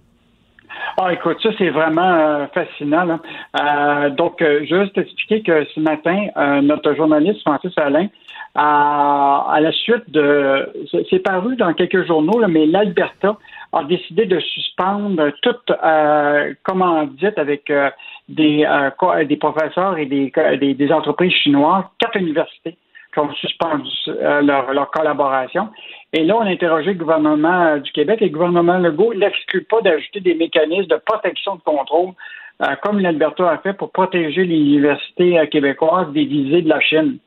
Ah, écoute, ça, c'est vraiment euh, fascinant. là. Euh, donc, euh, juste expliquer que ce matin, notre journaliste Francis Alain, à, à la suite de... c'est- C'est paru dans quelques journaux, là, mais l'Alberta a décidé de suspendre toute euh, commandite avec euh, des, euh, co- des professeurs et des, des, des entreprises chinoises, quatre universités qui ont suspendu euh, leur, leur collaboration. Et là, on a interrogé le gouvernement euh, du Québec et le gouvernement Legault n'exclut pas d'ajouter des mécanismes de protection de contrôle, euh, comme l'Alberta a fait pour protéger les universités euh, québécoises des visées de la Chine.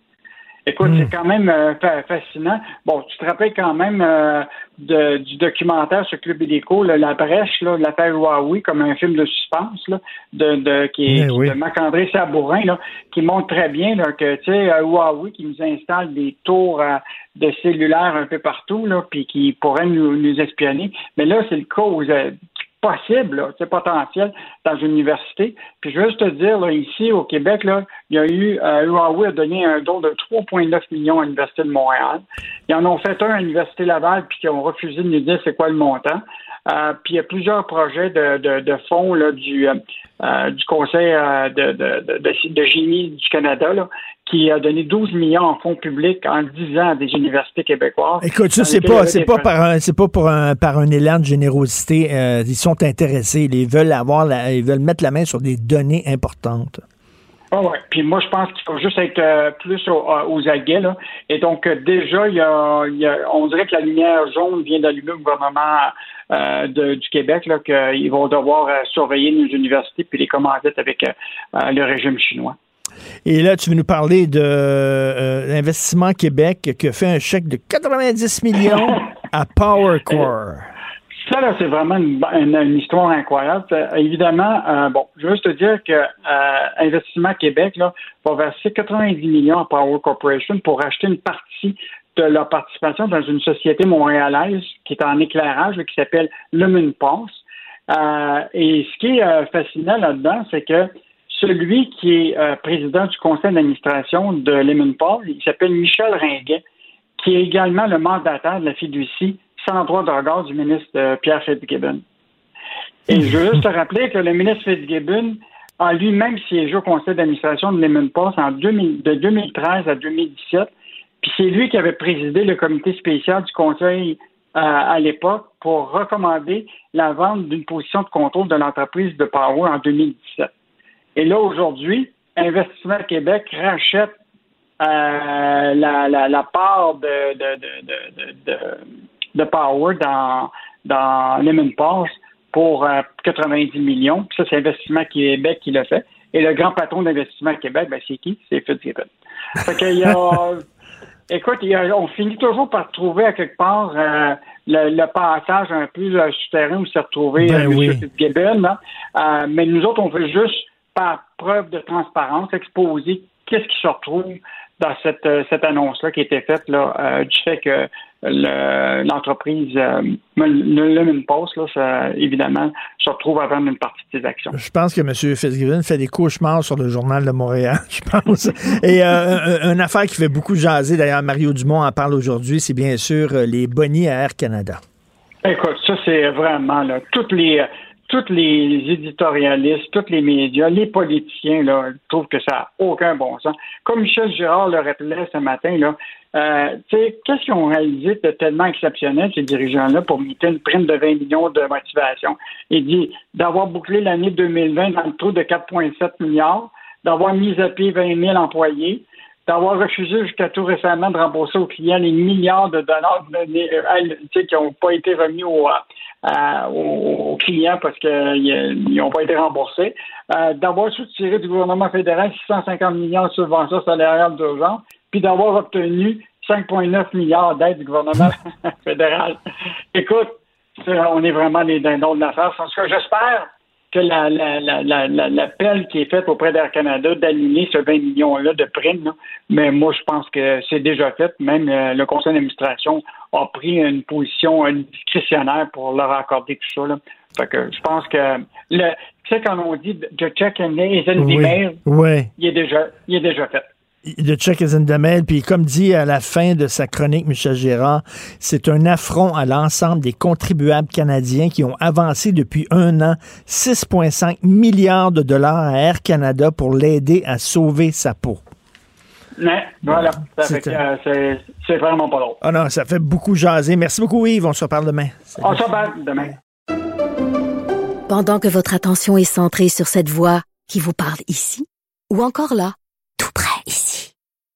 Écoute, c'est quand même euh, fa- fascinant. Bon, tu te rappelles quand même euh, de- du documentaire sur Club Illico, là, La Brèche, l'affaire Huawei, comme un film de suspense, là, de, de, qui est Eh oui. de Marc-André Sabourin, là, qui montre très bien là, que, tu sais, euh, Huawei qui nous installe des tours euh, de cellulaires un peu partout, là, puis qui pourraient nous, nous espionner. Mais là, c'est le cas aux, possible, c'est potentiel dans une université. Puis juste te dire, là, ici au Québec, là, il y a eu, euh, Huawei a donné un don de 3,9 millions à l'Université de Montréal. Ils en ont fait un à l'Université Laval, puis qui ont refusé de nous dire c'est quoi le montant. Euh, puis il y a plusieurs projets de, de, de fonds là, du, euh, euh, du Conseil euh, de, génie du Canada là, qui a donné 12 millions en fonds publics en 10 ans à des universités québécoises. Écoute, ça, c'est pas, c'est pas par un, c'est pas pour un, par un élan de générosité. ils sont intéressés. Ils veulent avoir, la- ils veulent mettre la main sur des données importantes. Ah ouais. Puis moi, je pense qu'il faut juste être euh, plus au- euh, aux aguets. Là. Et donc, euh, déjà, il y, a, il y a- on dirait que la lumière jaune vient d'allumer au gouvernement euh, de- du Québec, là, qu'ils vont devoir euh, surveiller nos universités puis les commandites avec euh, le régime chinois. Et là, tu veux nous parler de l'Investissement Québec qui a fait un chèque de 90 millions à PowerCore. Ça, là, c'est vraiment une, une- une histoire incroyable. Évidemment, euh, bon, je veux juste te dire que euh, Investissement Québec là, va verser 90 millions à Power Corporation pour acheter une partie de leur participation dans une société montréalaise qui est en éclairage, là, qui s'appelle Lumen Pass. Euh, et ce qui est euh, fascinant là-dedans, c'est que celui qui est euh, président du conseil d'administration de Lemon Paul, il s'appelle Michel Ringuet, qui est également le mandataire de la fiducie sans droit de regard du ministre Pierre Fitzgibbon. Et je veux juste te rappeler que le ministre Fitzgibbon a lui-même siégé au conseil d'administration de Lemon 2000 de 2013 à 2017. Puis c'est lui qui avait présidé le comité spécial du conseil euh, à l'époque pour recommander la vente d'une position de contrôle de l'entreprise de Power en 2017. Et là, aujourd'hui, Investissement Québec rachète euh, la, la, part de, de, de, de, Power dans, dans Lemon Pass pour euh, 90 millions. Puis ça, c'est Investissement Québec qui l'a fait. Et le grand patron d'Investissement Québec, ben, c'est qui? C'est Fitzgibbon. Fait qu'il y a... Écoute, on finit toujours par trouver à quelque part euh, le, le passage un peu euh, souterrain où s'est retrouvé Ben euh, M. oui. Fitzgibbon. Euh, mais nous autres, on veut juste, par preuve de transparence, exposer qu'est-ce qui se retrouve dans cette, cette annonce-là qui a été faite là, du fait que l'entreprise euh, le Lemon Post, là, ça, évidemment, se retrouve à vendre une partie de ses actions. Je pense que M. Fitzgibbon fait des cauchemars sur le journal de Montréal, je pense. Et euh, un- une affaire qui fait beaucoup jaser, d'ailleurs, Mario Dumont en parle aujourd'hui, c'est bien sûr euh, les bonnies à Air Canada. Écoute, ça, c'est vraiment, là, toutes les, toutes les éditorialistes, tous les médias, les politiciens, là, trouvent que ça n'a aucun bon sens. Comme Michel Girard le rappelait ce matin, là, euh, qu'est-ce qu'ils ont réalisé de tellement exceptionnel, ces dirigeants-là, pour mériter une prime de 20 millions de motivation? Il dit d'avoir bouclé l'année 2020 dans le trou de 4,7 milliards, d'avoir mis à pied 20 000 employés, d'avoir refusé jusqu'à tout récemment de rembourser aux clients les milliards de dollars euh, qui n'ont pas été remis aux, aux clients parce qu'ils n'ont pas été remboursés, euh, d'avoir soutiré du gouvernement fédéral 650 millions de subventions salariales d'urgence, puis d'avoir obtenu 5,9 milliards d'aides du gouvernement fédéral. Écoute, on est vraiment les dindons de l'affaire. En tout cas, j'espère que la, la, la, la, la- l'appel qui est fait auprès d'Air Canada d'aligner ce 20 millions-là de primes, mais moi, je pense que c'est déjà fait. Même euh, le conseil d'administration a pris une position discrétionnaire pour leur accorder tout ça. Là. Fait que je pense que, le, tu sais, quand on dit de check and is in the Oui. mail, Oui. il est déjà, il est déjà fait. De check is in the mail. Puis comme dit à la fin de sa chronique, Michel Gérard, c'est un affront à l'ensemble des contribuables canadiens qui ont avancé depuis un an 6,5 milliards de dollars à Air Canada pour l'aider à sauver sa peau. Mais, voilà. Euh, c'est, vraiment pas drôle. Ah non, ça fait beaucoup jaser. Merci beaucoup, Yves. On se reparle demain. On s'en parle demain. Pendant que votre attention est centrée sur cette voix qui vous parle ici, ou encore là, tout près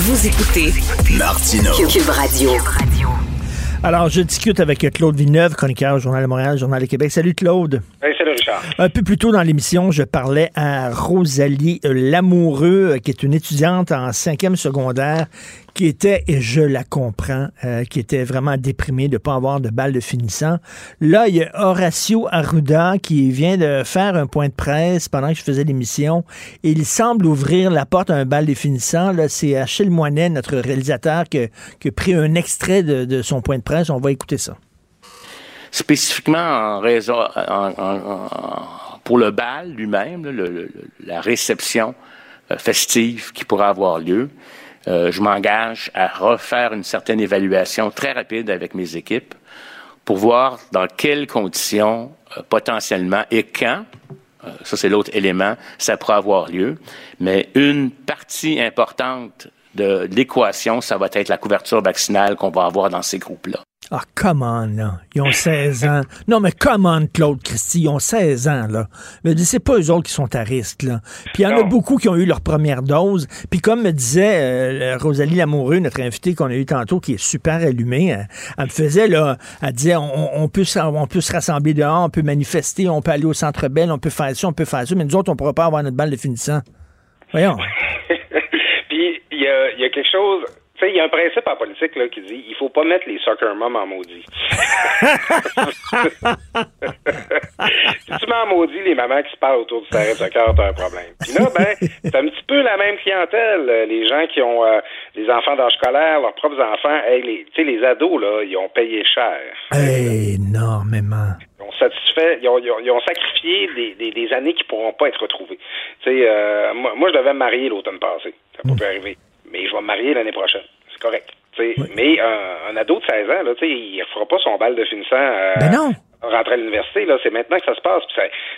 Vous écoutez Martino. Cube Radio. Alors, je discute avec Claude Villeneuve, chroniqueur au Journal de Montréal, Journal de Québec. Salut Claude. Hey, salut Richard. Un peu plus tôt dans l'émission, je parlais à Rosalie Lamoureux, euh, qui est une étudiante en cinquième secondaire, qui était, et je la comprends, euh, qui était vraiment déprimée de ne pas avoir de balle de finissant. Là, il y a Horacio Arruda qui vient de faire un point de presse pendant que je faisais l'émission. Il semble ouvrir la porte à un bal de finissant. Là, c'est Achille Moinet, notre réalisateur, qui, a- pris un extrait de, de son point de presse. On va écouter ça. spécifiquement en raison, pour le bal lui-même, la réception euh, festive qui pourra avoir lieu, euh, je m'engage à refaire une certaine évaluation très rapide avec mes équipes pour voir dans quelles conditions euh, potentiellement et quand, euh, ça c'est l'autre élément, ça pourra avoir lieu. Mais une partie importante de l'équation, ça va être la couverture vaccinale qu'on va avoir dans ces groupes-là. Ah, come on, là. Ils ont 16 ans. Non, mais come on, Claude Christy, ils ont 16 ans, là. Mais c'est pas eux autres qui sont à risque, là. Puis il y en a beaucoup qui ont eu leur première dose. Puis comme me disait euh, Rosalie Lamoureux, notre invitée qu'on a eu tantôt, qui est super allumée, elle, elle me faisait, là, elle disait, on, on peut, se- on peut se rassembler dehors, on peut manifester, on peut aller au Centre Bell, on peut faire ça, on peut faire ça, mais nous autres, on pourra pas avoir notre balle de finissant. Voyons. Puis il y a, il y a quelque chose. Tu sais, il y a un principe en politique là, qui dit il faut pas mettre les soccer moms en maudit. si tu mets en maudit les mamans qui se parlent autour du terrain de soccer, t'as un problème. Puis là, ben, c'est un petit peu la même clientèle. euh, Les gens qui ont euh, les enfants d'âge scolaire, leurs propres enfants, hey, les, tu sais, les ados, là, ils ont payé cher. Énormément. Ils ont satisfait, ils ont, ils ont- ils ont sacrifié des, des, des années qui pourront pas être retrouvées. Tu sais, euh, moi, moi, je devais me marier l'automne passé. Ça n'a pas pu arriver. Mais je vais me marier l'année prochaine. C'est correct. Mais un, un ado de 16 ans, là, il ne fera pas son bal de finissant euh, Ben non. rentrer à l'université. Là, c'est maintenant que ça se passe.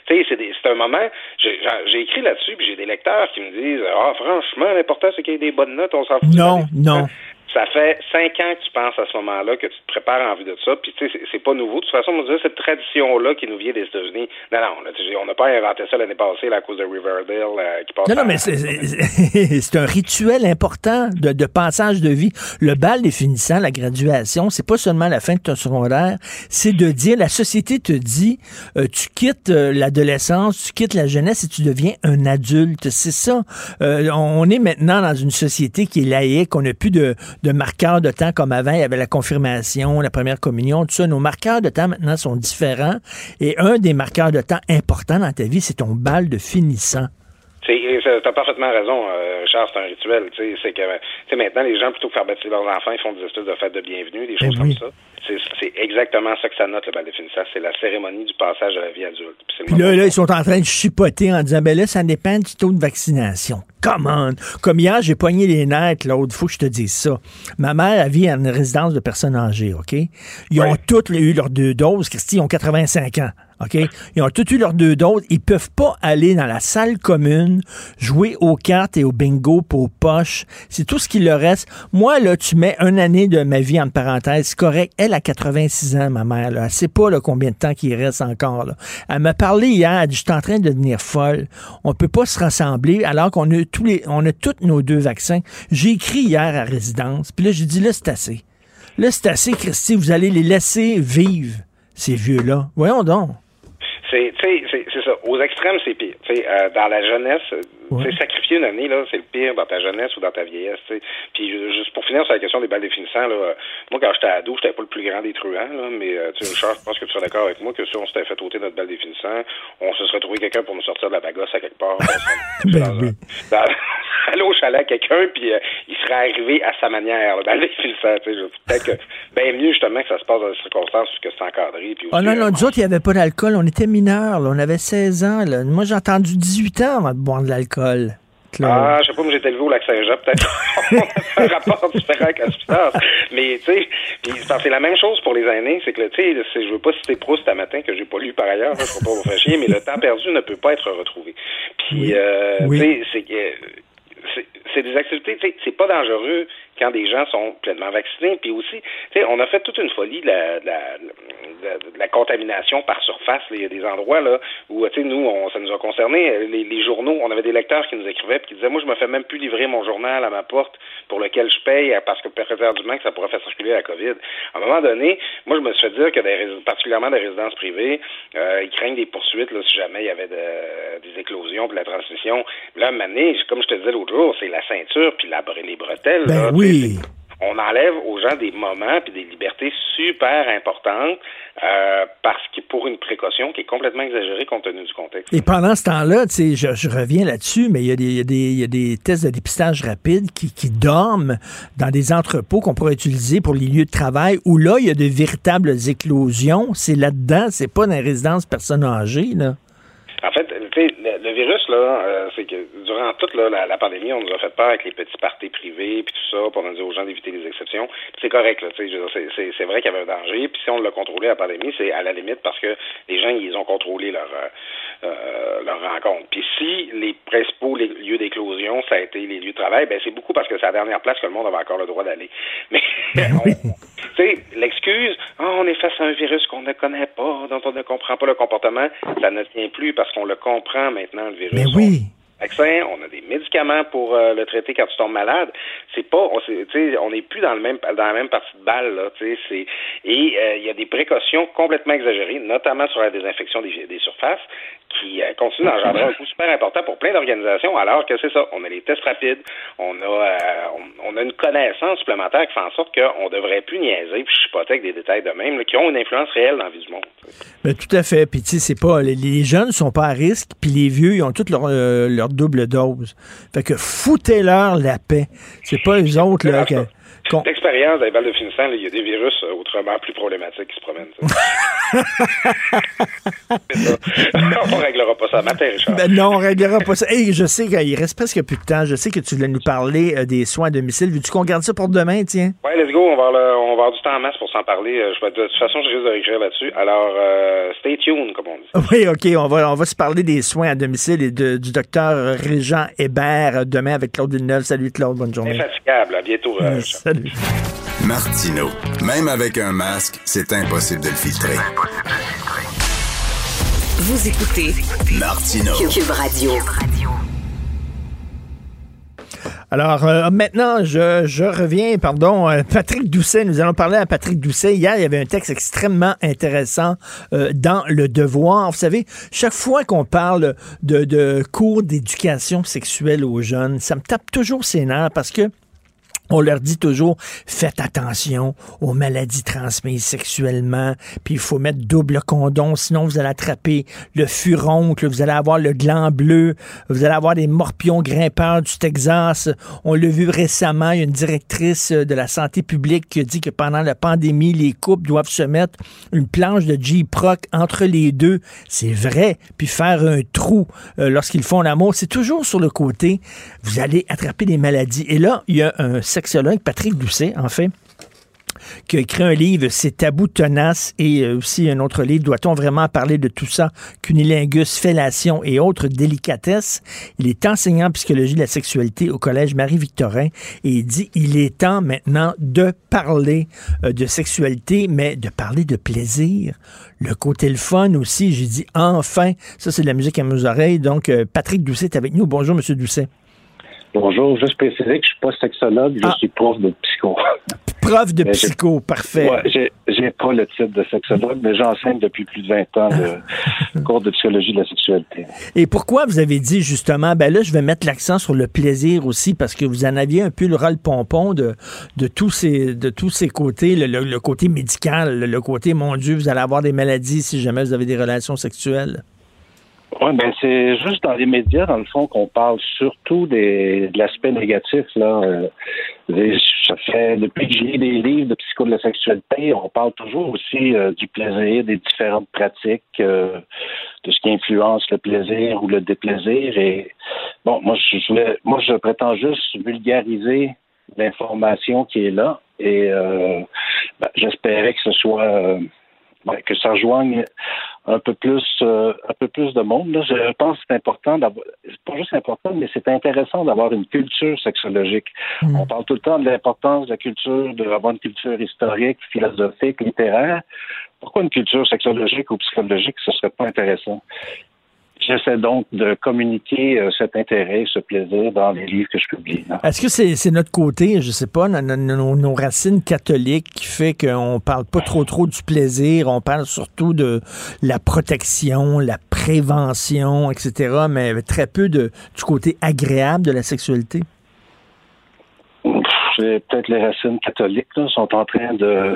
C'est, un moment. J'ai écrit là-dessus, puis j'ai des lecteurs qui me disent Ah, franchement, l'important, c'est qu'il y ait des bonnes notes, on s'en fout. Non, non. Ça fait cinq ans que tu penses à ce moment-là, que tu te prépares en vue de ça, puis tu sais, c'est- pas nouveau. De toute façon, on dit cette tradition-là qui nous vient des États-Unis. Non, non, on n'a pas inventé ça l'année passée là, à cause de Riverdale euh, qui passe Non, non, mais c'est- un rituel important de, de passage de vie. Le bal définissant la graduation, c'est pas seulement la fin de ton secondaire, c'est de dire, la société te dit, euh, tu quittes euh, l'adolescence, tu quittes la jeunesse et tu deviens un adulte. C'est ça. Euh, on est maintenant dans une société qui est laïque, on n'a plus de, de marqueurs de temps comme avant, il y avait la confirmation, la première communion, tout ça. Nos marqueurs de temps maintenant sont différents et un des marqueurs de temps importants dans ta vie, c'est ton bal de finissant. Tu as parfaitement raison, euh, Richard, c'est un rituel. C'est que maintenant, les gens, plutôt que faire baptiser leurs enfants, ils font des espèces de fêtes de bienvenue, des choses comme ça. C'est- exactement ça que ça note, le bal. C'est la cérémonie du passage à la vie adulte. Puis Puis là, là, ils sont en train de chipoter en disant, ben là, ça dépend du taux de vaccination. Come on! Comme hier, j'ai pogné les nerfs, l'autre, faut que je te dise ça. Ma mère, elle vit à une résidence de personnes âgées, OK? Ils ont toutes eu leurs deux doses. Christy, ils ont 85 ans. OK? Ils ont tous eu leurs deux doses. Ils peuvent pas aller dans la salle commune, jouer aux cartes et au bingo pour aux poches. C'est tout ce qui leur reste. Moi, là, tu mets une année de ma vie en parenthèse, c'est correct. Elle a 86 ans, ma mère, là. Elle sait pas, là, combien de temps qu'il reste encore, là. Elle m'a parlé hier, elle dit, je suis en train de devenir folle. On peut pas se rassembler alors qu'on a tous les, on a tous nos deux vaccins. J'ai écrit hier à résidence, puis là, j'ai dit, là, c'est assez. Là, c'est assez, Christy, vous allez les laisser vivre, ces vieux-là. Voyons donc. C'est, tu sais, c'est, c'est ça. Aux extrêmes, c'est pire. Euh, dans la jeunesse, euh, sais, sacrifier une année, là, c'est le pire dans ta jeunesse ou dans ta vieillesse, tu sais. Puis, ju- juste pour finir sur la question des balles définissants, là, euh, moi, quand j'étais ado, j'étais pas le plus grand des truands, là, mais, euh, tu sais, Richard, je pense que tu seras d'accord avec moi que si on s'était fait ôter notre balle définissant, on se serait trouvé quelqu'un pour nous sortir de la bagasse à quelque part. Ben oui. dans, aller au chalet à quelqu'un, puis euh, il serait arrivé à sa manière, là, dans le définissant, Peut-être que, ben mieux, justement, que ça se passe dans des circonstances que c'est encadré, puis Oh non, euh, non, nous autres, il n'y avait pas d'alcool. On était mineurs, là. On avait 16 ans, là. Moi, j'ai entendu 18 ans avant de boire de l'alcool. Claude. Ah, je sais pas, moi j'étais élevé au lac Saint-Jean, peut-être. On a un rapport différent avec la substance. Mais, tu sais, c'est la même chose pour les aînés, c'est que, tu sais, je veux pas citer Proust à matin, que j'ai pas lu par ailleurs, je faut pas vous faire chier, mais le temps perdu ne peut pas être retrouvé. Puis, euh, Oui. tu sais, c'est- c'est des activités, tu sais, c'est pas dangereux quand des gens sont pleinement vaccinés. Puis aussi, tu sais, on a fait toute une folie de la, de la, de la- contamination par surface. Il y a des endroits là où, tu sais, nous, on, ça nous a concerné. Les, les journaux, on avait des lecteurs qui nous écrivaient puis qui disaient, moi, je me fais même plus livrer mon journal à ma porte pour lequel je paye parce que prétendument que ça pourrait faire circuler la COVID. À un moment donné, moi, je me suis fait dire que des, particulièrement des résidences privées, euh, ils craignent des poursuites là, si jamais il y avait de- des éclosions puis de la transmission. Là, à un moment donné, comme je te disais l'autre jour, c'est la ceinture puis la, les bretelles. là, Ben oui. on enlève aux gens des moments puis des libertés super importantes euh, parce que pour une précaution qui est complètement exagérée compte tenu du contexte. Et pendant ce temps-là, je, je reviens là-dessus, mais il y, a des, il, y a des, il y a des tests de dépistage rapide qui, qui dorment dans des entrepôts qu'on pourrait utiliser pour les lieux de travail où là, il y a de véritables éclosions. C'est là-dedans, c'est pas dans les résidences personnes âgées, là. En fait, le, le virus, là, euh, c'est que durant toute là, la, la pandémie, on nous a fait peur avec les petits parties privés puis tout ça, pour a dit aux gens d'éviter les exceptions. C'est correct, là, dire, c'est- vrai qu'il y avait un danger. Puis si on l'a contrôlé la pandémie, c'est à la limite parce que les gens, ils ont contrôlé leur euh, euh, leur rencontre. Puis si les principaux les lieux d'éclosion, ça a été les lieux de travail, ben c'est beaucoup parce que c'est la dernière place que le monde avait encore le droit d'aller. Mais sais, l'excuse, Ah, on est face à un virus qu'on ne connaît pas, dont on ne comprend pas le comportement, ça ne tient plus parce qu'on le comprend maintenant, le virus. Mais oui. Vaccin, on a des médicaments pour euh, le traiter quand tu tombes malade. C'est pas, on, n'est plus dans le même dans la même partie de balle là. C'est et euh, il y a des précautions complètement exagérées, notamment sur la désinfection des, surfaces, qui euh, continuent d'engendrer un coût super important pour plein d'organisations. Alors que c'est ça, on a les tests rapides, on a euh, on, a une connaissance supplémentaire qui fait en sorte qu'on devrait plus niaiser puis chipoter avec des détails de même qui ont une influence réelle dans la vie du monde. Ben, tout à fait. Puis, tu sais, c'est pas. Les, les jeunes sont pas à risque, puis les vieux, ils ont toutes leur double dose. Fait que foutez-leur la paix. C'est pas eux autres, là, que- qu'on- L'expérience des balles de finissant, il y a des virus euh, autrement plus problématiques qui se promènent. ça. On réglera pas ça matin, Richard. Ben non, on réglera pas ça. Hey, je sais qu'il reste presque plus de temps. Je sais que tu voulais nous parler euh, des soins à domicile. Veux-tu qu'on garde ça pour demain, tiens? Ouais, let's go, on va, le- on va avoir du temps en masse pour s'en parler. Euh, Je vais, de toute façon, je risque de réécrire là-dessus. Alors, euh, stay tuned, comme on dit. Oui, OK. On va, on va se parler des soins à domicile et de- du docteur Régent Hébert demain avec Claude Villeneuve. Salut, Claude. Bonne journée. Infatigable. À bientôt, Richard. Salut. Martino. Même avec un masque, c'est impossible de le filtrer. Vous écoutez Martino. Cube Radio. Alors euh, maintenant, je, je reviens, pardon, euh, Patrick Doucet, nous allons parler à Patrick Doucet. Hier, il y avait un texte extrêmement intéressant euh, dans Le Devoir. Vous savez, chaque fois qu'on parle de, de cours d'éducation sexuelle aux jeunes, ça me tape toujours ses nerfs parce que on leur dit toujours, faites attention aux maladies transmises sexuellement, puis il faut mettre double condom, sinon vous allez attraper le furoncle, vous allez avoir le gland bleu, vous allez avoir des morpions grimpeurs du Texas. On l'a vu récemment, a une directrice de la santé publique qui a dit que pendant la pandémie, les couples doivent se mettre une planche de J-Proc entre les deux. C'est vrai, puis faire un trou euh, lorsqu'ils font l'amour, c'est toujours sur le côté, vous allez attraper des maladies. Et là, il y a un Patrick Doucet, en fait, qui a écrit un livre, C'est tabou tenace, et euh, aussi un autre livre, Doit-on vraiment parler de tout ça? Cunilingus, fellation et autres délicatesses. Il est enseignant en psychologie de la sexualité au Collège Marie-Victorin et il dit, il est temps maintenant de parler euh, de sexualité, mais de parler de plaisir. Le côté le fun aussi, j'ai dit, enfin, ça c'est de la musique à mes oreilles. Donc, euh, Patrick Doucet est avec nous. Bonjour, Monsieur Doucet. Bonjour, juste préciser que je suis pas sexologue, je suis prof de psycho. Prof de psycho, parfait. Ouais, j'ai, pas le titre de sexologue, mais j'enseigne depuis plus de 20 ans le cours de psychologie de la sexualité. Et pourquoi vous avez dit justement, ben là, je vais mettre l'accent sur le plaisir aussi, parce que vous en aviez un peu le ras le pompon de, de, tous ces, de tous ces côtés, le, le- le côté médical, le côté, mon Dieu, vous allez avoir des maladies si jamais vous avez des relations sexuelles? Oui, ben c'est juste dans les médias, dans le fond, qu'on parle surtout des, de l'aspect négatif. Là. Euh, ça fait depuis que j'ai des livres de psycho de la sexualité, on parle toujours aussi euh, du plaisir, des différentes pratiques, euh, de ce qui influence le plaisir ou le déplaisir. Et bon, moi je voulais, moi je prétends juste vulgariser l'information qui est là. Et euh, ben, j'espérais que ce soit ben, que ça rejoigne un peu plus euh, un peu plus de monde. Là. Je pense que c'est important d'avoir c'est pas juste important, mais c'est intéressant d'avoir une culture sexologique. On parle tout le temps de l'importance de la culture, d'avoir une culture historique, philosophique, littéraire. Pourquoi une culture sexologique ou psychologique, ce serait pas intéressant? J'essaie donc de communiquer euh, cet intérêt, ce plaisir dans les livres que je publie. là. Est-ce que c'est notre côté, je sais pas, nos, nos- nos- nos racines catholiques qui fait qu'on parle pas trop trop du plaisir, on parle surtout de la protection, la prévention, etc., mais très peu de, du côté agréable de la sexualité? Peut-être les racines catholiques là, sont en train de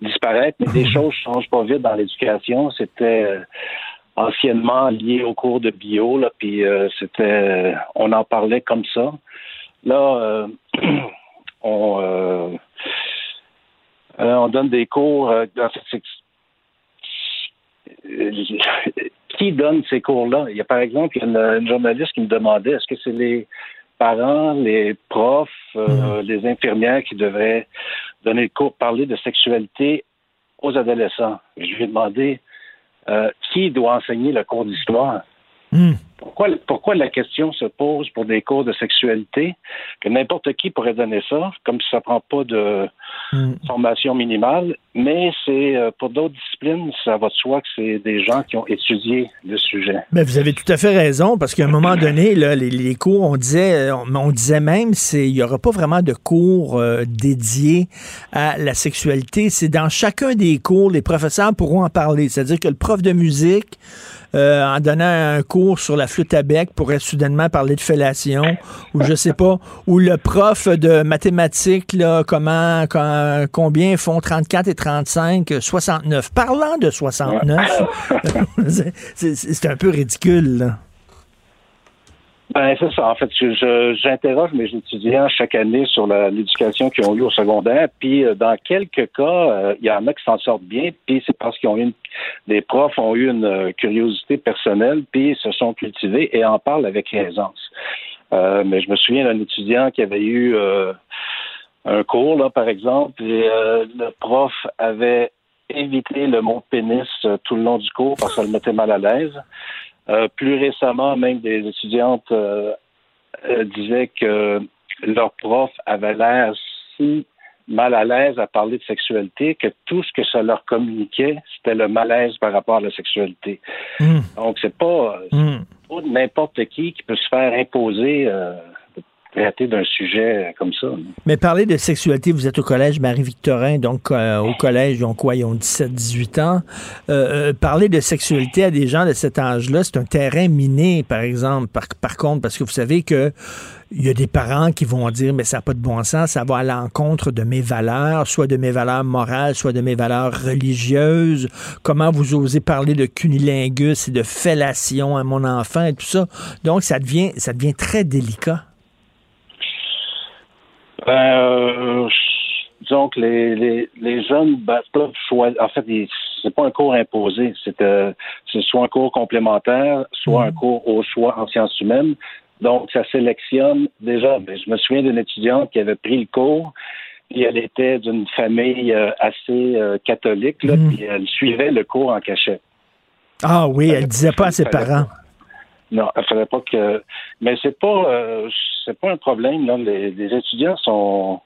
disparaître, mais des choses changent pas vite dans l'éducation. C'était euh, anciennement lié au cours de bio, là, puis euh, c'était, on en parlait comme ça. Là, euh, on, euh, on donne des cours dans cette qui donne ces cours-là? Il y a par exemple une, une journaliste qui me demandait est-ce que c'est les parents, les profs, euh, les infirmières qui devraient donner le cours, parler de sexualité aux adolescents? Je lui ai demandé qui doit enseigner le cours d'histoire? Pourquoi, pourquoi la question se pose pour des cours de sexualité? Que n'importe qui pourrait donner ça, comme si ça prend pas de formation minimale, mais c'est euh, pour d'autres disciplines, ça va de soi que c'est des gens qui ont étudié le sujet. Mais vous avez tout à fait raison, parce qu'à un moment donné, là, les, les cours, on disait, on, on disait même, c'est, il n'y aura pas vraiment de cours euh, dédiés à la sexualité. C'est dans chacun des cours, les professeurs pourront en parler. C'est-à-dire que le prof de musique, euh, en donnant un cours sur la flûte à bec, pourrait soudainement parler de fellation, ou je sais pas, ou le prof de mathématiques, là, comment, quand- combien font 34 et 35, 69. Parlant de 69, c'est- un peu ridicule, là. Ben, c'est ça. En fait, j'interroge mes étudiants chaque année sur l'éducation qu'ils ont eue au secondaire. Puis, euh, dans quelques cas, euh, il y en a qui s'en sortent bien. Puis, c'est parce qu'ils ont eu une, des profs ont eu une euh, curiosité personnelle, puis se sont cultivés et en parlent avec aisance. Euh, mais je me souviens d'un étudiant qui avait eu euh, un cours, là, par exemple, et le prof avait évité le mot pénis tout le long du cours parce que ça le mettait mal à l'aise. Euh, plus récemment, même des étudiantes euh, euh, disaient que leur prof avait l'air si mal à l'aise à parler de sexualité que tout ce que ça leur communiquait, c'était le malaise par rapport à la sexualité. Hmm. Donc, c'est pas, Hmm. pas n'importe qui qui peut se faire imposer euh, traiter d'un sujet comme ça. Mais parler de sexualité, vous êtes au collège Marie-Victorin, donc euh, au collège, ils ont quoi? Ils ont 17-18 ans. Euh, euh, parler de sexualité à des gens de cet âge-là, c'est un terrain miné, par exemple, par, par contre, parce que vous savez que il y a des parents qui vont dire, mais ça n'a pas de bon sens, ça va à l'encontre de mes valeurs, soit de mes valeurs morales, soit de mes valeurs religieuses. Comment vous osez parler de cunilingus et de fellation à mon enfant et tout ça? Donc, ça devient, ça devient très délicat. Ben, euh, disons que les, les, les jeunes ben, peuvent choisir. En fait, c'est pas un cours imposé. C'est euh, c'est soit un cours complémentaire, soit un cours au choix en sciences humaines. Donc, ça sélectionne déjà. ben, je me souviens d'une étudiante qui avait pris le cours. Puis elle était d'une famille euh, assez euh, catholique, là, puis elle suivait le cours en cachette. Ah oui, elle disait pas à ses parents. Non, il fallait pas que. Mais c'est pas, euh, c'est pas un problème. Là. Les, les étudiants sont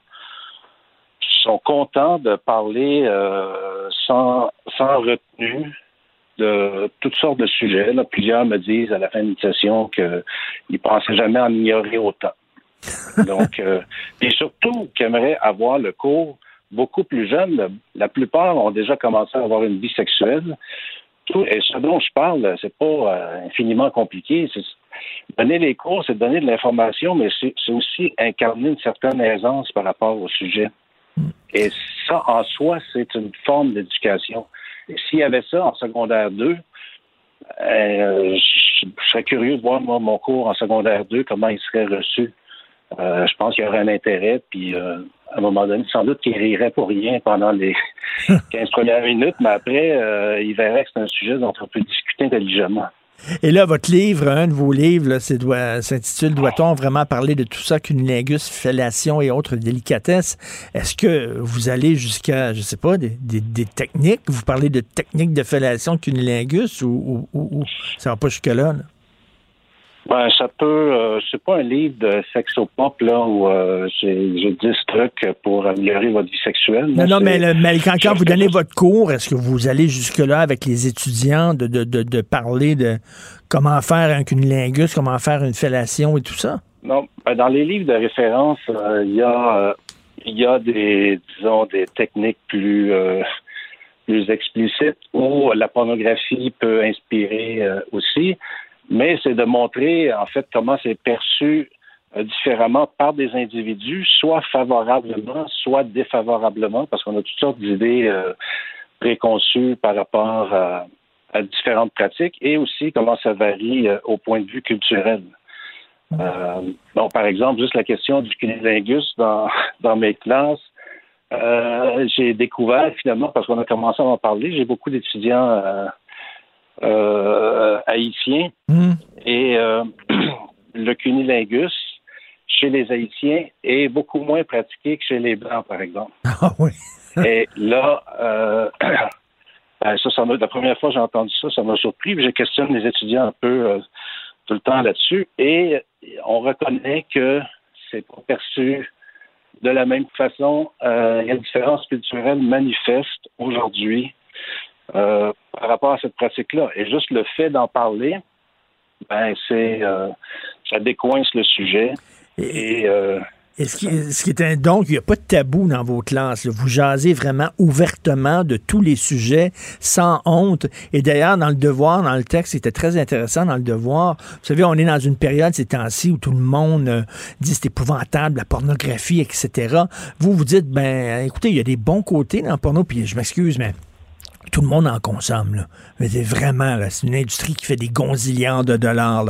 sont contents de parler euh, sans sans retenue de toutes sortes de sujets. Là. Plusieurs me disent à la fin d'une session qu'ils pensaient jamais en ignorer autant. Donc, euh, et surtout qu'ils aimeraient avoir le cours beaucoup plus jeune. La plupart ont déjà commencé à avoir une vie sexuelle. Tout, et ce dont je parle, c'est pas euh, infiniment compliqué. Donner les cours, c'est donner de l'information, mais c'est aussi incarner une certaine aisance par rapport au sujet. Et ça, en soi, c'est une forme d'éducation. S'il y avait ça en secondaire 2, euh, je je serais curieux de voir, moi, mon cours en secondaire 2, comment il serait reçu. Euh, je pense qu'il y aurait un intérêt, puis euh, à un moment donné, sans doute qu'il rirait pour rien pendant les 15 premières minutes, mais après, euh, il verrait que c'est un sujet dont on peut discuter intelligemment. Et là, votre livre, un de vos livres, s'intitule Doit-on vraiment parler de tout ça, cunilingus, fellation et autres délicatesses? Est-ce que vous allez jusqu'à, je sais pas, des, des- des techniques? Vous parlez de techniques de fellation de cunilingus ou, ou, ou- ou ça va pas jusque-là? là? Ben, ça peut. euh, c'est pas un livre de sexopop là où euh, j'ai j'ai 10 trucs pour améliorer votre vie sexuelle. Non, non, mais, le- mais quand, quand vous donnez votre cours, est-ce que vous allez jusque-là avec les étudiants de, de, de, de parler de comment faire un cunilingus, comment faire une fellation et tout ça? Non, ben, dans les livres de référence, euh, il y a euh, il y a des disons des techniques plus euh, plus explicites où la pornographie peut inspirer euh, aussi, mais c'est de montrer en fait comment c'est perçu euh, différemment par des individus, soit favorablement, soit défavorablement, parce qu'on a toutes sortes d'idées euh, préconçues par rapport à, différentes pratiques, et aussi comment ça varie euh, au point de vue culturel. Euh, bon, par exemple, juste la question du cunilingus dans, dans mes classes, j'ai découvert finalement, parce qu'on a commencé à en parler, j'ai beaucoup d'étudiants euh, euh, haïtiens et euh, le cunilingus chez les Haïtiens est beaucoup moins pratiqué que chez les Blancs, par exemple. Ah oui. Et là, euh, ben, ça, ça la première fois que j'ai entendu ça, ça m'a surpris. puis J'ai questionné les étudiants un peu euh, tout le temps là-dessus. Et on reconnaît que c'est pas perçu de la même façon. Il y a une différence culturelle manifeste aujourd'hui euh, par rapport à cette pratique-là. Et juste le fait d'en parler, ben c'est euh, ça décoince le sujet. Et, euh, ce qui, ce qui est un, donc, il n'y a pas de tabou dans vos classes. là? Vous jasez vraiment ouvertement de tous les sujets, sans honte. Et d'ailleurs, dans le devoir, dans le texte, c'était très intéressant dans le devoir. Vous savez, on est dans une période ces temps-ci où tout le monde euh, dit c'est épouvantable, la pornographie, etc. Vous, vous dites, ben, écoutez, il y a des bons côtés dans le porno, puis je m'excuse, mais tout le monde en consomme. Là. Mais c'est vraiment, là, c'est une industrie qui fait des gonzilliards de dollars.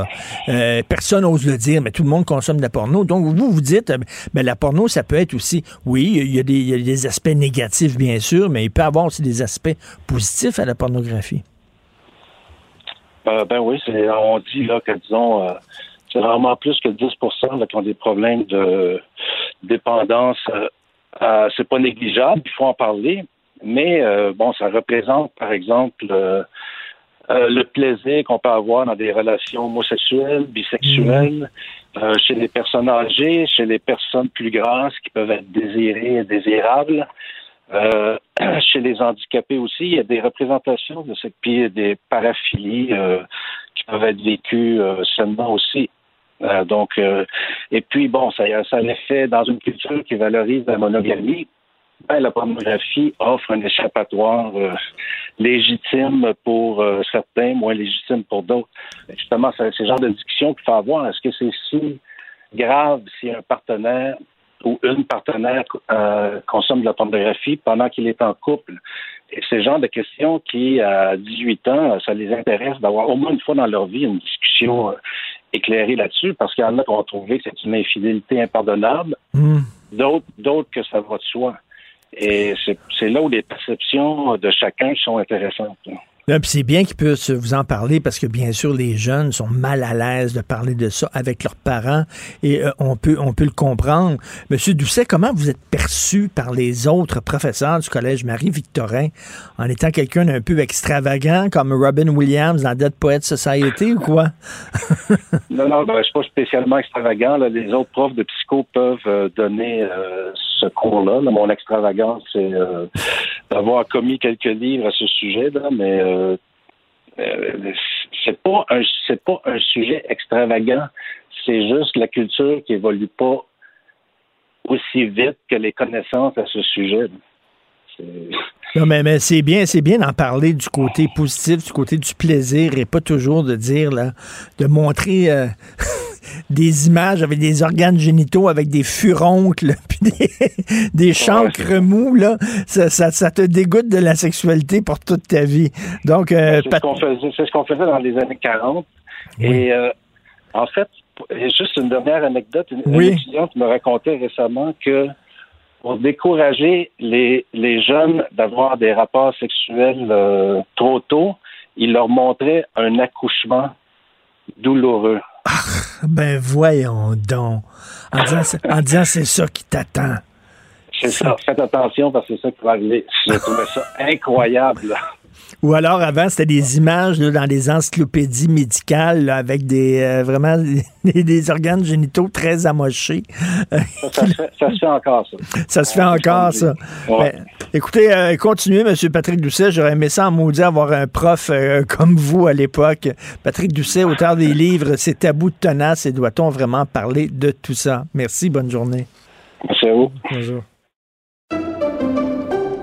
Euh, personne n'ose le dire, mais tout le monde consomme de la porno. Donc, vous, vous dites, euh, ben, la porno, ça peut être aussi, oui, il y, a des, aspects négatifs, bien sûr, mais il peut y avoir aussi des aspects positifs à la pornographie. Euh, ben oui, on dit là que disons, c'est vraiment plus que 10 là, qui ont des problèmes de dépendance. C'est pas négligeable, il faut en parler, mais euh, bon, ça représente par exemple euh, euh, le plaisir qu'on peut avoir dans des relations homosexuelles, bisexuelles. euh, chez les personnes âgées, chez les personnes plus grasses qui peuvent être désirées et désirables. Chez les handicapés aussi, il y a des représentations de cette puis des paraphilies qui peuvent être vécues seulement aussi. Euh, donc, euh, et puis bon, ça, ça a un effet dans une culture qui valorise la monogamie. Ben, la pornographie offre un échappatoire euh, légitime pour euh, certains, moins légitime pour d'autres. Justement, c'est ce genre de discussion qu'il faut avoir. Est-ce que c'est si grave si un partenaire ou une partenaire euh, consomme de la pornographie pendant qu'il est en couple? Et c'est le genre de questions qui, à 18 ans, ça les intéresse d'avoir au moins une fois dans leur vie une discussion éclairée là-dessus, parce qu'il y en a qui vont trouver que c'est une infidélité impardonnable, Hmm. d'autres, d'autres que ça va de soi. Et c'est, là où les perceptions de chacun sont intéressantes. puis c'est bien qu'ils puissent vous en parler parce que bien sûr les jeunes sont mal à l'aise de parler de ça avec leurs parents et euh, on peut on peut le comprendre. Monsieur Doucet, comment vous êtes perçu par les autres professeurs du collège Marie-Victorin en étant quelqu'un d'un peu extravagant comme Robin Williams dans Dead Poets Society ou quoi? Non, non, ben, je suis pas spécialement extravagant. là. Les autres profs de psycho peuvent euh, donner euh, ce cours-là. là. Mon extravagance, c'est euh, d'avoir commis quelques livres à ce sujet, là, mais euh, euh, c'est pas un c'est pas un sujet extravagant. C'est juste la culture qui évolue pas aussi vite que les connaissances à ce sujet. Non, mais, mais c'est bien, c'est bien d'en parler du côté positif, du côté du plaisir et pas toujours de dire, là, de montrer euh, des images avec des organes génitaux, avec des furoncles, puis des, des chancres mous, là. Ça, ça, ça te dégoûte de la sexualité pour toute ta vie. Donc, euh, c'est Pat- ce qu'on faisait, dans les années 40. Et euh, en fait, juste une dernière anecdote, une, Oui. une étudiante me racontait récemment que pour décourager les, les jeunes d'avoir des rapports sexuels euh, trop tôt, il leur montrait un accouchement douloureux. Ben voyons donc. En disant, c'est ça qui t'attend. C'est ça. Faites attention parce que c'est ça qui va arriver. Je trouvais ça incroyable. Ou alors avant, c'était des images là, dans des encyclopédies médicales là, avec des euh, vraiment des, des organes génitaux très amochés. Ça, ça se fait, ça se fait encore, ça. Ça se fait encore, ça. Ouais. Ben, écoutez, euh, continuez, M. Patrick Doucet. J'aurais aimé ça en maudit avoir un prof euh, comme vous à l'époque. Patrick Doucet, auteur des livres C'est tabou de tenace et doit-on vraiment parler de tout ça? Merci, bonne journée. Merci à vous. Bonjour.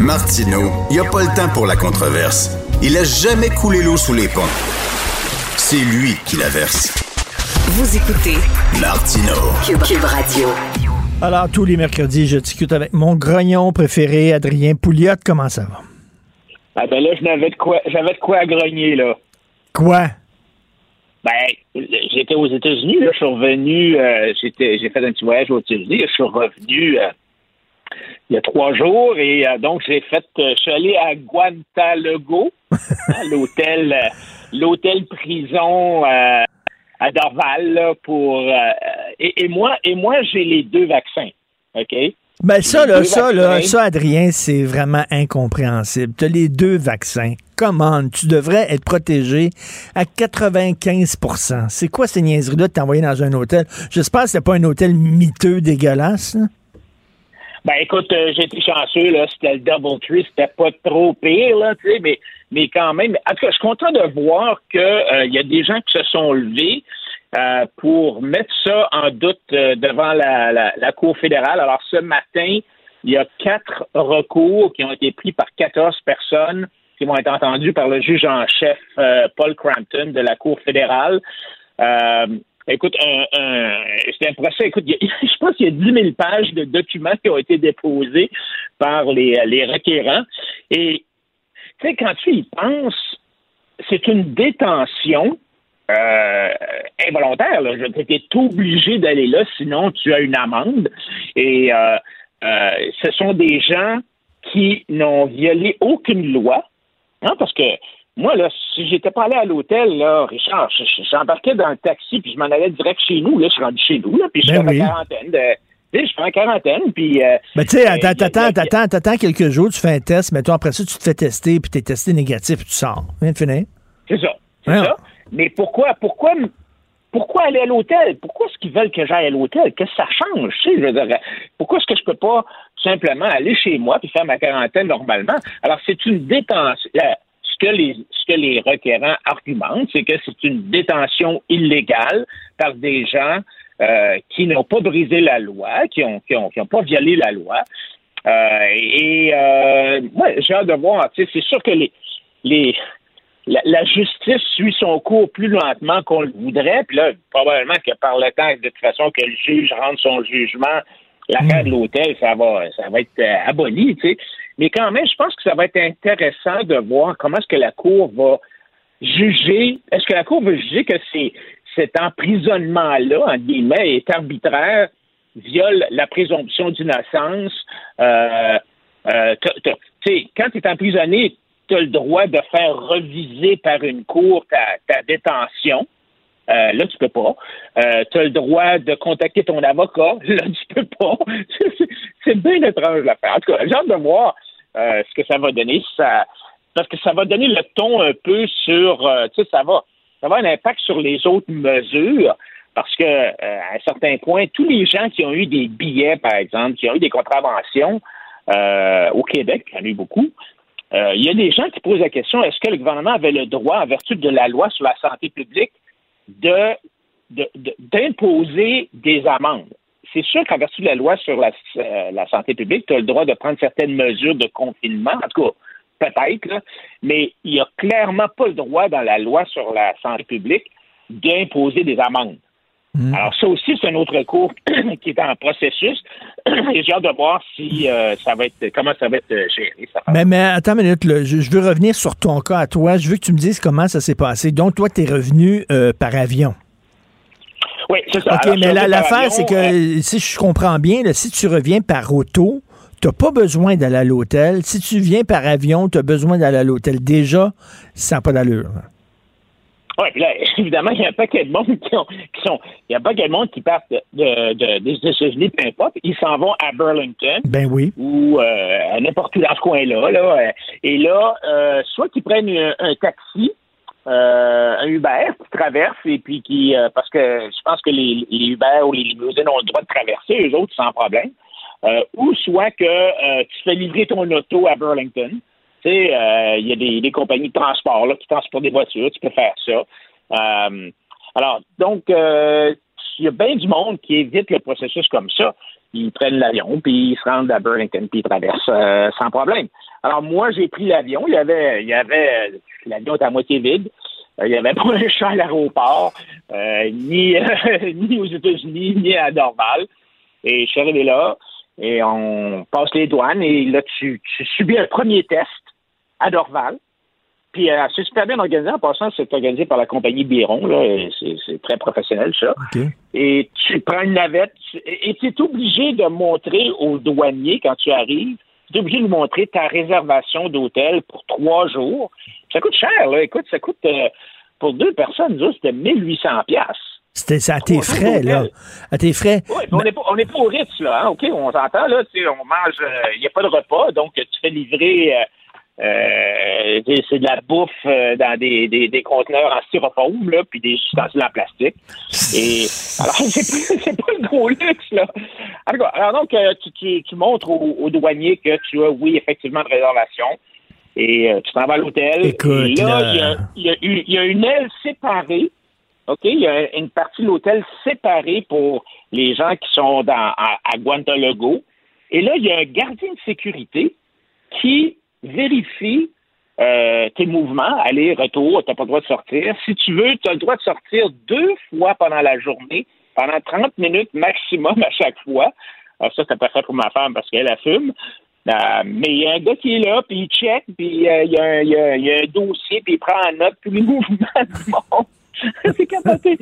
Martineau, il n'y a pas le temps pour la controverse. Il a jamais coulé l'eau sous les ponts. C'est lui qui la verse. Vous écoutez Martineau. Cube, Cube Radio. Alors, tous les mercredis, je discute avec mon grognon préféré, Adrien Pouliot. Comment ça va? Ah ben là, j'avais de quoi, j'avais de quoi à grogner, là. Quoi? Ben, j'étais aux États-Unis, là, je suis revenu, euh, j'étais, j'ai fait un petit voyage aux États-Unis, je suis revenu euh, il y a trois jours et euh, donc j'ai fait, euh, je suis allé à Guantanamo, hein, l'hôtel, euh, l'hôtel prison à Dorval, là, pour et, et moi, et moi j'ai les deux vaccins, ok? Ben ça, là, ça, là, ça, Adrien, c'est vraiment incompréhensible. Tu as les deux vaccins. Comment? Tu devrais être protégé à 95% C'est quoi ces niaiseries-là de t'envoyer dans un hôtel? J'espère que c'était pas un hôtel miteux dégueulasse. là. Ben écoute, euh, j'ai été chanceux, là, c'était le Double Tree, c'était pas trop pire, là, tu sais, mais, mais quand même. En tout cas, je suis content de voir que euh, y a des gens qui se sont levés euh, pour mettre ça en doute euh, devant la, la, la Cour fédérale. Alors ce matin, il y a quatre recours qui ont été pris par 14 personnes qui vont être entendues par le juge en chef euh, Paul Crampton de la Cour fédérale. Euh, Écoute, un, un, c'est un procès. Écoute, je pense qu'il y a 10 000 pages de documents qui ont été déposés par les, requérants. Et, tu sais, quand tu y penses, c'est une détention euh, involontaire. Là. Tu étais obligé d'aller là, sinon tu as une amende. Et euh, euh, ce sont des gens qui n'ont violé aucune loi. Hein, parce que moi, là, si j'étais pas allé à l'hôtel, là, Richard, j'embarquais dans le taxi puis je m'en allais direct chez nous. Là, je suis rendu chez nous, là, puis je suis Ben en oui. quarantaine. De, je suis en quarantaine, puis... euh, Mais tu sais, euh, attends, y a- attends, y a- attends, attends quelques jours, tu fais un test, mais toi, après ça, tu te fais tester, puis tu es testé négatif, puis tu sors. Viens de finir. C'est ça. C'est ça. Mais pourquoi, pourquoi, pourquoi aller à l'hôtel? Pourquoi est-ce qu'ils veulent que j'aille à l'hôtel? Qu'est-ce que ça change? Tu sais, je veux dire, pourquoi est-ce que je peux pas simplement aller chez moi puis faire ma quarantaine normalement? Alors, c'est une détention. euh, ce que les, ce que les requérants argumentent, c'est que c'est une détention illégale par des gens euh, qui n'ont pas brisé la loi, qui ont, qui ont, qui ont pas violé la loi. Euh, et euh, moi, j'ai hâte de voir. Tu sais, c'est sûr que les, les, la, la justice suit son cours plus lentement qu'on le voudrait. Puis là, probablement que par le temps, de toute façon, que le juge rende son jugement, l'affaire de l'hôtel, ça va, ça va être euh, aboli, tu sais. Mais quand même, je pense que ça va être intéressant de voir comment est-ce que la Cour va juger. Est-ce que la Cour va juger que c'est cet emprisonnement-là, en guillemets, est arbitraire, viole la présomption d'innocence? Euh, euh, quand tu es emprisonné, tu as le droit de faire reviser par une cour ta, détention. Euh, là, tu peux pas. tu as le droit de contacter ton avocat. Là, tu peux pas. C'est- C'est bien étrange l'affaire. En tout cas, j'ai hâte de voir euh, ce que ça va donner. Ça, parce que ça va donner le ton un peu sur, euh, tu sais, ça va, ça va avoir un impact sur les autres mesures. Parce que, euh, à un certain point, tous les gens qui ont eu des billets, par exemple, qui ont eu des contraventions euh, au Québec, il y en a eu beaucoup, euh, il y a des gens qui posent la question est-ce que le gouvernement avait le droit, en vertu de la loi sur la santé publique, de de- de- d'imposer des amendes? C'est sûr qu'en vertu de la loi sur la, euh, la santé publique, tu as le droit de prendre certaines mesures de confinement, en tout cas, peut-être, mais il n'y a clairement pas le droit dans la loi sur la santé publique d'imposer des amendes. Alors ça aussi, c'est un autre cours qui est en processus. Et j'ai hâte de voir si euh, ça va être comment ça va être euh, géré. Ça. Mais, mais attends une minute, là. Je, je veux revenir sur ton cas à toi. Je veux que tu me dises comment ça s'est passé. Donc, toi, tu es revenu euh, par avion. Oui, c'est ça. OK, Alors, mais l'affaire, c'est que euh, si je comprends bien, là, si tu reviens par auto, tu n'as pas besoin d'aller à l'hôtel. Si tu viens par avion, tu as besoin d'aller à l'hôtel. Déjà, ça n'a pas d'allure. Oui, puis là, évidemment, il y a un paquet de monde qui, ont, qui sont. Il y a un paquet de monde qui partent de, de- de- des États-Unis, peu importe. Ils s'en vont à Burlington. Ben oui. Ou euh, à n'importe où dans ce coin-là. Là, et là, euh, soit qu'ils prennent un, un taxi, euh, un Uber qui traverse, et puis qui. euh, parce que je pense que les, Uber ou les limousines ont le droit de traverser, eux autres, sans problème. Euh, ou soit que tu fais livrer ton auto à Burlington. Tu sais, il y a des, compagnies de transport là, qui transportent des voitures, tu peux faire ça. Alors, donc, il y a bien du monde qui évite le processus comme ça. Ils prennent l'avion, puis ils se rendent à Burlington, puis ils traversent sans problème. Alors, moi, j'ai pris l'avion. Il y avait, il y avait l'avion était à moitié vide. Euh, Il n'y avait pas un chat à l'aéroport, euh, ni, ni aux États-Unis, ni à Dorval. Et je suis arrivé là, et on passe les douanes, et là, tu, tu subis un premier test à Dorval. Puis euh, c'est super bien organisé. En passant, c'est organisé par la compagnie Biron. Là, c'est, très professionnel, ça. Et tu prends une navette tu- et tu es obligé de montrer au douanier quand tu arrives, tu es obligé de lui montrer ta réservation d'hôtel pour trois jours. Ça coûte cher, là. Écoute, ça coûte euh, pour deux personnes, nous, c'était 1800 piastres. C'était ça à tes frais, là. À tes frais. Oui, on n'est pas, on n'est pas au Ritz, là. hein, OK, on s'entend, là. On mange, il n'y a pas de repas, donc tu fais livrer. euh, euh, c'est de la bouffe euh, dans des, des, des conteneurs en styrofoam, là, puis des ustensiles en plastique. Et alors, c'est pas, pas le gros luxe, là. Alors, alors donc, euh, tu, tu, tu montres au, au douanier que tu as, oui, effectivement, une réservation. Et euh, tu t'en vas à l'hôtel. Et là, il y a- il y, il y a une aile séparée OK? Il y a une partie de l'hôtel séparée pour les gens qui sont dans, à, à. Et là, il y a un gardien de sécurité qui vérifie euh, tes mouvements, aller, retour, tu n'as pas le droit de sortir. Si tu veux, tu as le droit de sortir deux fois pendant la journée, pendant 30 minutes maximum à chaque fois. Alors ça, c'est pas fait pour ma femme parce qu'elle fume. Euh, mais il y a un gars qui est là, puis il check, puis euh, il, y a un, dossier, puis il prend en note tous les mouvements du monde. c'est capoté.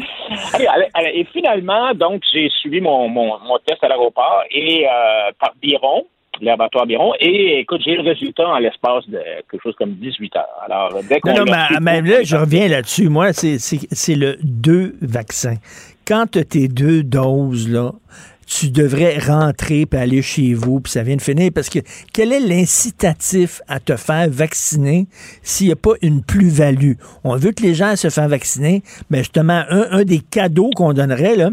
Et finalement, donc, j'ai suivi mon, mon, test à l'aéroport et par Biron, le laboratoire Biron, et écoute, j'ai le résultat en l'espace de quelque chose comme 18 heures. Alors, dès qu'on Non, non, mais, mais là, je reviens là-dessus. Moi, c'est- c'est c'est le deux vaccins. Quand tu as tes deux doses, là, tu devrais rentrer puis aller chez vous, puis ça vient de finir. Parce que quel est l'incitatif à te faire vacciner s'il n'y a pas une plus-value? On veut que les gens se fassent vacciner, mais justement, un, un des cadeaux qu'on donnerait, là,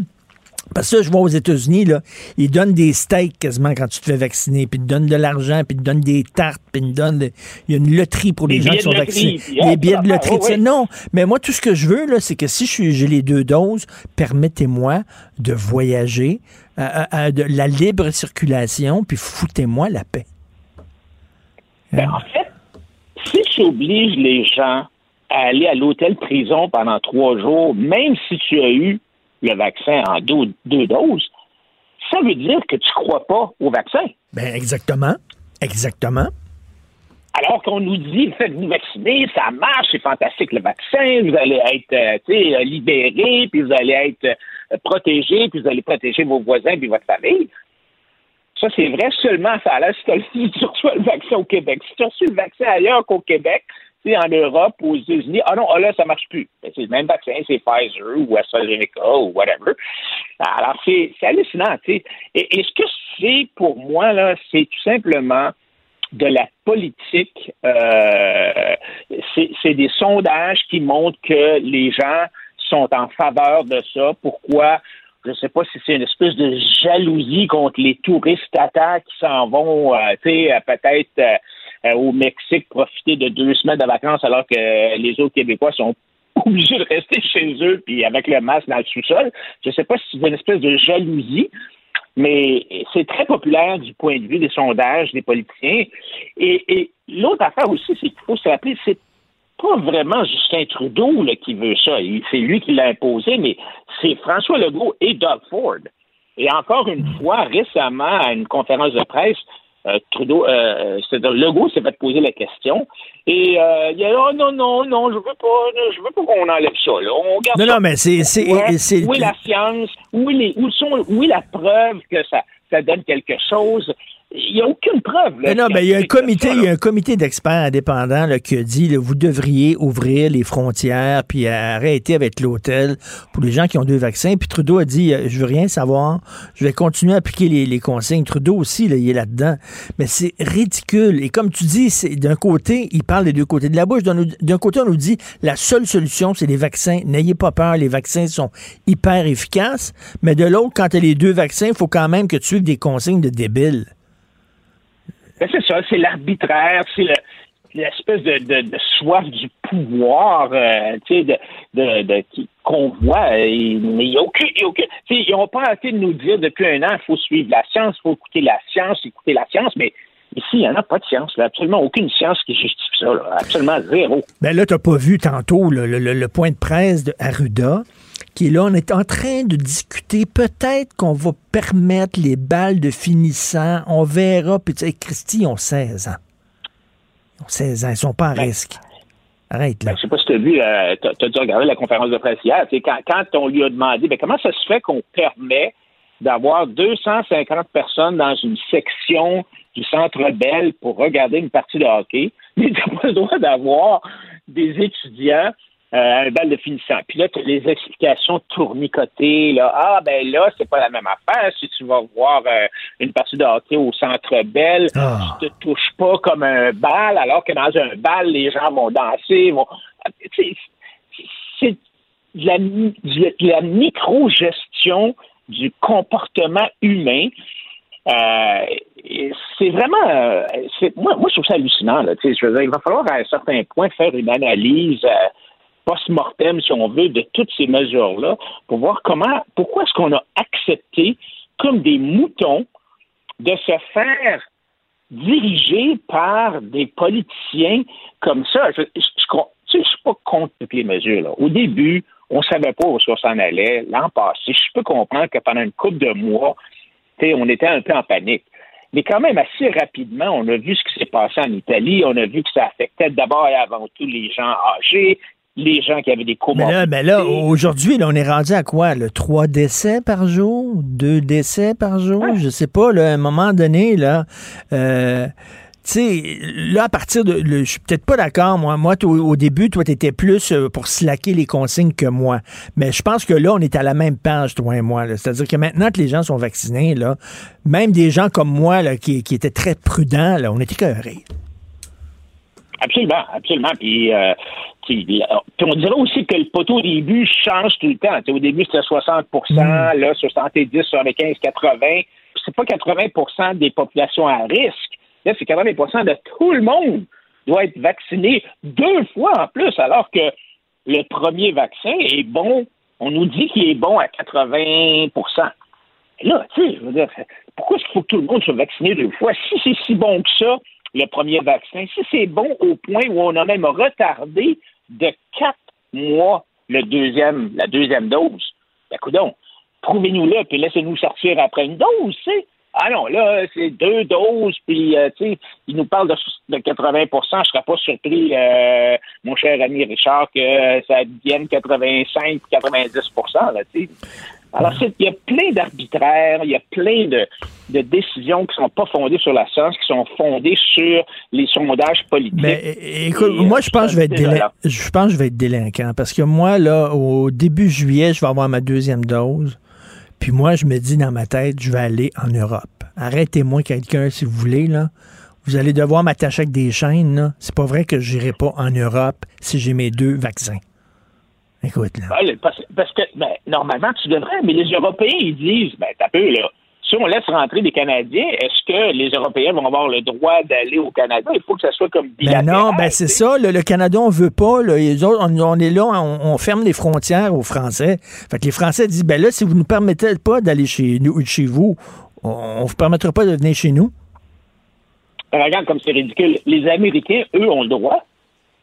parce que ça, je vois aux États-Unis, là, ils donnent des steaks quasiment quand tu te fais vacciner, puis ils te donnent de l'argent, puis ils te donnent des tartes, puis ils te donnent... de- Il y a une loterie pour les gens qui sont de vaccinés. Les billets de ah, loterie. oui. Non, mais moi, tout ce que je veux, là, c'est que si j'ai les deux doses, permettez-moi de voyager, à, à- à de la libre circulation, puis foutez-moi la paix. Ben, en fait, si tu obliges les gens à aller à l'hôtel-prison pendant trois jours, même si tu as eu le vaccin en deux, deux doses, ça veut dire que tu ne crois pas au vaccin. Ben, exactement. Exactement. Alors qu'on nous dit, faites-vous vacciner, ça marche, c'est fantastique le vaccin, vous allez être euh, euh, libéré, puis vous allez être euh, protégé, puis vous allez protéger vos voisins puis votre famille. Ça, c'est vrai seulement ça. Si t'as- si tu reçois le vaccin au Québec, si tu as reçu le vaccin ailleurs qu'au Québec, en Europe ou aux États-Unis, ah non, ah là, ça marche plus. Ben, C'est le même vaccin, c'est Pfizer ou AstraZeneca ou whatever. Alors, c'est hallucinant. Et, ce que c'est pour moi, là, c'est tout simplement de la politique. euh, c'est des sondages qui montrent que les gens sont en faveur de ça. Pourquoi? Je ne sais pas si c'est une espèce de jalousie contre les touristes tata qui s'en vont, euh, tu sais, euh, peut-être au Mexique profiter de deux semaines de vacances alors que les autres Québécois sont obligés de rester chez eux puis avec le masque dans le sous-sol. Je ne sais pas si c'est une espèce de jalousie, mais c'est très populaire du point de vue des sondages des politiciens. Et, l'autre affaire aussi, c'est qu'il faut se rappeler, c'est pas vraiment Justin Trudeau qui veut ça. C'est lui qui l'a imposé, mais c'est François Legault et Doug Ford. Et encore une fois, récemment, à une conférence de presse, euh, Trudeau, euh, c'est-à-dire Legault s'est fait poser la question et euh, il a dit oh non non non je veux pas je veux pas qu'on enlève ça là. On garde Non, ça. non, mais c'est- c'est- Ouais. c'est- où est la science? Où est, les, où sont où est la preuve que ça ça donne quelque chose? Il n'y a aucune preuve là, Mais non, ben, il y a un comité, il y a un comité d'experts indépendants là, qui a dit là, vous devriez ouvrir les frontières puis arrêter avec l'hôtel pour les gens qui ont deux vaccins. Puis Trudeau a dit euh, je veux rien savoir, je vais continuer à appliquer les, les consignes. Trudeau aussi, là, il est là-dedans. Mais c'est ridicule. Et comme tu dis, c'est d'un côté, il parle des deux côtés de la bouche. D'un d'un côté, on nous dit la seule solution, c'est les vaccins. N'ayez pas peur, les vaccins sont hyper efficaces. Mais de l'autre, quand tu as les deux vaccins, il faut quand même que tu suives des consignes de débiles. Ben, c'est ça, c'est l'arbitraire, c'est le- l'espèce de, de, de soif du pouvoir, euh, de, de, qu'on voit. mais il n'y a aucun, il y a aucun- tu sais, ils n'ont pas arrêté de nous dire depuis un an, il faut suivre la science, il faut écouter la science, écouter la science, mais ici, il n'y en a pas de science, là, absolument aucune science qui justifie ça, là, absolument zéro. Ben là, t'as pas vu tantôt le, le- le- le point de presse de Arruda, qui est là, on est en train de discuter, peut-être qu'on va permettre les balles de finissant, on verra, puis tu sais, Christy, ils ont 16 ans. Ils ont 16 ans, ils sont pas à risque. Arrête, là. Ben, je sais pas si tu as vu, euh, t'as- t'as dû regarder la conférence de presse hier. Tu Quand, quand on lui a demandé, ben, comment ça se fait qu'on permet d'avoir 250 personnes dans une section du Centre Bell pour regarder une partie de hockey, mais tu n'as pas le droit d'avoir des étudiants euh, à un bal de finissant. Puis là, tu as les explications tournicotées. Là. Ah, ben là, c'est pas la même affaire. Si tu vas voir euh, une partie de hockey au Centre Bell, Ah. tu te touches pas comme un bal, alors que dans un bal, les gens vont danser. Vont... C'est de la, mi- de la micro-gestion du comportement humain. Euh, c'est vraiment, euh, moi, moi, je trouve ça hallucinant. Là, je veux dire, il va falloir à un certain point faire une analyse euh, post-mortem, si on veut, de toutes ces mesures-là pour voir comment, pourquoi est-ce qu'on a accepté comme des moutons de se faire diriger par des politiciens comme ça. Je, je, je suis pas contre toutes les mesures. Là. Au début, on savait pas où ça s'en allait. L'an passé, je peux comprendre que pendant une couple de mois, on était un peu en panique. Mais quand même, assez rapidement, on a vu ce qui s'est passé en Italie. On a vu que ça affectait d'abord et avant tout les gens âgés. les gens qui avaient des Mais là, mais là aujourd'hui, on est rendu à quoi? Le 3 décès par jour? Deux décès par jour? Je sais pas, là, à un moment donné, là. euh, sais, là, à partir de. je suis peut-être pas d'accord, moi. Moi, au début, toi, tu étais plus euh, pour slacker les consignes que moi. Mais je pense que là, on est à la même page, toi et moi. C'est-à-dire que maintenant que les gens sont vaccinés, là, même des gens comme moi, là, qui, qui étaient très prudents, là, on était écœurés. Absolument, absolument. Puis, euh, tu puis on dirait aussi que le poteau au début change tout le temps. Tu au début, c'était 60 là, 70, 75, 80. Puis C'est pas 80% des populations à risque. Là, c'est 80 de tout le monde doit être vacciné deux fois en plus, alors que le premier vaccin est bon. On nous dit qu'il est bon à 80% Là, tu sais, je veux dire, pourquoi est-ce qu'il faut que tout le monde soit vacciné deux fois? Si c'est si bon que ça, le premier vaccin, si c'est bon au point où on a même retardé de quatre mois le deuxième, la deuxième dose, ben, coudonc, prouvez-nous-le, puis laissez-nous sortir après une dose, tu sais. Ah non, là, c'est deux doses, puis, euh, tu sais, il nous parle de, de 80% je serais pas surpris, euh, mon cher ami Richard, que euh, ça devienne 85 90 là, tu sais. Alors, il y a plein d'arbitraires, il y a plein de, de décisions qui sont pas fondées sur la science, qui sont fondées sur les sondages politiques. Mais é- écoute, Et, moi, euh, je pense que je vais être délin- je pense que je vais être délinquant parce que moi, là, au début juillet, je vais avoir ma deuxième dose. Puis moi, je me dis dans ma tête, je vais aller en Europe. Arrêtez-moi quelqu'un, si vous voulez, là. Vous allez devoir m'attacher avec des chaînes. C'est pas vrai que j'irai pas en Europe si j'ai mes deux vaccins. Écoute, là. Ah, parce que, ben, normalement, tu devrais, mais les Européens, ils disent, ben, t'as peu, là. Si on laisse rentrer des Canadiens, est-ce que les Européens vont avoir le droit d'aller au Canada? Il faut que ça soit comme Ben bilatéral. non, ben c'est ça. le Canada, on veut pas. Là, les autres, on, on est là, on, on ferme les frontières aux Français. Fait que les Français disent, ben là, si vous ne nous permettez pas d'aller chez nous, chez vous, on ne vous permettra pas de venir chez nous. Ben, Regarde comme c'est ridicule. Les Américains, eux, ont le droit.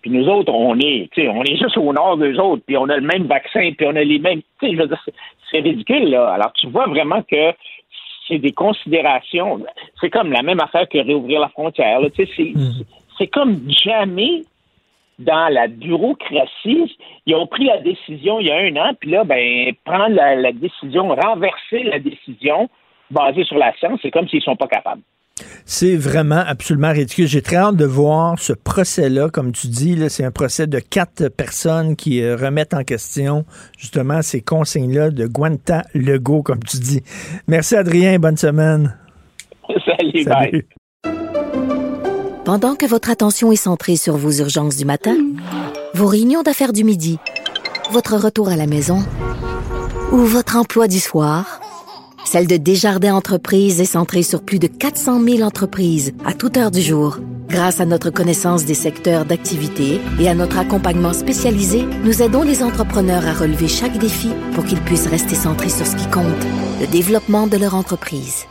Puis nous autres, on est, on est juste au nord d'eux autres, puis on a le même vaccin, puis on a les mêmes. Je veux dire, c'est ridicule, là. Alors, tu vois vraiment que c'est des considérations. C'est comme la même affaire que réouvrir la frontière, sais, c'est, comme jamais dans la bureaucratie, ils ont pris la décision il y a un an, puis là, ben, prendre la, la décision, renverser la décision basée sur la science, c'est comme s'ils sont pas capables. C'est vraiment absolument ridicule. J'ai très hâte de voir ce procès-là, comme tu dis. là, C'est un procès de quatre personnes qui euh, remettent en question justement ces consignes-là de Guanta-Lego, comme tu dis. Merci Adrien, bonne semaine. Salut, Salut. Pendant que votre attention est centrée sur vos urgences du matin, vos réunions d'affaires du midi, votre retour à la maison ou votre emploi du soir, celle de Desjardins Entreprises est centrée sur plus de 400 000 entreprises à toute heure du jour. Grâce à notre connaissance des secteurs d'activité et à notre accompagnement spécialisé, nous aidons les entrepreneurs à relever chaque défi pour qu'ils puissent rester centrés sur ce qui compte, le développement de leur entreprise.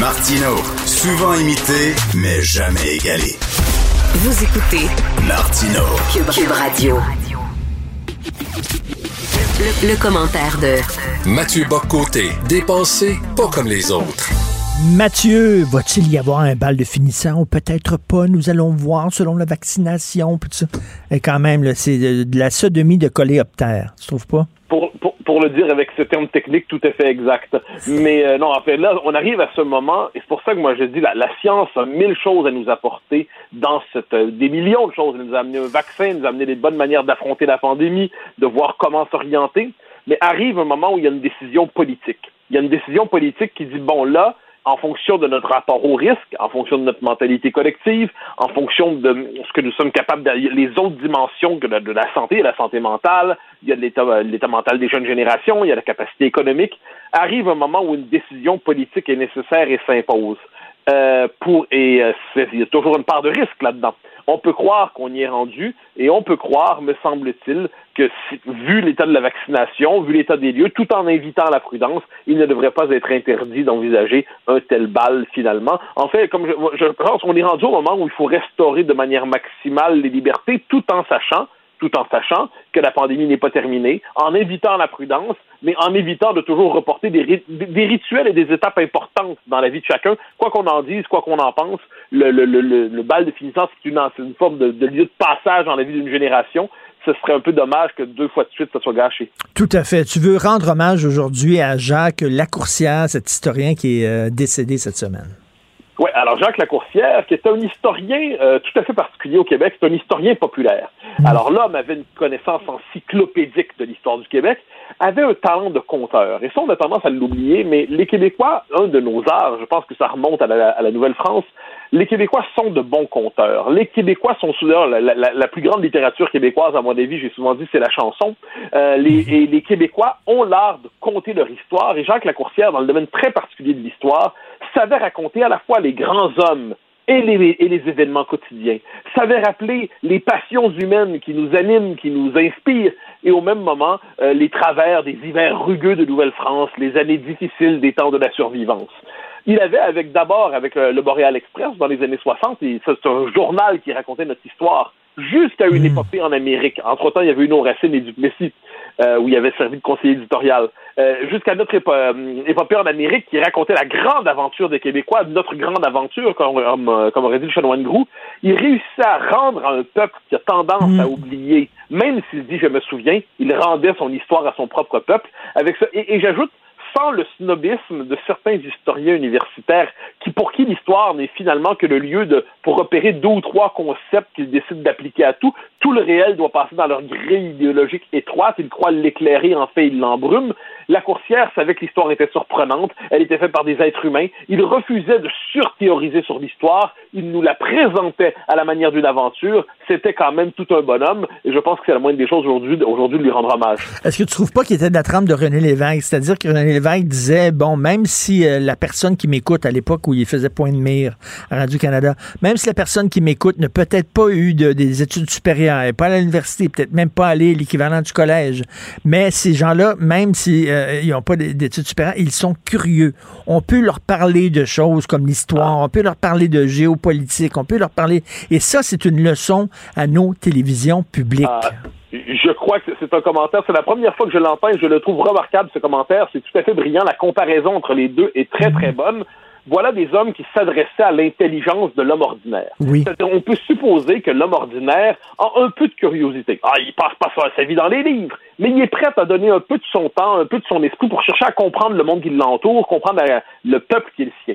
Martino, souvent imité, mais jamais égalé. Vous écoutez Martino. Cube, Cube Radio. Le, le commentaire de Mathieu Boccoté, dépensé pas comme les autres. Mathieu, va-t-il y avoir un bal de finissant ou peut-être pas? Nous allons voir selon la vaccination. Puis tout ça. Et quand même, c'est de, de la sodomie de coléoptère. Tu trouves pas? pour, pour, le dire avec ce terme technique tout à fait exact. Mais euh, non, en fait, là, on arrive à ce moment, et c'est pour ça que moi je dis, la, la science a mille choses à nous apporter dans cette, euh, des millions de choses. Elle nous a amené un vaccin, elle nous a amené des bonnes manières d'affronter la pandémie, de voir comment s'orienter. Mais arrive un moment où il y a une décision politique. Il y a une décision politique qui dit, bon, là, en fonction de notre rapport au risque, en fonction de notre mentalité collective, en fonction de ce que nous sommes capables de, les autres dimensions que de, la santé, la santé mentale, il y a l'état, l'état mental des jeunes générations, il y a la capacité économique, arrive un moment où une décision politique est nécessaire et s'impose. Euh, pour et euh, il y a toujours une part de risque là-dedans. On peut croire qu'on y est rendu et on peut croire, me semble-t-il, que vu l'état de la vaccination, vu l'état des lieux, tout en invitant à la prudence, il ne devrait pas être interdit d'envisager un tel bal finalement. En fait, comme je, je pense qu'on est rendu au moment où il faut restaurer de manière maximale les libertés, tout en sachant tout en sachant que la pandémie n'est pas terminée, en invitant la prudence, mais en évitant de toujours reporter des, ri- des rituels et des étapes importantes dans la vie de chacun, quoi qu'on en dise, quoi qu'on en pense. Le, bal de finissance, c'est une, forme de, de lieu de passage dans la vie d'une génération. Ce serait un peu dommage que deux fois de suite, ça soit gâché. Tout à fait. Tu veux rendre hommage aujourd'hui à Jacques Lacourcière, cet historien qui est euh, décédé cette semaine. Oui, alors Jacques Lacourcière, qui est un historien euh, tout à fait particulier au Québec, c'est un historien populaire. Alors l'homme avait une connaissance encyclopédique de l'histoire du Québec, avait un talent de conteur. Et ça, on a tendance à l'oublier, mais les Québécois, un de nos arts, je pense que ça remonte à la, à la Nouvelle-France, les Québécois sont de bons conteurs. Les Québécois sont souvent la, la, la, plus grande littérature québécoise, à mon avis, j'ai souvent dit, c'est la chanson. Euh, les, et les Québécois ont l'art de conter leur histoire. Et Jacques Lacourcière, dans le domaine très particulier de l'histoire, savait raconter à la fois les grands hommes et les, et les événements quotidiens, savait rappeler les passions humaines qui nous animent, qui nous inspirent, et au même moment, euh, les travers des hivers rugueux de Nouvelle-France, les années difficiles des temps de la survivance. Il avait, avec d'abord avec le, le Boreal Express dans les années 60, et c'est un journal qui racontait notre histoire jusqu'à une épopée en Amérique. Entre-temps, il y avait une Racine et Duplessis, euh, où il avait servi de conseiller éditorial. Euh, jusqu'à notre épo euh, épopée en Amérique qui racontait la grande aventure des Québécois, notre grande aventure, comme, comme, comme aurait dit le chanoine Grou. Il réussissait à rendre à un peuple qui a tendance mmh. à oublier, même s'il dit je me souviens, il rendait son histoire à son propre peuple. Avec ça, et, et j'ajoute, sans le snobisme de certains historiens universitaires qui, pour qui l'histoire n'est finalement que le lieu de, pour repérer deux ou trois concepts qu'ils décident d'appliquer à tout. Tout le réel doit passer dans leur grille idéologique étroite. Ils croient l'éclairer, en fait, ils l'embrument. La coursière savait que l'histoire était surprenante. Elle était faite par des êtres humains. Il refusait de surthéoriser sur l'histoire. Il nous la présentait à la manière d'une aventure. C'était quand même tout un bonhomme. Et je pense que c'est la moindre des choses aujourd'hui, aujourd'hui de lui rendre hommage. Est-ce que tu trouves pas qu'il était de la trempe de René Lévesque? C'est-à-dire que René Lévesque disait, bon, même si euh, la personne qui m'écoute à l'époque où il faisait point de mire à Radio-Canada, même si la personne qui m'écoute n'a peut-être pas eu de, des études supérieures, pas à l'université, peut-être même pas allé l'équivalent du collège, mais ces gens-là, même si euh, ils n'ont pas d'études supérieures, ils sont curieux. On peut leur parler de choses comme l'histoire, on peut leur parler de géopolitique, on peut leur parler... Et ça, c'est une leçon à nos télévisions publiques. Ah. Je crois que c'est un commentaire. C'est la première fois que je l'entends et je le trouve remarquable, ce commentaire. C'est tout à fait brillant. La comparaison entre les deux est très, très bonne. Voilà des hommes qui s'adressaient à l'intelligence de l'homme ordinaire. Oui. On peut supposer que l'homme ordinaire a un peu de curiosité. Ah, il passe pas sa vie dans les livres, mais il est prêt à donner un peu de son temps, un peu de son esprit pour chercher à comprendre le monde qui l'entoure, comprendre le peuple qui est le sien.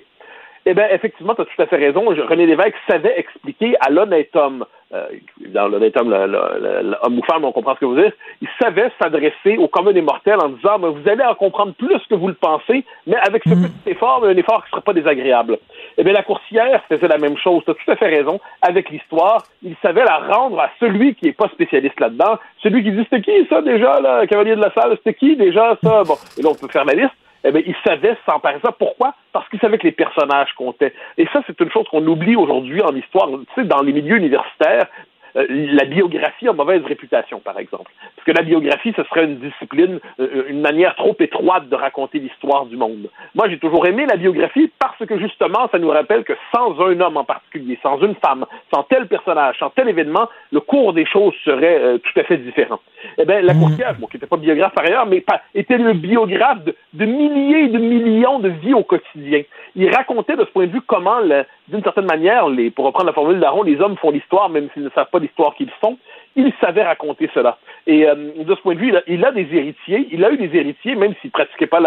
Eh bien, effectivement, tu as tout à fait raison. René Lévesque savait expliquer à l'honnête homme, euh, dans l'honnête homme, l'homme ou femme, on comprend ce que vous dites, il savait s'adresser au commun des mortels en disant, mais vous allez en comprendre plus que vous le pensez, mais avec ce mmh. petit effort, un effort qui ne sera pas désagréable. Eh bien, la coursière faisait la même chose. Tu as tout à fait raison. Avec l'histoire, il savait la rendre à celui qui n'est pas spécialiste là-dedans, celui qui dit, c'était qui ça déjà, là, cavalier de la salle, c'était qui déjà ça? Bon, et là, on peut faire la liste eh bien, il savait s'emparer ça. Pourquoi? Parce qu'il savait que les personnages comptaient. Et ça, c'est une chose qu'on oublie aujourd'hui en histoire. Tu sais, dans les milieux universitaires, euh, la biographie a mauvaise réputation, par exemple. Parce que la biographie, ce serait une discipline, euh, une manière trop étroite de raconter l'histoire du monde. Moi, j'ai toujours aimé la biographie parce que, justement, ça nous rappelle que sans un homme en particulier, sans une femme, sans tel personnage, sans tel événement, le cours des choses serait euh, tout à fait différent. Eh bien, la courtière, bon, qui n'était pas biographe par ailleurs, mais était le biographe de, de milliers et de millions de vies au quotidien. Il racontait de ce point de vue comment, d'une certaine manière, les, pour reprendre la formule d'Aaron, les hommes font l'histoire même s'ils ne savent pas l'histoire qu'ils font. Il savait raconter cela. Et euh, de ce point de vue, il a, des héritiers. Il a eu des héritiers, même s'il ne pratiquait pas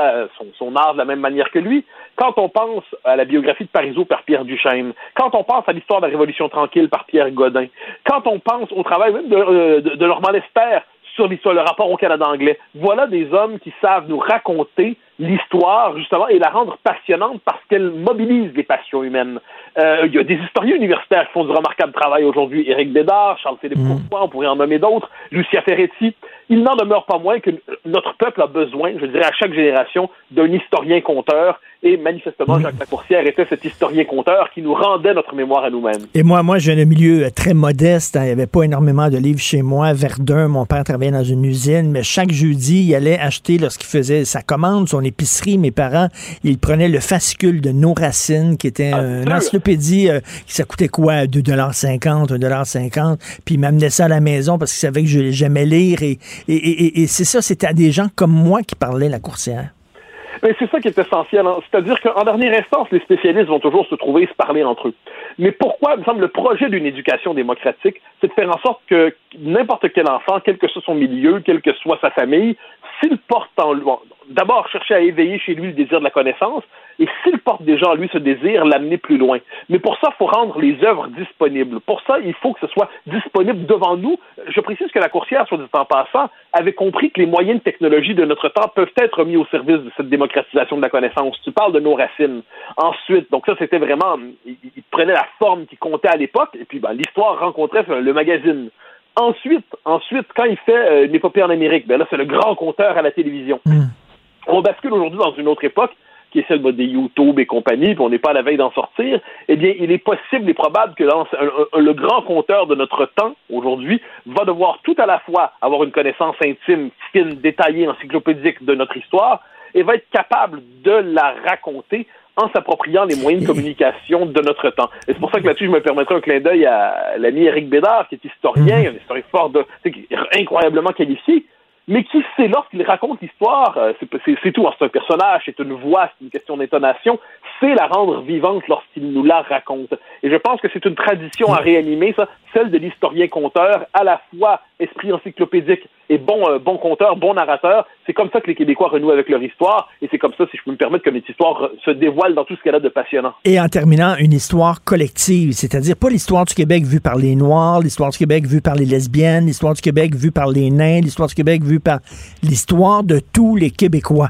son, art de la même manière que lui. Quand on pense à la biographie de Parisot par Pierre Duchesne, quand on pense à l'histoire de la Révolution tranquille par Pierre Godin, quand on pense au travail même de, euh, de, de Normand Lester sur l'histoire, le rapport au Canada anglais. Voilà des hommes qui savent nous raconter l'histoire, justement, et la rendre passionnante parce qu'elle mobilise les passions humaines. Euh, il y a des historiens universitaires qui font du remarquable travail aujourd'hui. Éric Bédard, Charles-Philippe mmh. Courtois, on pourrait en nommer d'autres, Lucia Ferretti. il n'en demeure pas moins que notre peuple a besoin, je dirais à chaque génération, d'un historien-conteur. Et manifestement, Jacques Lacourcière était cet historien-conteur qui nous rendait notre mémoire à nous-mêmes. Et moi, moi, j'ai un milieu euh, très modeste. hein. Il n'y avait pas énormément de livres chez moi. Verdun, mon père travaillait dans une usine, mais chaque jeudi, il allait acheter, lorsqu'il faisait sa commande, son épicerie, mes parents, il prenait le fascicule de Nos Racines, qui était une encyclopédie euh, qui ça coûtait quoi? 2,50 1,50 Puis il m'amenait ça à la maison parce qu'il savait que je- j'aimais lire. Et, et, et- et c'est ça, c'était à des gens comme moi qui parlaient la coursière. Mais c'est ça qui est essentiel. hein. C'est-à-dire qu'en dernière instance, les spécialistes vont toujours se trouver et se parler entre eux. Mais pourquoi, il me semble, le projet d'une éducation démocratique, c'est de faire en sorte que n'importe quel enfant, quel que soit son milieu, quelle que soit sa famille, s'il porte en lui, bon, d'abord chercher à éveiller chez lui le désir de la connaissance, et s'il porte déjà en lui ce désir, l'amener plus loin. Mais pour ça, il faut rendre les œuvres disponibles. Pour ça, il faut que ce soit disponible devant nous. Je précise que la coursière, soit dit en passant, avait compris que les moyens de technologie de notre temps peuvent être mis au service de cette démocratisation de la connaissance. Tu parles de nos racines. Ensuite, donc ça, c'était vraiment, il, prenait la forme qui comptait à l'époque, et puis ben, l'histoire rencontrait le magazine. Ensuite, ensuite, quand il fait euh, une épopée en Amérique, ben là, c'est le grand compteur à la télévision. On bascule aujourd'hui dans une autre époque, qui est celle ben, des YouTube et compagnie, puis on n'est pas à la veille d'en sortir. Eh bien, il est possible et probable que dans- le grand compteur de notre temps, aujourd'hui, va devoir tout à la fois avoir une connaissance intime, fine, détaillée, encyclopédique de notre histoire, et va être capable de la raconter en s'appropriant les moyens de communication de notre temps. Et c'est pour ça que là-dessus, je me permettrai un clin d'œil à l'ami Eric Bédard, qui est historien, un historien fort de, incroyablement qualifié, mais qui sait lorsqu'il raconte l'histoire, euh, c'est- tout, hein, c'est un personnage, c'est une voix, c'est une question d'intonation, c'est la rendre vivante lorsqu'il nous la raconte. Et je pense que c'est une tradition à réanimer, ça, celle de l'historien-conteur, à la fois esprit encyclopédique et bon, euh, bon conteur, bon narrateur. C'est comme ça que les Québécois renouent avec leur histoire, et c'est comme ça, si je peux me permettre, que notre histoire se dévoile dans tout ce qu'elle a de passionnant. Et en terminant, une histoire collective, c'est-à-dire pas l'histoire du Québec vue par les Noirs, l'histoire du Québec vue par les lesbiennes, l'histoire du Québec vue par les nains, l'histoire du Québec vue par l'histoire de tous les Québécois.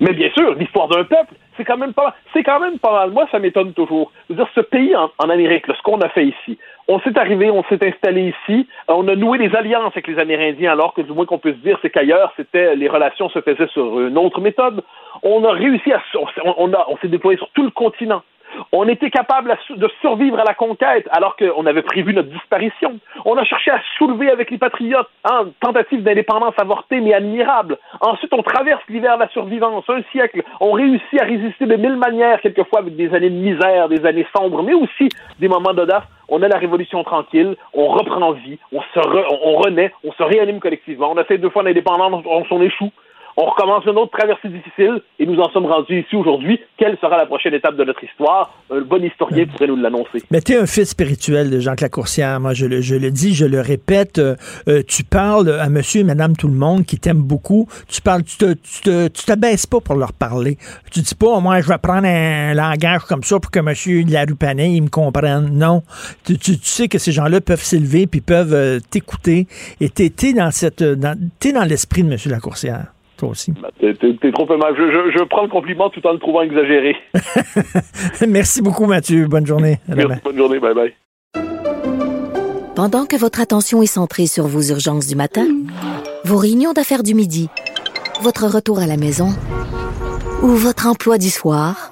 Mais bien sûr, l'histoire d'un peuple, c'est quand même pas, c'est quand même pas mal. Moi, ça m'étonne toujours. Ce pays en, Amérique, ce qu'on a fait ici, on s'est arrivé, on s'est installé ici, euh, on a noué des alliances avec les Amérindiens, alors que du moins qu'on peut se dire, c'est qu'ailleurs, c'était les relations se faisaient sur une autre méthode. On a réussi à, on, on s'est déployé sur tout le continent. On était capable de survivre à la conquête alors qu'on avait prévu notre disparition. On a cherché à soulever avec les patriotes, hein, tentative d'indépendance avortée mais admirable. Ensuite, on traverse l'hiver de la survivance, un siècle. On réussit à résister de mille manières, quelquefois avec des années de misère, des années sombres, mais aussi des moments d'audace. On a la révolution tranquille, on reprend vie, on se re- on renaît, on se réanime collectivement. On essaie deux fois l'indépendance, on s'en échoue. On recommence une autre traversée difficile et nous en sommes rendus ici aujourd'hui. Quelle sera la prochaine étape de notre histoire? Un bon historien pourrait nous l'annoncer. Mais tu es un fils spirituel de Jean Lacourcière. Moi, je le, je le dis, je le répète. euh, euh, tu parles à monsieur et madame tout le monde qui t'aiment beaucoup. Tu parles, tu te, tu te, tu t'abaisses pas pour leur parler. Tu dis pas, moi, je vais prendre un langage comme ça pour que monsieur de la rue Panay, il me comprenne. Non. Tu, tu, tu sais que ces gens-là peuvent s'élever puis peuvent euh, t'écouter. Et t'es, t'es dans cette, t'es dans l'esprit de monsieur Lacourcière. Toi aussi. T'es- T'es t'es trop aimable. Je, je, je prends le compliment tout en le trouvant exagéré. Merci beaucoup, Mathieu. Bonne journée. Merci, bonne journée. Bye bye. Pendant que votre attention est centrée sur vos urgences du matin, vos réunions d'affaires du midi, votre retour à la maison ou votre emploi du soir,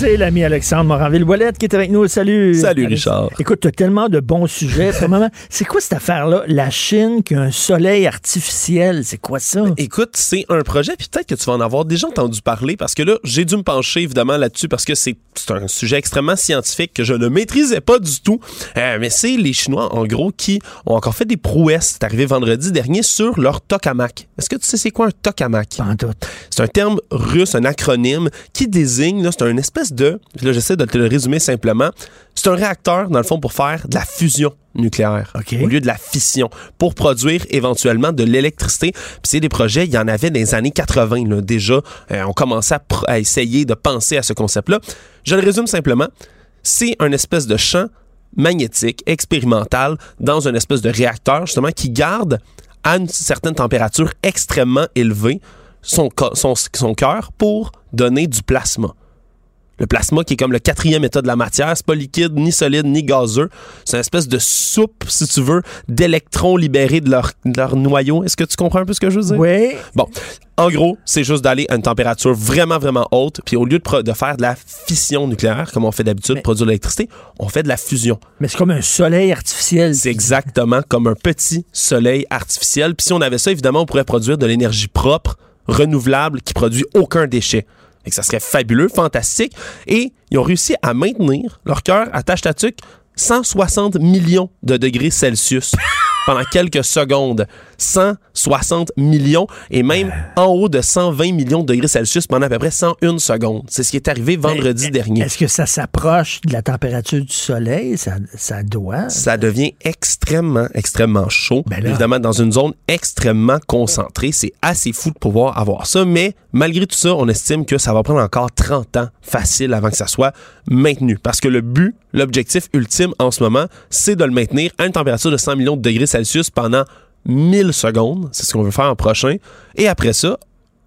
C'est l'ami Alexandre Moranville-Ouellette qui est avec nous. Salut. Salut, Alex. Richard. Écoute, tu as tellement de bons sujets. C'est quoi cette affaire-là? La Chine qui a un soleil artificiel, c'est quoi ça? Écoute, c'est un projet, puis peut-être que tu vas en avoir déjà entendu parler, parce que là, j'ai dû me pencher évidemment là-dessus, parce que c'est un sujet extrêmement scientifique que je ne maîtrisais pas du tout. Euh, mais c'est les Chinois, en gros, qui ont encore fait des prouesses. C'est arrivé vendredi dernier sur leur tokamak. Est-ce que tu sais c'est quoi un tokamak? C'est un terme russe, un acronyme qui désigne, c'est un espèce espèce de, là j'essaie de te le résumer simplement, c'est un réacteur dans le fond pour faire de la fusion nucléaire au lieu de la fission pour produire éventuellement de l'électricité. Puis c'est des projets, il y en avait dans les années 80 là, déjà. Euh, on commençait à, à essayer de penser à ce concept-là. Je le résume simplement. C'est un espèce de champ magnétique expérimental dans un espèce de réacteur justement qui garde à une certaine température extrêmement élevée son, son, son cœur pour donner du plasma. Le plasma qui est comme le quatrième état de la matière, c'est pas liquide, ni solide, ni gazeux. C'est une espèce de soupe, si tu veux, d'électrons libérés de leur, de leur noyau. Est-ce que tu comprends un peu ce que je veux dire? Oui. Bon, en gros, c'est juste d'aller à une température vraiment, vraiment haute, puis au lieu de, de faire de la fission nucléaire, comme on fait d'habitude, produire de l'électricité, on fait de la fusion. Mais c'est comme un soleil artificiel. C'est exactement comme un petit soleil artificiel. Puis si on avait ça, évidemment, on pourrait produire de l'énergie propre, renouvelable, qui produit aucun déchet. Que ça serait fabuleux, fantastique. Et ils ont réussi à maintenir leur cœur à tâche 160 millions de degrés Celsius pendant quelques secondes. 160 millions et même en haut de 120 millions de degrés Celsius pendant à peu près 101 secondes. C'est ce qui est arrivé vendredi dernier. Est-ce que ça s'approche de la température du soleil? Ça, ça doit. ça devient extrêmement, extrêmement chaud. Ben. Évidemment, dans une zone extrêmement concentrée. C'est assez fou de pouvoir avoir ça. Mais malgré tout ça, on estime que ça va prendre encore 30 ans facile avant que ça soit maintenu. Parce que le but, l'objectif ultime en ce moment, c'est de le maintenir à une température de 100 millions de degrés Celsius pendant 1000 secondes. C'est ce qu'on veut faire en prochain. Et après ça,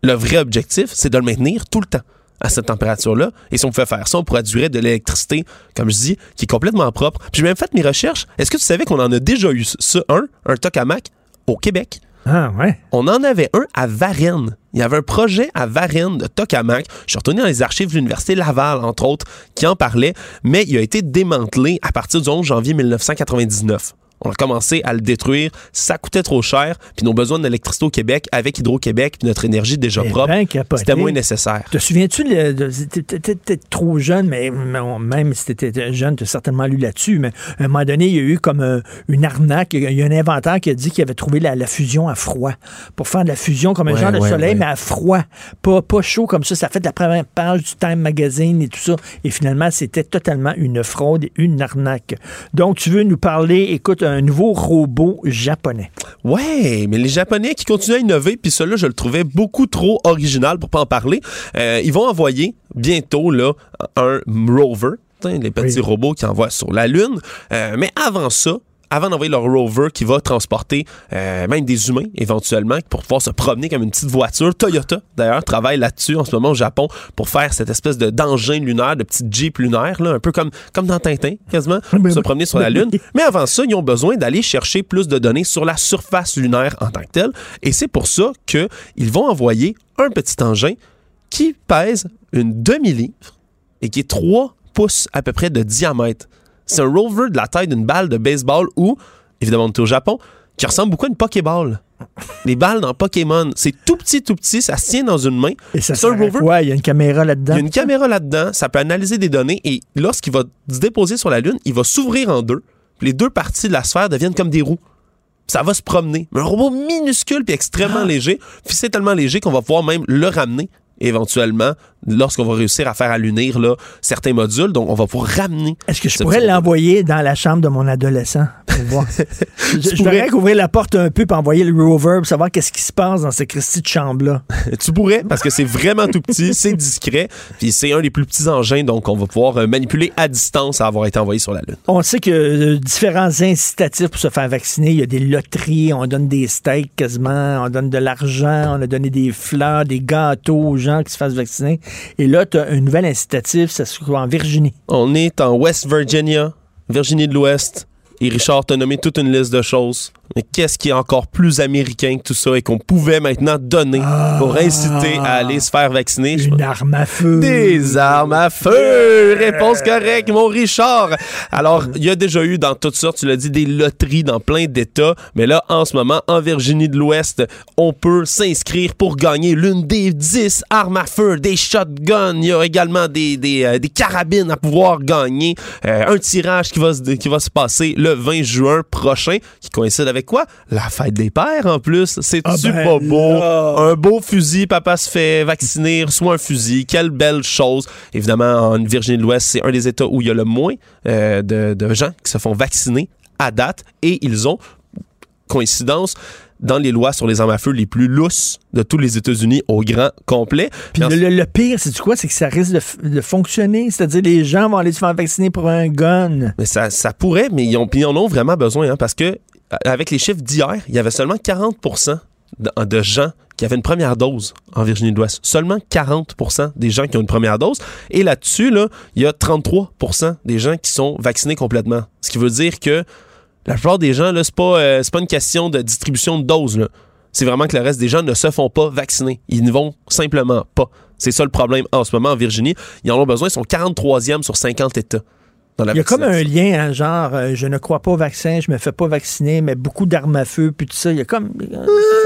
le vrai objectif, c'est de le maintenir tout le temps à cette température-là. Et si on pouvait faire ça, on pourrait durer de l'électricité, comme je dis, qui est complètement propre. Puis j'ai même fait mes recherches. Est-ce que tu savais qu'on en a déjà eu ça, un, un tokamak, au Québec? Ah ouais. On en avait un à Varennes. Il y avait un projet à Varennes de tokamak. Je suis retourné dans les archives de l'Université Laval, entre autres, qui en parlait, mais il a été démantelé à partir du 11 janvier 1999. On a commencé à le détruire. Ça coûtait trop cher. Puis nos besoins d'électricité au Québec, avec Hydro-Québec, puis notre énergie déjà Eh propre, ben, c'était moins nécessaire. Te souviens-tu, t'étais peut-être trop jeune, mais même si t'étais jeune, tu as certainement lu là-dessus, mais à un moment donné, il y a eu comme euh, une arnaque. Il y a un inventeur qui a dit qu'il avait trouvé la, la fusion à froid pour faire de la fusion comme un Ouais, genre de ouais, soleil, ouais. mais à froid. Pas, pas chaud comme ça. Ça fait de la première page du Time Magazine et tout ça. Et finalement, c'était totalement une fraude et une arnaque. Donc, tu veux nous parler, écoute, un nouveau robot japonais. Ouais, mais les Japonais qui continuent à innover, puis celui-là, je le trouvais beaucoup trop original pour pas en parler. Euh, ils vont envoyer bientôt là un rover, les petits robots qui envoient sur la Lune. Euh, mais avant ça, avant d'envoyer leur rover qui va transporter euh, même des humains éventuellement pour pouvoir se promener comme une petite voiture. Toyota, d'ailleurs, travaille là-dessus en ce moment au Japon pour faire cette espèce de d'engin lunaire, de petite Jeep lunaire, là, un peu comme, comme dans Tintin, quasiment, pour se promener sur la Lune. Mais avant ça, ils ont besoin d'aller chercher plus de données sur la surface lunaire en tant que telle. Et c'est pour ça qu'ils vont envoyer un petit engin qui pèse une demi-livre et qui est 3 pouces à peu près de diamètre. C'est un rover de la taille d'une balle de baseball ou, évidemment, on est au Japon, qui ressemble beaucoup à une Pokéball. Les balles dans Pokémon, c'est tout petit, tout petit, ça se tient dans une main. Et ça C'est un rover. quoi? Il y a une caméra Il là-dedans. y a une caméra là-dedans, ça peut analyser des données et lorsqu'il va se déposer sur la Lune, il va s'ouvrir en deux. Puis les deux parties de la sphère deviennent comme des roues. Ça va se promener. Mais un robot minuscule puis extrêmement léger. Puis c'est tellement léger qu'on va pouvoir même le ramener éventuellement lorsqu'on va réussir à faire allunir là, certains modules. Donc, on va pouvoir ramener. Est-ce que je pourrais l'envoyer dans la chambre de mon adolescent pour voir? je je pourrais. qu'ouvrir la porte un peu pour envoyer le rover pour savoir qu'est-ce qui se passe dans cette Christie de chambre-là. tu pourrais, parce que c'est vraiment tout petit, c'est discret, puis c'est un des plus petits engins, donc on va pouvoir euh, manipuler à distance à avoir été envoyé sur la Lune. On sait que euh, différents incitatifs pour se faire vacciner. Il y a des loteries, on donne des steaks quasiment, on donne de l'argent, on a donné des fleurs, des gâteaux aux gens qui se fassent vacciner. Et là, tu as un nouvel incitatif, ça se trouve en Virginie. On est en West Virginia, Virginie de l'Ouest, et Richard t'a nommé toute une liste de choses. Mais qu'est-ce qui est encore plus américain que tout ça et qu'on pouvait maintenant donner pour inciter à aller se faire vacciner? Une arme à feu. Des armes à feu! Réponse correcte, mon Richard! Alors, il y a déjà eu dans toutes sortes, tu l'as dit, des loteries dans plein d'États, mais là, en ce moment, en Virginie de l'Ouest, on peut s'inscrire pour gagner l'une des 10 armes à feu, des shotguns, il y a également des, des, euh, des carabines à pouvoir gagner, Euh, un tirage qui va, qui va se passer le 20 juin prochain, qui coïncide avec avec quoi? La fête des pères, en plus. C'est-tu Ah ben pas beau? là. Un beau fusil, papa se fait vacciner, reçoit un fusil. Quelle belle chose. Évidemment, en Virginie de l'Ouest, c'est un des États où il y a le moins euh, de, de gens qui se font vacciner à date. Et ils ont, coïncidence, dans les lois sur les armes à feu les plus lousses de tous les États-Unis au grand complet. Puis le, le- le pire, c'est quoi? C'est que ça risque de, fonctionner? C'est-à-dire, les gens vont aller se faire vacciner pour un gun. Mais ça, ça pourrait, mais ils, ont, ils en ont vraiment besoin, hein, parce que avec les chiffres d'hier, il y avait seulement 40 de, de gens qui avaient une première dose en Virginie de l'Ouest. Seulement 40% des gens qui ont une première dose. Et là-dessus, là, il y a 33% des gens qui sont vaccinés complètement. Ce qui veut dire que la plupart des gens, là, c'est pas, euh, une question de distribution de doses. C'est vraiment que le reste des gens ne se font pas vacciner. Ils ne vont simplement pas. C'est ça le problème en ce moment en Virginie. Ils en ont besoin. Ils sont 43e sur 50 États. Dans la Il y a comme un lien, hein, genre, euh, je ne crois pas au vaccin, je me fais pas vacciner, mais beaucoup d'armes à feu, puis tout ça. Il y a comme. euh,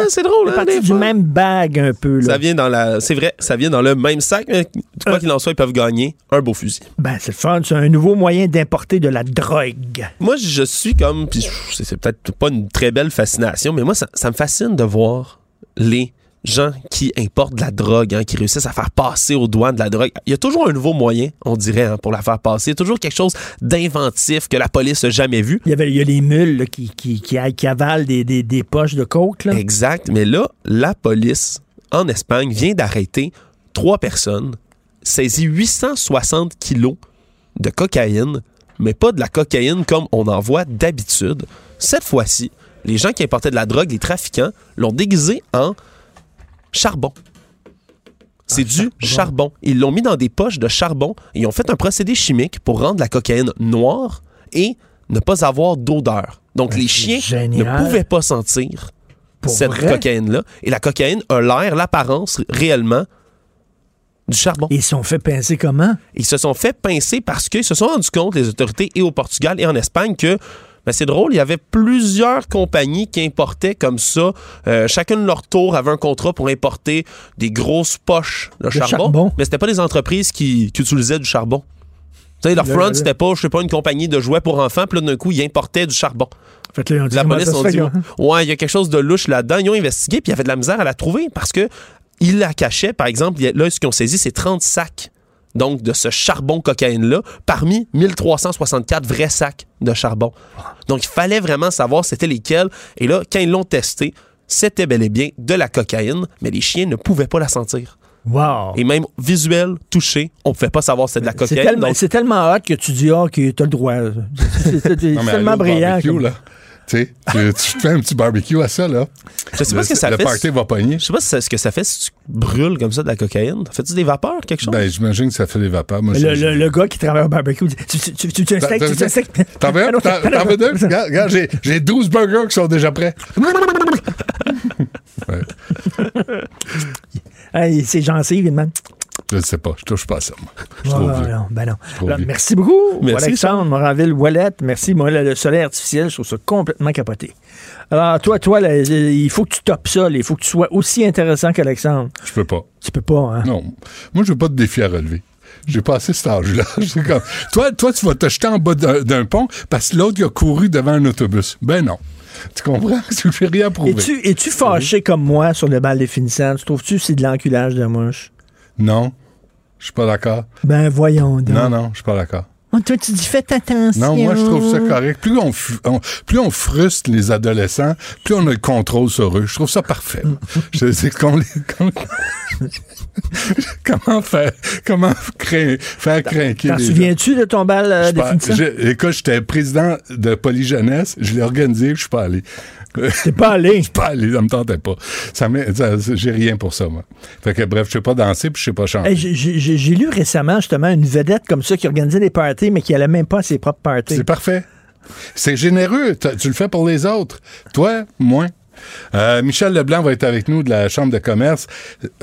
c'est drôle, C'est hein, du fois. même bag un peu. Là. Ça vient dans la. C'est vrai, ça vient dans le même sac, mais quoi qu'il en soit, ils peuvent gagner un beau fusil. Ben, c'est le fun. C'est un nouveau moyen d'importer de la drogue. Moi, je suis comme. Puis c'est c'est peut-être pas une très belle fascination, mais moi, ça, ça me fascine de voir les gens qui importent de la drogue, hein, qui réussissent à faire passer aux douanes de la drogue. Il y a toujours un nouveau moyen, on dirait, hein, pour la faire passer. Il y a toujours quelque chose d'inventif que la police n'a jamais vu. Il y, avait, il y a les mules là, qui, qui, qui, qui avalent des, des, des poches de coke. Là. Exact. Mais là, la police en Espagne vient d'arrêter trois personnes, saisit 860 kilos de cocaïne, mais pas de la cocaïne comme on en voit d'habitude. Cette fois-ci, les gens qui importaient de la drogue, les trafiquants, l'ont déguisé en charbon. C'est du charbon. Ils l'ont mis dans des poches de charbon et ils ont fait un procédé chimique pour rendre la cocaïne noire et ne pas avoir d'odeur. Donc les chiens génial. ne pouvaient pas sentir Pour cette cocaïne-là. Et la cocaïne a l'air, l'apparence réellement du charbon. Ils se sont fait pincer comment? Ils se sont fait pincer parce qu'ils se sont rendus compte, les autorités et au Portugal et en Espagne, que ben, c'est drôle, il y avait plusieurs compagnies qui importaient comme ça. Euh, chacun de leur tour avait un contrat pour importer des grosses poches de, charbon, charbon. Mais c'était pas des entreprises qui, qui utilisaient du charbon. Tu sais, leur front, c'était pas, je sais pas, une compagnie de jouets pour enfants, puis là, d'un coup, ils importaient du charbon. Fait là, La police ont dit, que- ouais, il y a quelque chose de louche là-dedans. Ils ont investigué, puis il y avait de la misère à la trouver parce que ils la cachaient. Par exemple, là, ce qu'ils ont saisi, c'est 30 sacs donc de ce charbon cocaïne-là, parmi 1364 vrais sacs de charbon. Donc, il fallait vraiment savoir c'était lesquels. Et là, quand ils l'ont testé, c'était bel et bien de la cocaïne, mais les chiens ne pouvaient pas la sentir. Wow. Et même visuel, touché, on ne pouvait pas savoir c'était de la C'est cocaïne. tellement, donc- c'est tellement hot que tu dis, ah, OK, t'as le droit. C'est tellement brillant. barbecue, comme- là. Tu sais, tu, fais un petit barbecue à ça, là. Je sais pas Le- ce que ça le fait. party va pogner. Je sais pas ce que ça fait si tu brûles comme ça de la cocaïne. Fais-tu des vapeurs, quelque chose? Ben, j'imagine que ça fait des vapeurs. Moi, Le, le- le gars qui travaille au barbecue dit Tu, tu, tu, tu, un steak, tu veux un steak T'en veux, t'en veux deux? Regarde, regarde, j'ai, j'ai 12 burgers qui sont déjà prêts. Ouais. Hey, C'est gencives, évidemment. Je ne sais pas, je touche pas à ça, moi. Je vieux. non, ben non. Je Alors, merci beaucoup, Merci, Alexandre Moranville Wallet. Merci. Moi, le soleil artificiel, je trouve ça complètement capoté. Alors, toi, toi, là, il faut que tu topes ça. là. Il faut que tu sois aussi intéressant qu'Alexandre. Je peux pas. Tu peux pas, hein? Non. Moi, je veux pas de défi à relever. J'ai passé cet âge-là. Comme, toi, toi, tu vas te jeter en bas d'un, pont parce que l'autre, a couru devant un autobus. Ben non. Tu comprends? Tu fais rien prouver. Es-tu es-tu fâché comme moi sur le bal des finissants? Tu trouves-tu que c'est de l'enculage de mouche? Non. Je suis pas d'accord. Ben, voyons donc. Non, non, je suis pas d'accord. Toi, tu dis faites attention. Non, moi, je trouve ça correct. Plus on, plus on frustre les adolescents, plus on a le contrôle sur eux. Je trouve ça parfait. je sais qu'on les- comment faire, comment crain- faire craquer T'en souviens-tu de ton bal euh, je- écoute, j'étais président de Polyjeunesse, je l'ai organisé, je suis pas allé. T'es pas allé? Je pas allé, ça me tentait pas. Ça j'ai rien pour ça, moi. Fait que bref, je sais pas danser puis je sais pas chanter. Hey, j'ai- lu récemment justement une vedette comme ça qui organisait des parties, mais qui allait même pas à ses propres parties. C'est parfait. C'est généreux. Tu le fais pour les autres. Toi, moins. Euh, Michel Leblanc va être avec nous de la Chambre de commerce.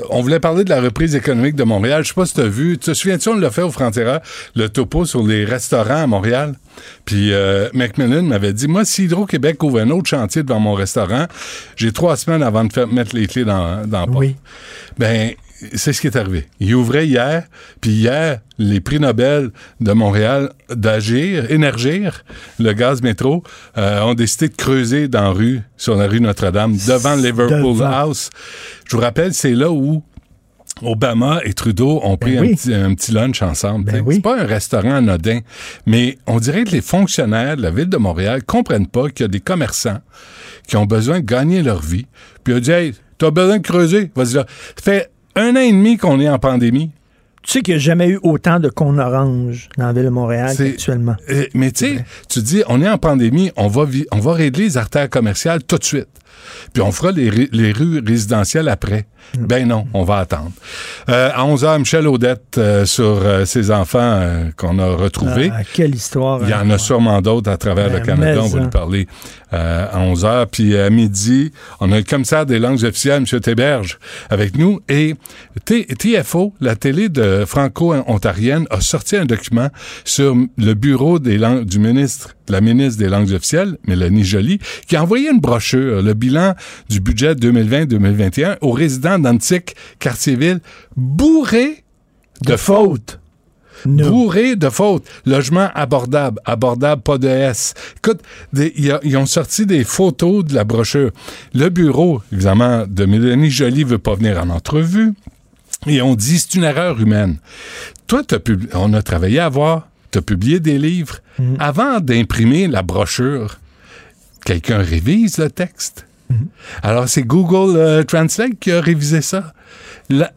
On voulait parler de la reprise économique de Montréal. Je sais pas si tu as vu. Tu te souviens-tu, on l'a fait au Frontiera, le topo sur les restaurants à Montréal? Puis euh, Macmillan m'avait dit, moi, si Hydro-Québec ouvre un autre chantier devant mon restaurant, j'ai trois semaines avant de faire, mettre les clés dans, dans la porte. Oui. Ben, c'est ce qui est arrivé. Il ouvrait hier, puis hier, les prix Nobel de Montréal d'Agir, Énergir, le gaz métro, euh, ont décidé de creuser dans la rue, sur la rue Notre-Dame, devant Liverpool Devant. House. Je vous rappelle, c'est là où Obama et Trudeau ont pris Ben un, petit, un petit lunch ensemble. Ben oui. C'est pas un restaurant anodin, mais on dirait que les fonctionnaires de la ville de Montréal comprennent pas qu'il y a des commerçants qui ont besoin de gagner leur vie. Puis ils ont dit, hey, t'as besoin de creuser, vas-y là. Fait un an et demi qu'on est en pandémie. Tu sais qu'il n'y a jamais eu autant de cônes oranges dans la ville de Montréal actuellement. Euh, mais tu sais, tu dis, on est en pandémie, on va, on va régler les artères commerciales tout de suite. Puis on fera les, rues résidentielles après. Mm. Ben non, on va attendre. Euh, à 11h, Michel Audette euh, sur euh, ses enfants qu'on a retrouvés. Ah, quelle histoire. Il y en a sûrement d'autres à travers Ben, le Canada. mais On va lui parler à 11 h. Puis à midi, on a le commissaire des langues officielles, M. Théberge, avec nous. Et TFO, la télé de franco-ontarienne, a sorti un document sur le bureau des langues du ministre, de la ministre des langues officielles, Mélanie Joly, qui a envoyé une brochure, le bilan du budget 2020-2021 aux résidents d'Antique, Quartier-Ville, bourré de, fautes. Bourré de fautes. Logement abordable. Abordable, pas de S. Écoute, ils ont sorti des photos de la brochure. Le bureau, évidemment, de Mélanie Joly veut pas venir en entrevue. Et on dit, c'est une erreur humaine. Toi, pub- on a travaillé à voir, tu as publié des livres. Avant d'imprimer la brochure, quelqu'un révise le texte. Alors, c'est Google euh, Translate qui a révisé ça. La-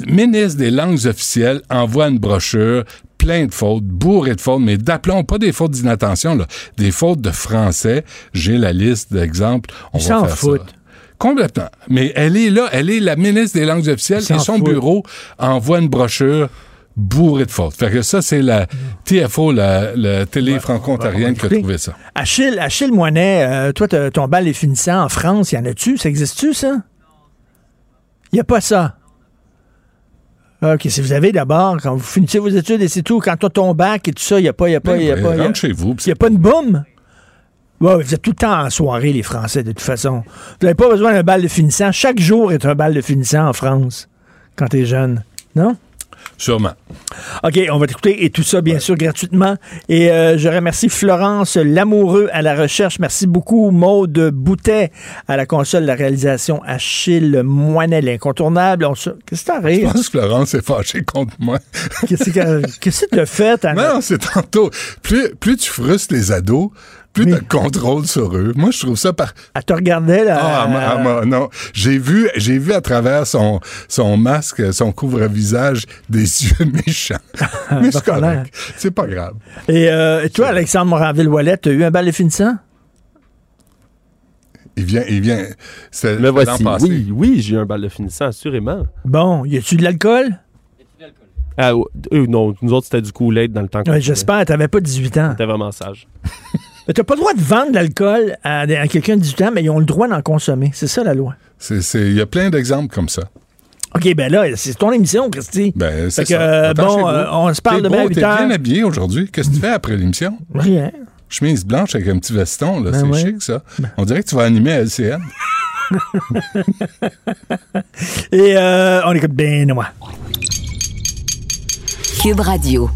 le ministre des langues officielles envoie une brochure plein de fautes, bourré de fautes, mais d'aplomb, pas des fautes d'inattention, là, des fautes de français. J'ai la liste d'exemples. On Ils va s'en faire foutent. ça. Complètement. Mais elle est là, elle est la ministre des langues officielles Ils et son foutent. bureau envoie une brochure bourrée de fautes. Fait que ça, c'est la TFO, la, la télé franco-ontarienne qui a trouvé ça. Achille, Achille Moinet, euh, toi, ton bal est finissant en France, y en a-tu? Ça existe-tu, ça? Y a pas ça. OK, si vous avez d'abord, quand vous finissez vos études et c'est tout, quand t'as ton bac et tout ça, y a pas, y a pas, Ben y a pas. y a- rentre chez vous. y a pas une boum? Ouais, vous êtes tout le temps en soirée, les Français, de toute façon. Vous n'avez pas besoin d'un bal de finissant. Chaque jour est un bal de finissant en France, quand t'es jeune. Non? Sûrement. OK, on va t'écouter et tout ça, bien sûr, gratuitement. Et euh, je remercie Florence Lamoureux à la recherche. Merci beaucoup, Maude Boutet à la console de la réalisation. Achille Moinet, l'incontournable. On se... Qu'est-ce que t'as à Je rire? pense que Florence est fâchée contre moi. Qu'est-ce que que t'as fait? Anna? Non, c'est tantôt. Plus, plus tu frustres les ados, plus tu as contrôle sur eux. Moi, je trouve ça par. Elle te regardait, là. Ah, ma- ah, ma- non. J'ai vu, j'ai vu à travers son, son masque, son couvre-visage, des yeux méchants. Mais c'est correct. C'est pas grave. Et euh, toi, Alexandre Moranville-Wallet, t'as eu un bal de finissant? Il vient, il vient. C'est l'an voici. passé. Oui, oui, j'ai eu un bal de finissant, assurément. Bon, y a-tu de l'alcool? Ah, euh, non, nous autres, c'était du Kool-Aid dans le temps. Ouais, J'espère, t'avais pas 18 ans. C'était vraiment sage. Mais t'as pas le droit de vendre de l'alcool à, à quelqu'un de 18 ans, mais ils ont le droit d'en consommer. C'est ça, la loi. C'est- c'est- Il y a plein d'exemples comme ça. OK, ben là, c'est ton émission, Christy. Ben, c'est Fait que, ça. euh, bon, euh, on se parle demain à beau, 8 T'es bien habillé aujourd'hui. Qu'est-ce que tu fais après l'émission? Rien. Chemise blanche avec un petit veston, là. Ben c'est ouais. chic, ça. On dirait que tu vas animer à LCN. Et euh, on écoute Benoît. Cube Radio.